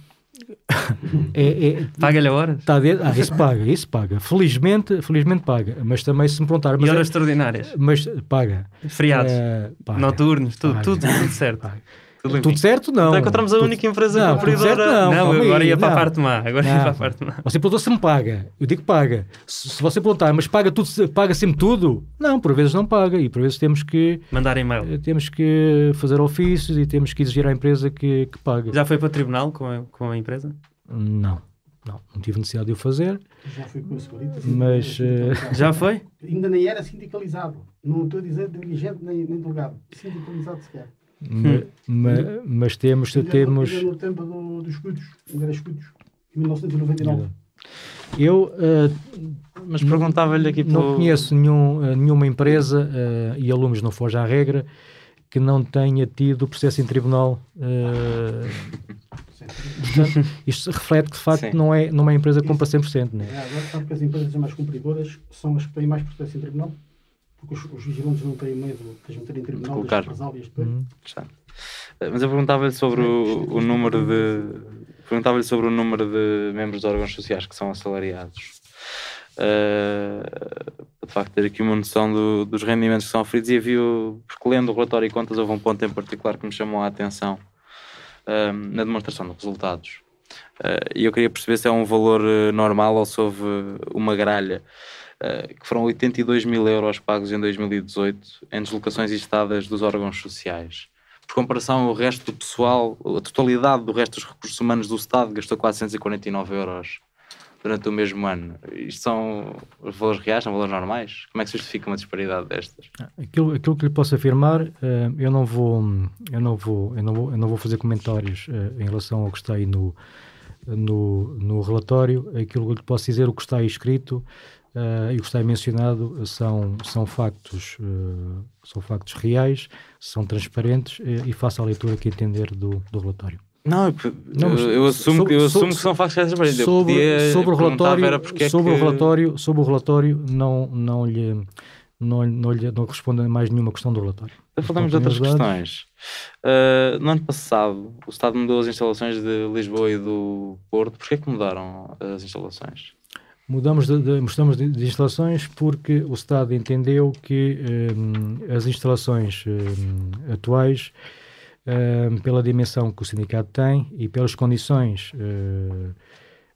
É, é, Paga-lhe a hora? Tá dentro, ah, isso paga, isso paga. Felizmente, felizmente paga. Mas também se me perguntar. Mas e horas é, extraordinárias? Mas paga. Feriados? É, noturnos, tudo, paga. tudo, tudo certo. Paga. Tudo, tudo certo, não. Então encontramos a tudo, única empresa não, cumpridora. Não, não agora ia para a parte má. Agora não. ia para a parte má. Você perguntou se me paga. Eu digo paga. Se, se você perguntar, mas paga, tudo, paga sempre tudo? Não, por vezes não paga. E por vezes temos que. Mandar e-mail. Eh, temos que fazer ofícios e temos que exigir à empresa que, que pague. Já foi para o tribunal com a, com a empresa? Não. Não, não tive necessidade de o fazer. Já fui com a segurança. Mas. Uh... Já foi? Ainda nem era sindicalizado. Não estou a dizer dirigente nem, nem delegado. Sindicalizado sequer. Mas, mas, mas temos. Ainda temos... No, no tempo do, dos escudos. Era escudos. Em 1999. Eu. Uh, mas perguntava-lhe aqui. Não conheço nenhum, uh, nenhuma empresa, e alunos não foge à regra, que não tenha tido processo em tribunal. Uh, portanto, isto reflete que de facto não é, não é uma empresa que compra 100%. Né? É, agora sabe que as empresas mais cumpridoras são as que têm mais processo em tribunal, porque os, os vigilantes não têm medo de meter em tribunal Colocar. das represálias depois. Uhum. Mas eu perguntava-lhe sobre o, o número de perguntava-lhe sobre o número de membros de órgãos sociais que são assalariados. Uh, de facto, ter aqui uma noção do, dos rendimentos que são oferidos e havia, porque lendo o relatório e contas, houve um ponto em particular que me chamou a atenção uh, na demonstração de resultados. Uh, e eu queria perceber se é um valor normal ou se houve uma gralha. Que foram 82 mil euros pagos em 2018 em deslocações estadas dos órgãos sociais por comparação ao resto do pessoal, a totalidade do resto dos recursos humanos do Estado gastou 449 euros durante o mesmo ano. Isto são valores reais, são valores normais? Como é que se justifica uma disparidade destas? Aquilo, aquilo que lhe posso afirmar, uh, eu não vou, eu não vou, eu não vou, eu não vou fazer comentários uh, em relação ao que está aí no, no, no relatório. Aquilo que lhe posso dizer, o que está aí escrito uh, e o que está aí mencionado são, são factos, são factos reais, são transparentes e faço a leitura que entender do, do relatório. Não, eu, não, eu assumo, sobre, eu assumo que são factos transparentes. Sobre, sobre o relatório, sobre, é que... o relatório, sobre o relatório, não, não lhe não, não, lhe, não responde a mais nenhuma questão do relatório. Então, falamos de outras questões. Uh, no ano passado, o Estado mudou as instalações de Lisboa e do Porto. Porquê que mudaram as instalações? Mudamos de, de, mudamos de, de instalações porque o Estado entendeu que um, as instalações um, atuais uh, pela dimensão que o sindicato tem e pelas condições. Uh,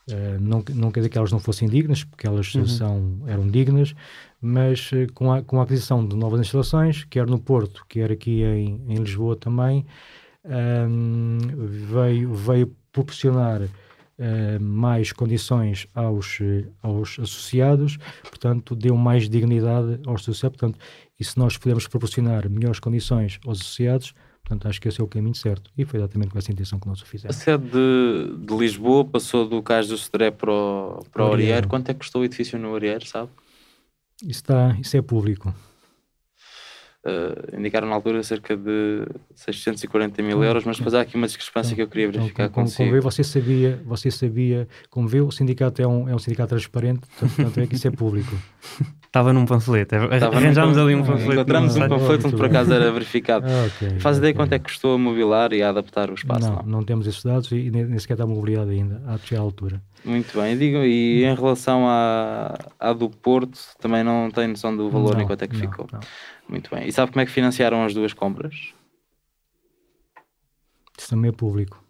uh, não, não quer dizer que elas não fossem dignas, porque elas uhum. são, eram dignas, mas com, a, com a aquisição de novas instalações, quer no Porto, quer aqui em, em Lisboa também, veio, veio proporcionar Uh, mais condições aos, aos associados, portanto, deu mais dignidade aos associados. Portanto, e se nós pudermos proporcionar melhores condições aos associados, Portanto, acho que esse é o caminho certo. E foi exatamente com essa intenção que nós o fizemos. A sede de, de Lisboa passou do Cais do Cedré para o, para o. Quanto é que custou o edifício no Arieiro, sabe? Isso, está, isso é público. Uh, indicaram na altura cerca de 640 mil euros, mas depois há aqui uma discrepância então, que eu queria verificar então, consigo. Como vê, você sabia, você sabia, como vê, o sindicato é um, é um sindicato transparente, portanto é que isso é público. *laughs* Estava num panfleto. Arranjámos ali um panfleto. Encontramos um panfleto onde por acaso era verificado. Ah, okay, Faz ideia okay. quanto é que custou a mobilar e a adaptar o espaço? Não, não, não temos esses dados e nem sequer está mobiliado ainda. Há de chegar à altura. Muito bem. E, digo, e em relação à, à do Porto, também não tem noção do valor nem quanto é que não, ficou. Não. Muito bem. E sabe como é que financiaram as duas compras? Isso também é público.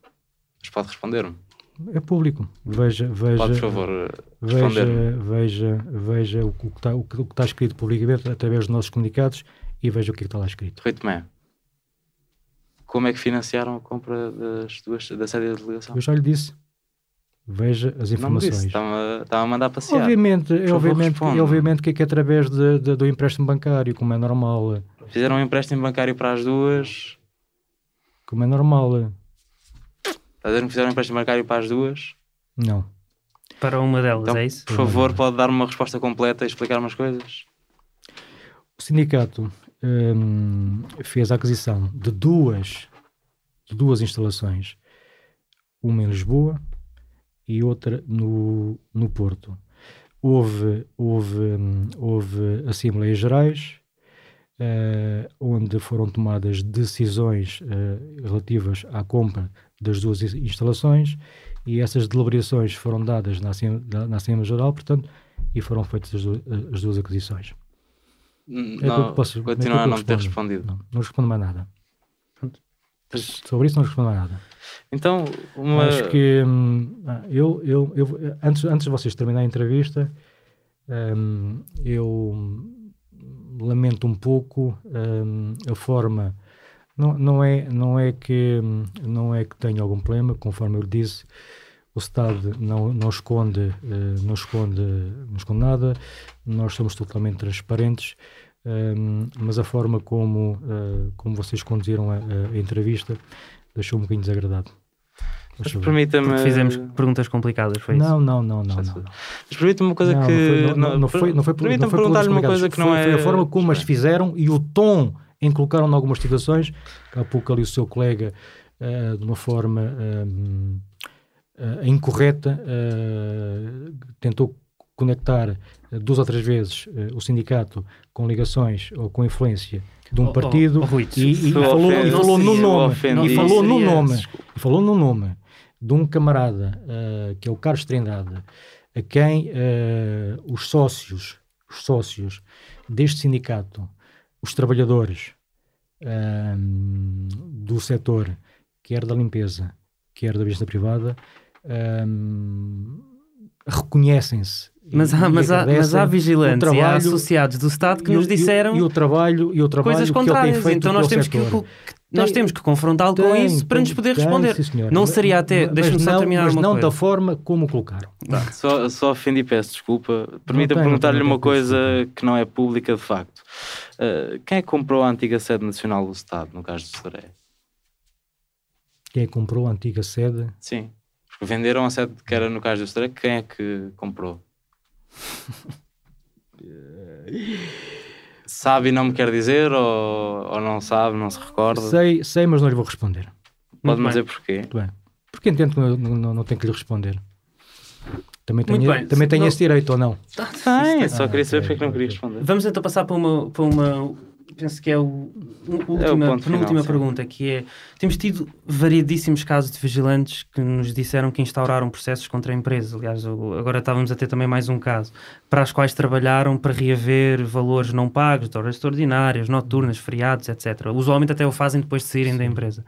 Mas pode responder-me. É público. Veja, veja. Pode, por favor, veja, veja, veja o que, está, o que está escrito publicamente através dos nossos comunicados e veja o que está lá escrito. Rui Tomé, como é que financiaram a compra das duas, da sede da delegação? Eu já lhe disse. Veja as informações. Estava a mandar passear. Obviamente, é, obviamente, é, obviamente que é, que é através de, de, do empréstimo bancário, como é normal. Fizeram um empréstimo bancário para as duas. Como é normal. Está a dizer que fizeram um empréstimo bancário para as duas? Não. Para uma delas, então, é isso? Por favor, pode dar uma resposta completa e explicar umas coisas? O sindicato hum, fez a aquisição de duas, de duas instalações, uma em Lisboa e outra no, no Porto. Houve, houve, houve Assembleias Gerais, uh, onde foram tomadas decisões uh, relativas à compra das duas instalações e essas deliberações foram dadas na, na Assembleia Geral, portanto, e foram feitas as duas, as duas aquisições. Hum, é não, posso, continua é a não ter respondido. Não, não respondo mais nada. Sobre isso não respondo mais nada. Então, uma... acho que hum, eu, eu, eu, antes, antes de vocês terminarem a entrevista, hum, eu lamento um pouco hum, a forma. Não, não, é, não, é que, não é que tenha algum problema, conforme eu disse, o Estado não, não, esconde, uh, não, esconde, não esconde nada, nós somos totalmente transparentes, um, mas a forma como, uh, como vocês conduziram a, a entrevista deixou um bocadinho desagradado. Mas permita-me. Fizemos perguntas complicadas, foi não, isso? Não, não, não, não. Mas permita-me uma coisa não, que. Não, não, não, foi. Não foi permita-me perguntar-lhe uma coisa que não é. Foi a forma como as fizeram e o tom em algumas situações, que há pouco ali o seu colega, uh, de uma forma uh, uh, incorreta, tentou conectar duas ou três vezes o sindicato com ligações ou com influência de um Oh, partido oh, oh, Rui, e, e se falou, e falou no nome e falou no nome e falou no nome de um camarada uh, que é o Carlos Trindade, a quem uh, os sócios, os sócios deste sindicato, os trabalhadores um, do setor, quer da limpeza, quer da vista privada, um, reconhecem-se. E- Mas há, e mas, há, mas há vigilantes e há trabalho- associados do Estado que e nos e disseram e o trabalho e o trabalho coisas que tem contrárias. feito Então nós temos que, setor. que- nós Tem- temos que confrontá-lo com Tem, isso para nos tem, poder tem, responder. sim. Não seria até. Deixa-me só não- terminar mas uma não coisa. da forma como colocaram. Só, só ofendi e peço desculpa. Permita-me tem, não perguntar-lhe tem, uma tem coisa que não é pública de facto. Uh, quem é que comprou a antiga sede nacional do Estado, no caso de Soré? Quem é que comprou a antiga sede? Sim. Porque venderam a sede que era no caso do Soré. Quem é que comprou? *laughs* sabe e não me quer dizer ou, ou não sabe, não se recorda? Sei, sei, mas não lhe vou responder. Pode-me dizer porquê? Muito bem. Porque entendo que não, não, não tenho que lhe responder. Também tenho, bem. também tenho Não- esse direito ou não? Tem, só Ah, queria saber porque é que não queria responder. Vamos então passar para uma, para uma penso que é o, última, ponto final, penúltima sim. pergunta, que é, temos tido variedíssimos casos de vigilantes que nos disseram que instauraram processos contra a empresa, aliás, o- agora estávamos a ter também mais um caso, para as quais trabalharam para reaver valores não pagos, de horas extraordinárias, noturnas, feriados, etc. Usualmente até o fazem depois de saírem da empresa.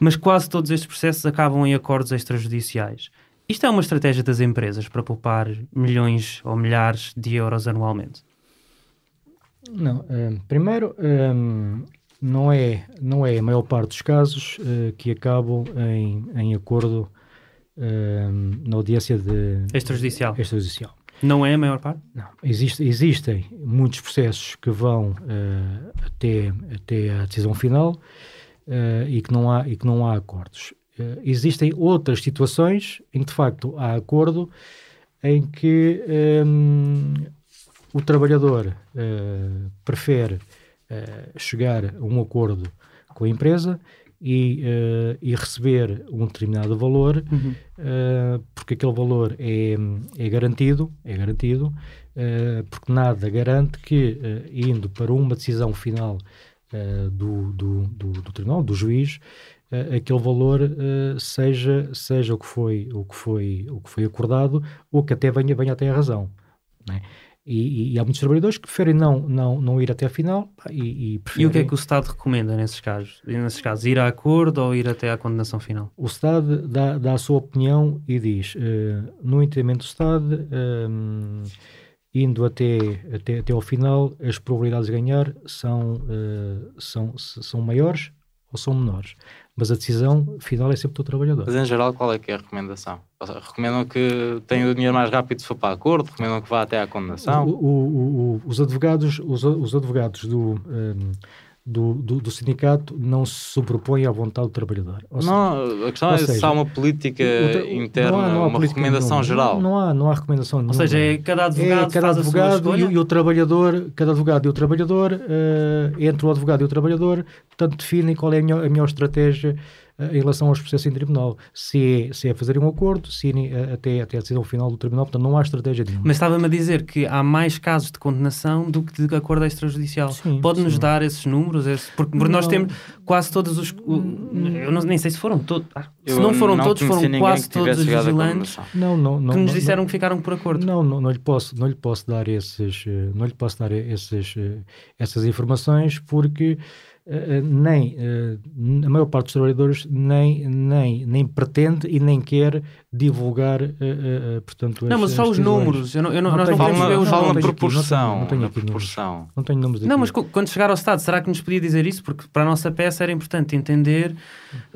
Mas quase todos estes processos acabam em acordos extrajudiciais. Isto é uma estratégia das empresas para poupar milhões ou milhares de euros anualmente? Não, hum, primeiro, hum, não, é, não é a maior parte dos casos eh, que acabam em, em acordo hum, na audiência de Extrajudicial. extrajudicial. Não é a maior parte? Não, existe, existem muitos processos que vão eh, até, até a decisão final eh, e, que não há, e que não há acordos. Eh, existem outras situações em que, de facto, há acordo em que hum, o trabalhador eh, prefere eh, chegar a um acordo com a empresa e, eh, e receber um determinado valor Uh, porque aquele valor é, é garantido, é garantido, uh, porque nada garante que, uh, indo para uma decisão final uh, do, do, do, do tribunal, do juiz, uh, aquele valor uh, seja, seja o, que foi, o, que foi, o que foi acordado ou que até venha, venha até a razão. não é? E, e- e há muitos trabalhadores que preferem não, não, não ir até a final e, e E preferem... o que é que o Estado recomenda nesses casos? E nesses casos, ir a acordo ou ir até à condenação final? O Estado dá, dá a sua opinião e diz, eh, no entendimento do Estado, ehm, indo até, até, até ao final, as probabilidades de ganhar são, eh, são, são maiores ou são menores. Mas a decisão final é sempre do trabalhador. Mas em geral, qual é que é a recomendação? Seja, recomendam que tenha o dinheiro mais rápido se for para acordo? Recomendam que vá até à condenação? O- o- o- os advogados, os, os advogados do, ehm, do, do, do sindicato não se sobrepõem à vontade do trabalhador. Ou seja, Não, a questão ou é se seja, há uma política o interna, não há- não há uma política recomendação nenhuma. geral. Não, não há, não há recomendação Ou nenhuma. seja, é cada advogado é cada faz a sua advogado e, o- e o trabalhador, cada advogado e o trabalhador, eh, entre o advogado e o trabalhador, portanto, definem qual é a melhor, a melhor estratégia em relação aos processos em tribunal. Se é, se é fazer um acordo, se irem eh, até, até a decisão final do tribunal, portanto, não há estratégia nenhuma. Mas estava-me a dizer que há mais casos de condenação do que de acordo extrajudicial. Pode-nos dar esses números? Esse- porque porque nós Não. temos quase todos os. eu não- nem sei se foram todos. ah, se não foram todos, conheci foram quase todos os vigilantes não, não, não, que nos não- disseram que ficaram por acordo. Não, não, não lhe posso, não lhe posso dar esses, eh, não lhe posso dar esses, eh, essas informações porque eh, eh, nem eh, a maior parte dos trabalhadores nem, nem, nem pretende e nem quer divulgar, eh, eh, eh, portanto, Não, as- mas só os números. Eu não, eu não, Não nós tenho não podemos Fala, ver não, os fala na aqui, não proporção. tenho- não tenho proporção. Não tenho números aqui. Não, mas quando chegar ao Estado, será que nos podia dizer isso? Porque para a nossa peça era importante entender.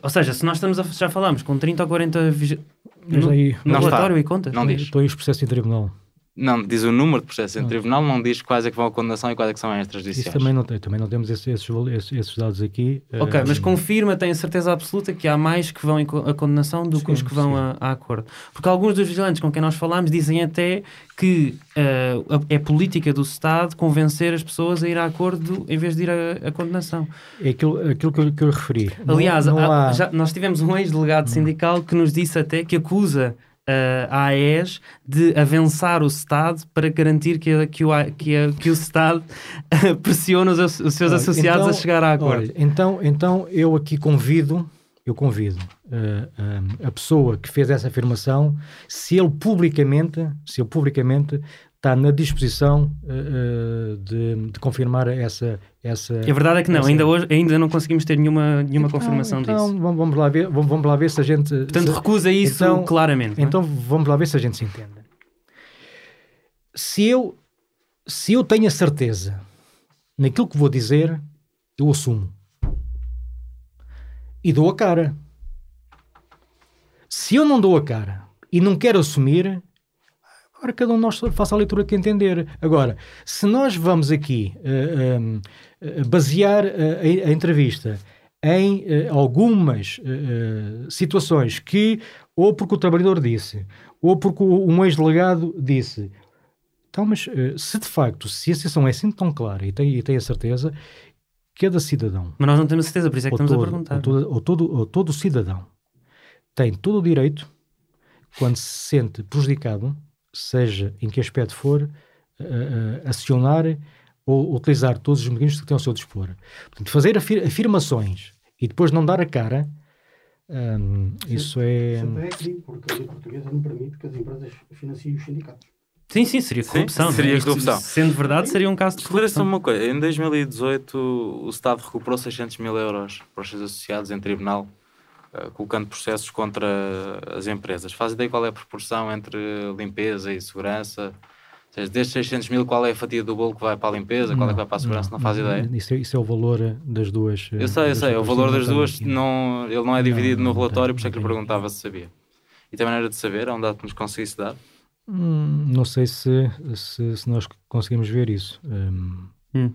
Ou seja, se nós estamos a, já falamos com 30 ou 40 vigi... Mas no, aí- no Não está. relatório e contas. Não diz. Estou em processo em tribunal. Não, diz o número de processos em tribunal, não diz quais é que vão a condenação e quais é que são extrajudiciais. Isso também não, tem, também não temos esses, esses, esses- dados aqui. Ok, eh, mas confirma, tem a certeza absoluta que há mais que vão a condenação do que os Sim, que vão sim. a, a acordo. Porque alguns dos vigilantes com quem nós falámos dizem até que eh, a- é política do Estado convencer as pessoas a ir a acordo em vez de ir a condenação. É aquilo, aquilo que, eu, que eu referi. Não- Aliás, não, há- há, já- nós tivemos um ex-delegado sindical que nos disse até que acusa eh, a AES de avançar o Estado para garantir que, que, o, que, que o Estado eh, pressione os, os seus Olha, associados então- a chegar a acordo. Olha, então, então eu aqui convido, eu convido eh, eh, a pessoa que fez essa afirmação, se ele publicamente, se ele publicamente está na disposição eh, de, de confirmar essa, essa. E a verdade é que não, essa- ainda hoje ainda não conseguimos ter nenhuma, nenhuma Então- confirmação então, disso. Vamos, vamos lá ver, vamos, vamos lá ver se a gente. Portanto, se- recusa isso então- claramente. é? Então vamos lá ver se a gente se entende. Se eu, se eu tenho a certeza naquilo que vou dizer, eu assumo. E dou a cara. Se eu não dou a cara e não quero assumir, agora cada um de nós faça a leitura que entender. Agora, se nós vamos aqui eh, um, eh, basear eh, a, a entrevista em eh, algumas eh, situações que, ou porque o trabalhador disse, ou porque um ex-delegado disse, então, mas se de facto, se a situação é assim tão clara e tem, e tem a certeza, cada cidadão Mas nós não temos certeza, por isso é que estamos todo, a perguntar. Ou todo, ou todo- ou todo cidadão tem todo o direito, quando se sente prejudicado, seja em que aspecto for, a acionar ou utilizar todos os mecanismos que tem ao seu dispor. Portanto, fazer afir- afirmações e depois não dar a cara, hum, isso é. Sempre é crime, porque a lei portuguesa não permite que as empresas financiem os sindicatos. Sim, sim, seria corrupção. não é? seria Isto, corrupção. Sendo verdade, seria um caso de Esclareça-me corrupção. uma coisa. Em 2018, o Estado recuperou 600 mil euros para os seus associados em tribunal, colocando processos contra as empresas. Faz ideia qual é a proporção entre limpeza e segurança? Ou seja, destes 600 mil, qual é a fatia do bolo que vai para a limpeza? Qual é que vai para a segurança? Não, faz ideia. Isso é, isso é o valor eh, das duas. eh, Eu sei, eu sei. O valor das duas, não. não, ele não é dividido não, no não relatório, por isso é que lhe não tem. perguntava se sabia. E tem maneira de saber? É um dado que nos conseguisse dar? Hum, não sei se, se, se nós conseguimos ver isso. Hum, Hum.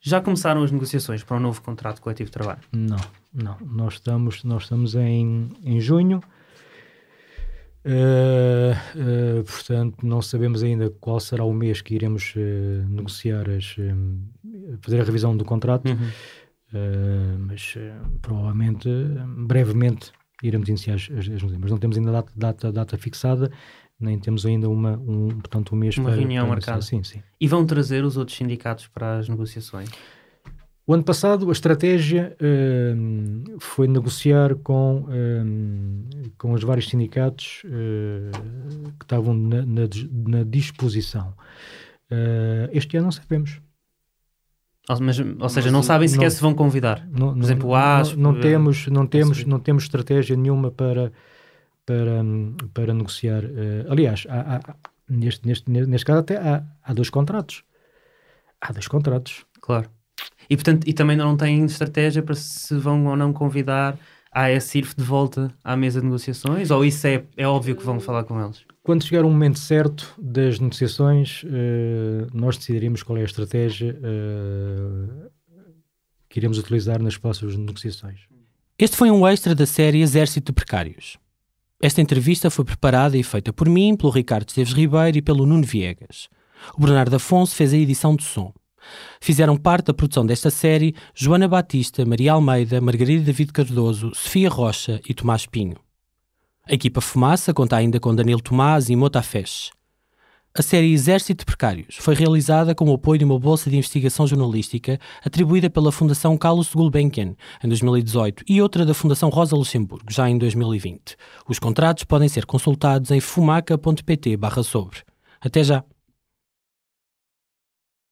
Já começaram as negociações para um novo contrato coletivo de trabalho? Não, não. Nós estamos, nós estamos em, em junho. Eh, eh, portanto, não sabemos ainda qual será o mês que iremos eh, negociar, as, fazer a revisão do contrato, Uhum. Mas provavelmente, brevemente, iremos iniciar as, as, as negociações. Mas não temos ainda data, data, data fixada, nem temos ainda uma, um, portanto, um mês Uma para, reunião para marcada. Sim, sim. E vão trazer os outros sindicatos para as negociações? O ano passado a estratégia hum, foi negociar com, hum, com os vários sindicatos eh, que estavam na, na na disposição. Eh, este ano não sabemos. Ou, mas, ou seja, não sabem sequer não- se vão convidar. Não, Por exemplo, o ASP, não, eh, temos, não, temos, não temos estratégia nenhuma para, para, para negociar. eh, aliás, há- há- neste, neste, neste caso até há, há dois contratos. Há dois contratos. Claro. E, portanto, e também não têm estratégia para se vão ou não convidar a ASIRF de volta à mesa de negociações? Ou isso é, é óbvio que vão falar com eles? Quando chegar o momento certo das negociações, eh, nós decidiremos qual é a estratégia eh, que iremos utilizar nas próximas negociações. Este foi um extra da série Exército de Precários. Esta entrevista foi preparada e feita por mim, pelo Ricardo Esteves Ribeiro e pelo Nuno Viegas. O Bernardo Afonso fez a edição de som. Fizeram parte da produção desta série Joana Batista, Maria Almeida, Margarida David Cardoso, Sofia Rocha e Tomás Pinho. A equipa Fumaça conta ainda com Danilo Tomás e Mota Fesh. A série Exército de Precários foi realizada com o apoio de uma bolsa de investigação jornalística atribuída pela Fundação Carlos Gulbenkian em 2018 e outra da Fundação Rosa Luxemburgo já em 2020. Os contratos podem ser consultados em fumaca.pt/sobre. Até já!